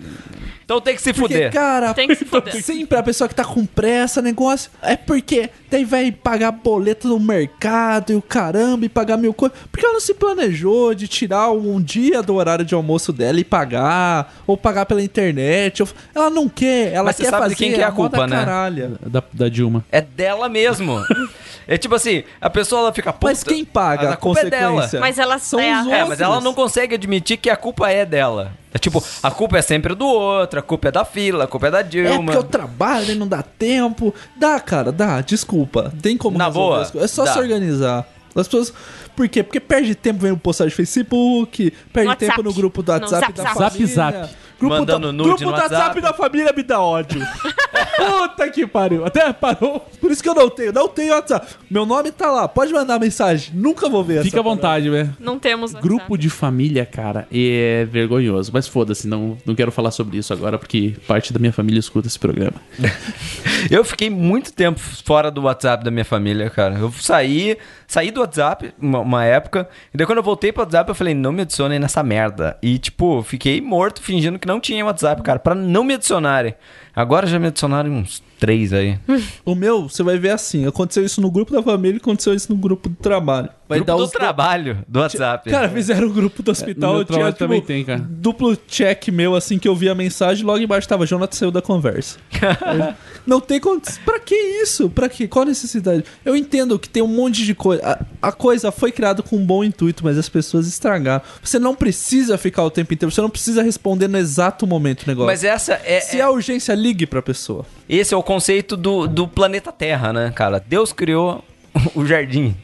Então tem que se Porque, fuder. cara, Tem que se fuder. sempre a pessoa que tá com pressa, negócio, é porque daí vai pagar boleto no mercado e o caramba, e pagar mil coisas. Porque ela não se planejou de tirar um dia do horário de almoço dela e pagar, ou pagar pela internet. ou- Ela não quer, ela Mas quer sabe fazer de quem que é a culpa, né? caralha. Da, da Dilma. É dela mesmo. é tipo assim, a pessoa ela fica puta. Mas quem paga mas a, a culpa é dela. consequência? Mas ela São é, os É, mas ela não consegue admitir que a culpa é dela. É tipo, a culpa é sempre do outro, a culpa é da fila, a culpa é da É Dilma. porque eu trabalho e não dá tempo. Dá, cara, dá, desculpa. Tem como Na boa. É só dá. se organizar. As pessoas. Por quê? Porque perde tempo vendo postagem de Facebook, perde WhatsApp. tempo no grupo do No WhatsApp Zap da Zap. família. Zap Zap. Grupo Mandando do, nude grupo no do WhatsApp WhatsApp. da família me dá ódio. Puta que pariu. Até parou. Por isso que eu não tenho, não tenho WhatsApp. Meu nome tá lá, pode mandar mensagem. Nunca vou ver Fica à vontade, velho. Não temos WhatsApp. Grupo de família, cara, é vergonhoso. Mas foda-se, não, não quero falar sobre isso agora, porque parte da minha família escuta esse programa. Eu fiquei muito tempo fora do WhatsApp da minha família, cara. Eu saí, saí do WhatsApp uma, uma época, e daí quando eu voltei pro WhatsApp, eu falei, não me adicionem nessa merda. E, tipo, fiquei morto fingindo que não tinha WhatsApp, cara, pra não me adicionarem. Agora já me adicionaram uns três aí. O meu, você vai ver assim. Aconteceu isso no grupo da família, aconteceu isso no grupo do trabalho. Vai Grupo dar do os trabalho do WhatsApp. Cara, fizeram o grupo do hospital. no meu eu tinha, trabalho tipo, também tem, cara. Duplo check meu, assim, que eu vi a mensagem, logo embaixo tava, Jonathan saiu da conversa. Não tem condição. Pra que isso? Pra que? Qual a necessidade? Eu entendo que tem um monte de coisa. A, a coisa foi criada com um bom intuito, mas as pessoas estragaram. Você não precisa ficar o tempo inteiro, você não precisa responder no exato momento o negócio. Mas essa é, Se é- há urgência, ligue pra pessoa. esse é o conceito do, do planeta Terra, né, cara? Deus criou o jardim.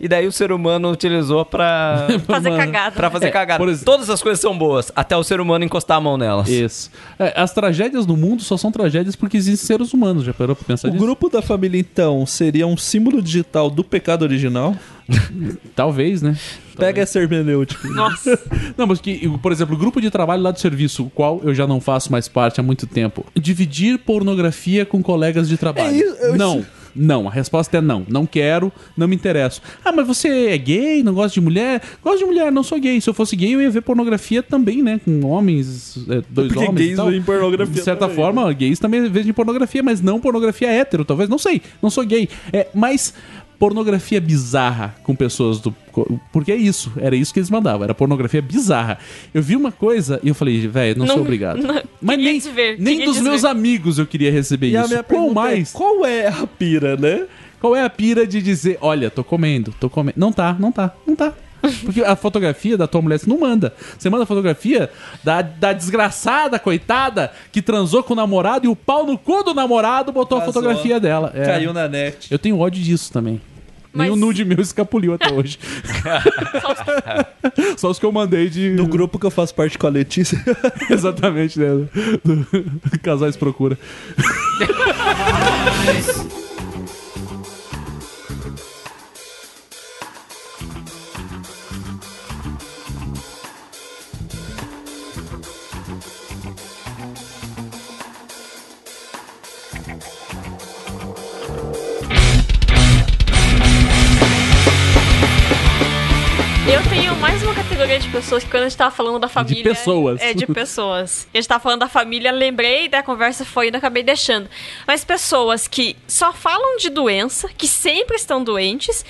E daí o ser humano utilizou pra. Fazer Mano. cagada. pra fazer É, cagada. por exemplo- Todas as coisas são boas, até o ser humano encostar a mão nelas. Isso. É, as tragédias no mundo só são tragédias porque existem seres humanos. Já parou pra pensar O nisso? grupo da família, então, seria um símbolo digital do pecado original? Talvez, né? Pega essa hermenêutica. Nossa. Não, mas que, por exemplo, o grupo de trabalho lá do serviço, o qual eu já não faço mais parte há muito tempo. Dividir pornografia com colegas de trabalho. É isso, eu- Não. Não, a resposta é não. Não quero, não me interesso. Ah, mas você é gay, não gosta de mulher? Gosto de mulher, não sou gay. Se eu fosse gay, eu ia ver pornografia também, né? Com homens, é, dois Porque homens. e gays tal. veem pornografia De certa também, forma, gays também veem pornografia, mas não pornografia hétero, talvez. Não sei, não sou gay. É, mas pornografia bizarra com pessoas do. Porque é isso, era isso que eles mandavam, era pornografia bizarra. Eu vi uma coisa e eu falei, velho, não, Não- sou obrigado. não- Mas nem, desver, nem dos meus amigos eu queria receber E a isso. minha Qual pergunta mais? é, qual é a pira, né? Qual é a pira de dizer, olha, tô comendo, tô comendo. Não tá, não tá, não tá. Porque a fotografia da tua mulher você não manda. Você manda a fotografia da, da desgraçada, coitada, que transou com o namorado e o pau no cu do namorado botou a Vazou. fotografia dela. É. Caiu na net. Eu tenho ódio disso também. Mas- Nenhum nude meu escapuliu até hoje. Só os que eu mandei de. No grupo que eu faço parte com a Letícia. Exatamente, né? Do, do- Casais procura. Pessoas que quando a gente tava falando da família. pessoas. É, de pessoas. A gente tava falando da família, lembrei da conversa foi e acabei deixando. Mas pessoas que só falam de doença, que sempre estão doentes,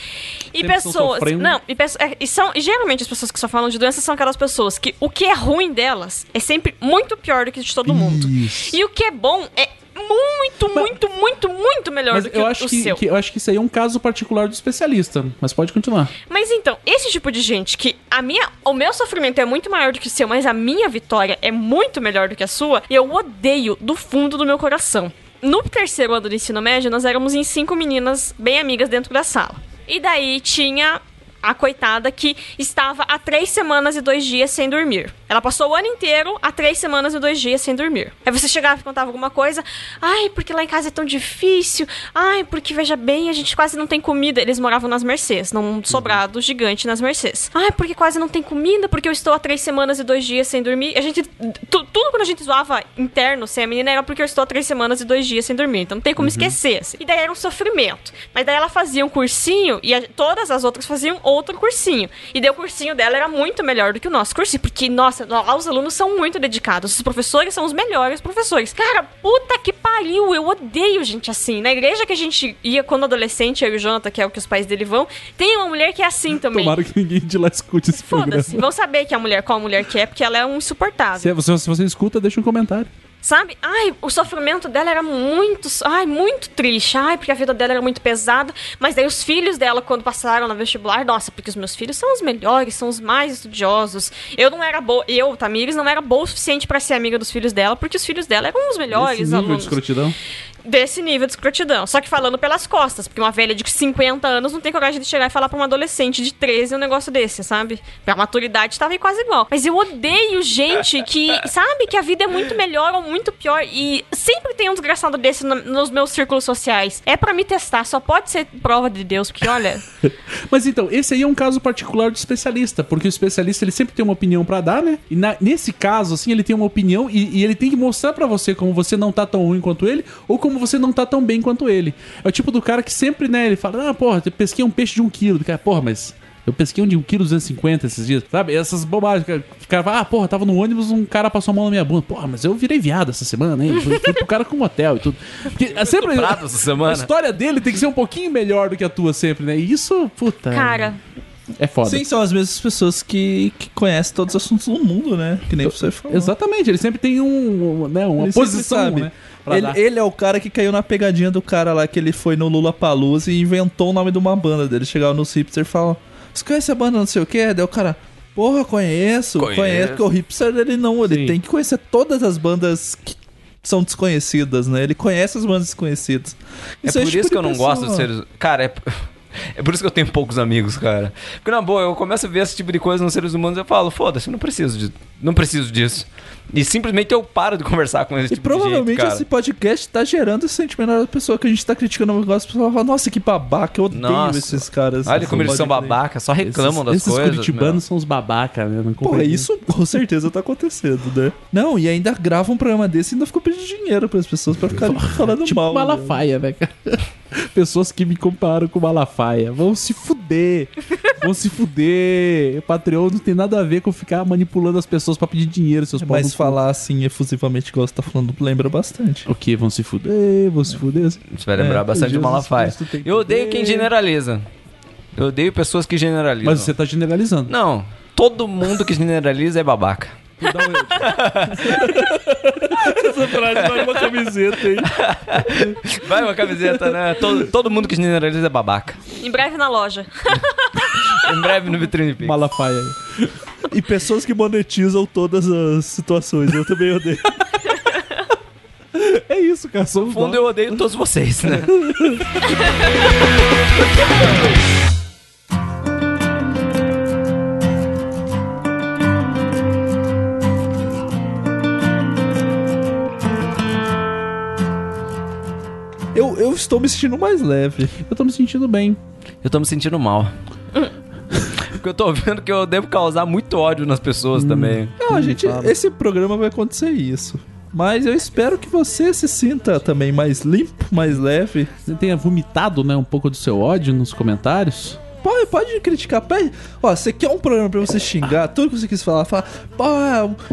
e Sempre pessoas. Não, e, é, e são. E geralmente as pessoas que só falam de doença são aquelas pessoas que o que é ruim delas é sempre muito pior do que de todo mundo. Isso. E o que é bom é muito, muito, muito, muito melhor Mas do que eu o, acho o que, seu. que- eu acho que isso aí é um caso particular do especialista. Mas pode continuar. Mas então, esse tipo de gente que a minha, o meu sofrimento é muito maior do que o seu, mas a minha vitória é muito melhor do que a sua, eu odeio do fundo do meu coração. No terceiro ano do ensino médio, nós éramos em cinco meninas bem amigas dentro da sala. E daí tinha a coitada que estava há três semanas e dois dias sem dormir. Ela passou o ano inteiro há três semanas e dois dias sem dormir. Aí você chegava e contava alguma coisa. Ai, porque lá em casa é tão difícil. Ai, porque veja bem, a gente quase não tem comida. Eles moravam nas Mercês, num sobrado gigante nas Mercês. Ai, porque quase não tem comida, porque eu estou há três semanas e dois dias sem dormir. A gente. tu- tudo quando a gente zoava interno sem a menina era porque eu estou há três semanas e dois dias sem dormir. Então não tem como esquecer. assim. E daí era um sofrimento. Mas daí ela fazia um cursinho e a- todas as outras faziam outro cursinho. E daí o cursinho dela era muito melhor do que o nosso cursinho. Porque, nossa, lá os alunos são muito dedicados. Os professores são os melhores professores. Cara, puta que pariu. Eu odeio gente assim. Na igreja que a gente ia quando adolescente, eu e o Jonathan, que é o que os pais dele vão, tem uma mulher que é assim também. Tomara que ninguém de lá escute esse. Foda-se. Vão saber que a mulher, qual mulher que é, porque ela é um insuportável. Se você, se você escuta, deixa um comentário. Sabe? Ai, o sofrimento dela era muito, ai, muito triste. Ai, porque a vida dela era muito pesada. Mas daí os filhos dela, quando passaram no vestibular, nossa, porque os meus filhos são os melhores, são os mais estudiosos. Eu não era boa, eu, Tamires, não era boa o suficiente pra ser amiga dos filhos dela, porque os filhos dela eram os melhores Esse nível de alunos. escrotidão. Desse nível de escrotidão. Só que falando pelas costas, porque uma velha de 50 anos não tem coragem de chegar e falar pra uma adolescente de 13 um negócio desse, sabe? A maturidade tava quase igual. Mas eu odeio gente que, sabe, que a vida é muito melhor ou muito pior. E sempre tem um desgraçado desse no- nos meus círculos sociais. É pra me testar, só pode ser prova de Deus, porque olha. Mas então, esse aí é um caso particular do especialista, porque o especialista ele sempre tem uma opinião pra dar, né? E na- nesse caso, assim, ele tem uma opinião e, e ele tem que mostrar pra você como você não tá tão ruim quanto ele ou como você não tá tão bem quanto ele. É o tipo do cara que sempre, né, ele fala, ah, porra, eu pesquei um peixe de um quilo. Do cara, porra, mas eu pesquei um de 1 kg 250 esses dias, sabe? Essas bobagens. O cara fala, ah, porra, tava no ônibus, um cara passou a mão na minha bunda. Porra, mas eu virei viado essa semana, hein? Fui, fui pro cara com um hotel e tudo. Porque é sempre. essa semana. A história dele tem que ser um pouquinho melhor do que a tua sempre, né? E isso, puta. Cara, É foda. Sim, são as mesmas pessoas que, que conhecem todos os assuntos do mundo, né? Que nem você falou. Exatamente, ele sempre tem um, né, uma Ele posição, sabe. né? Ele, ele é o cara que caiu na pegadinha do cara lá que ele foi no Lula Palusa e inventou o nome de uma banda dele. Chegava nos hipster e falava: Você conhece a banda não sei o que? Daí o cara, porra, conheço, Conheço. conheço. Porque o hipster ele não, ele Sim. tem que conhecer todas as bandas que são desconhecidas, né? Ele conhece as bandas desconhecidas. É Isso por tipo isso que eu não gosto de seres. Cara, é. É por isso que eu tenho poucos amigos, cara. Porque, na boa, eu começo a ver esse tipo de coisa nos seres humanos e eu falo, foda-se, eu não preciso de, não preciso disso. E simplesmente eu paro de conversar com esse E tipo de gente, provavelmente esse podcast tá gerando esse sentimento na pessoa que a gente tá criticando o negócio. A pessoa fala, nossa, que babaca, eu odeio Nossa. esses caras. Olha como eles são babaca, só reclamam das esses coisas. curitibanos meu. são os babaca, né? Não Pô, isso com certeza tá acontecendo, né? Não, e ainda grava um programa desse e ainda ficou pedindo dinheiro pras pessoas pra ficarem falando Tipo mal. né? Malafaia, né, cara? Pessoas que me comparam com Malafaia. Vão se fuder. Vão se fuder. O Patreon não tem nada a ver com ficar manipulando as pessoas pra pedir dinheiro, seus pau Mas cu. falar assim efusivamente igual você tá falando lembra bastante. O que? Vão se fuder, vão se fuder. Você vai lembrar É, bastante de Jesus Malafaia. Tem que Eu odeio quem generaliza. Eu odeio pessoas que generalizam. Mas você tá generalizando. Não, todo mundo que generaliza é babaca. Essa frase vai uma camiseta, hein? Vai uma camiseta, né? Todo, todo mundo que generaliza é babaca. Em breve na loja. Em breve no Vitrine Pix. Malafaia. E pessoas que monetizam todas as situações. Eu também odeio. É isso, cara. No fundo, nós. eu odeio todos vocês, né? Eu, eu estou me sentindo mais leve. Eu tô me sentindo bem. Eu tô me sentindo mal. Porque eu tô vendo que eu devo causar muito ódio nas pessoas também. Não, a gente, esse programa vai acontecer isso. Mas eu espero que você se sinta também mais limpo, mais leve. Você tenha vomitado, né, um pouco do seu ódio nos comentários. Pode, pode criticar. Pede. Ó, você quer um programa pra você xingar, tudo que você quis falar, fala, pô,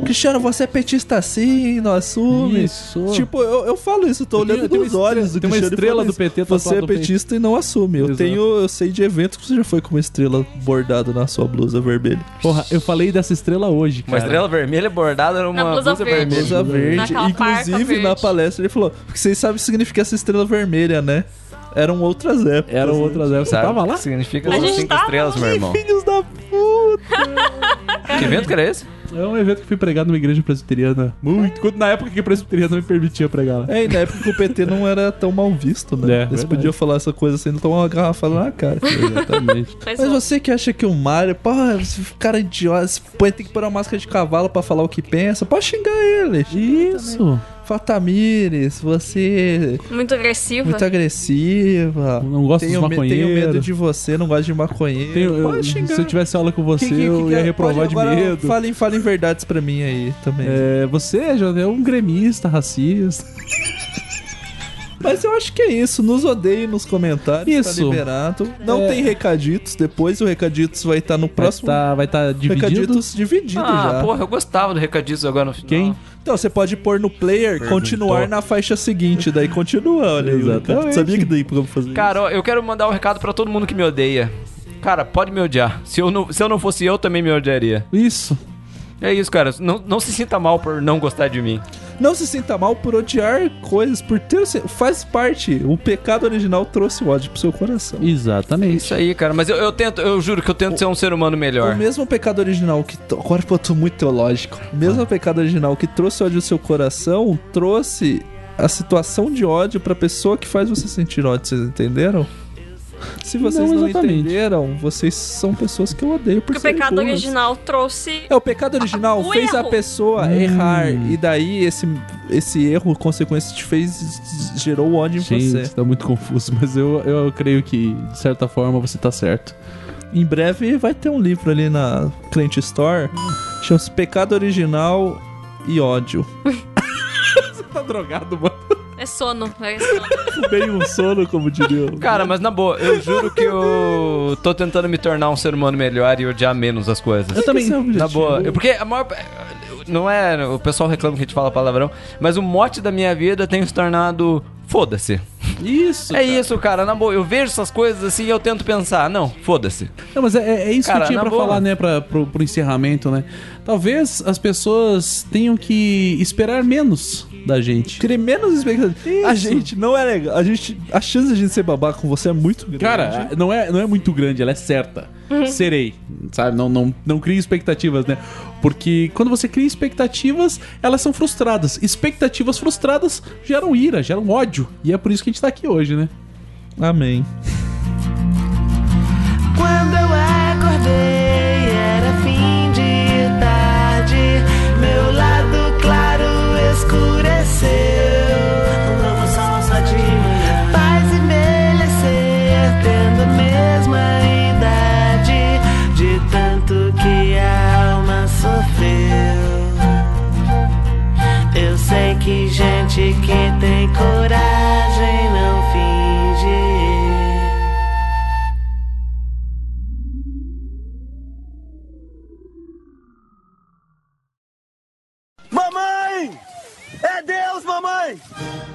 Cristiano, você é petista assim, não assume. Isso. Tipo, eu, eu falo isso, tô olhando tenho nos uma olhos estrela- do tem uma Cristiano e estrela falo do. PT Você é petista e não assume. Eu Exato. tenho, eu sei de eventos que você já foi com uma estrela bordada na sua blusa vermelha. Porra, eu falei dessa estrela hoje, cara. Uma estrela vermelha bordada numa Na blusa blusa verde. vermelha. Blusa verde. Inclusive, na palestra ele falou: porque vocês sabem o que significa essa estrela vermelha, né? Eram outras épocas. Eram né? outras épocas. Você Sabe tava lá? significa A essas gente cinco estrelas, meu irmão? Filhos da puta! Que evento que era esse? É um evento que fui pregar numa igreja presbiteriana. Muito. Quando, na época que a presbiteriana me permitia pregar lá. É, e na época que o PT não era tão mal visto, né? É, Eles verdade. podiam falar essa coisa sem tomar uma garrafa na cara. Exatamente. Mas, Mas você que acha que o Mario, pô, esse cara idiota, esse põe, tem que pôr uma máscara de cavalo pra falar o que pensa, pode xingar ele. Isso. Fatamires, você muito agressiva. muito agressiva. Não gosto tenho, dos me- tenho medo de você, não gosto de maconheiro. Tenho- eu- pode xingar. se eu tivesse aula com você, Que- que- que- eu ia que- reprovar pode- de agora medo. Falem, falem verdades pra mim aí também. É, você, é um gremista, racista. Mas eu acho que é isso. Nos odeiem nos comentários. Isso. Tá liberado. Não É. tem recaditos. Depois o recaditos vai estar no Vai próximo. tá, vai tá dividido. recaditos dividido Ah, já. porra, eu gostava do recadinho agora no final. Quem? Então você pode pôr no player, continuar na faixa seguinte. Daí continua, olha aí. Exatamente. Sabia que daí pra fazer Cara, ó, eu quero mandar um recado pra todo mundo que me odeia. Cara, pode me odiar. Se eu não, se eu não fosse eu, também me odiaria. Isso. É isso, cara. Não, não se sinta mal por não gostar de mim. Não se sinta mal por odiar coisas, por ter. Faz parte. O pecado original trouxe o ódio pro seu coração. É Exatamente. isso aí, cara. Mas eu, eu tento, eu juro que eu tento ser um ser humano melhor. O mesmo pecado original que. Agora eu tô muito teológico. O mesmo pecado original que trouxe ódio ao seu coração trouxe a situação de ódio pra pessoa que faz você sentir ódio. Vocês entenderam? Se vocês Não não, entenderam, vocês são pessoas que eu odeio por Porque o pecado burras. original trouxe. É, o pecado original O fez a erro. pessoa Hum. errar. E daí esse, esse erro, consequência, te fez. gerou ódio em Gente, você. tá muito confuso, mas eu, eu creio que, de certa forma, você tá certo. Em breve vai ter um livro ali na Client Store. Chama-se Pecado Original e Ódio. Você tá drogado, mano. É sono. É sono. Bem um sono, como diria. o- Cara, mas na boa, eu juro que eu tô tentando me tornar um ser humano melhor e odiar menos as coisas. Eu também. É. Na boa. Eu- Porque a maior. Não é. O pessoal reclama que a gente fala palavrão, mas o mote da minha vida tem se tornado. Foda-se. Isso. É isso, cara. Na boa, eu vejo essas coisas assim e eu tento pensar. Não, foda-se. Não, mas é, é isso Cara, que eu tinha pra boa. falar, né, pra, pro, pro encerramento, né? Talvez as pessoas tenham que esperar menos da gente. Cria menos expectativa. Isso. A gente não é legal. A gente. A chance de a gente ser babaca com você é muito grande. Cara, não é, não é muito grande, ela é certa. Uhum. Serei. Sabe? Não, não, não crie expectativas, né? Porque quando você cria expectativas, elas são frustradas. Expectativas frustradas geram ira, geram ódio. E é por isso que a gente tá aqui hoje, né? Amém. Quando eu acordei, era fim de tarde. Meu lado claro escuro envelheceu, lama salsa de manhã. Faz envelhecer, tendo a mesma idade, de tanto que a alma sofreu. Eu sei que gente que tem coragem. Mamãe! É Deus, mamãe!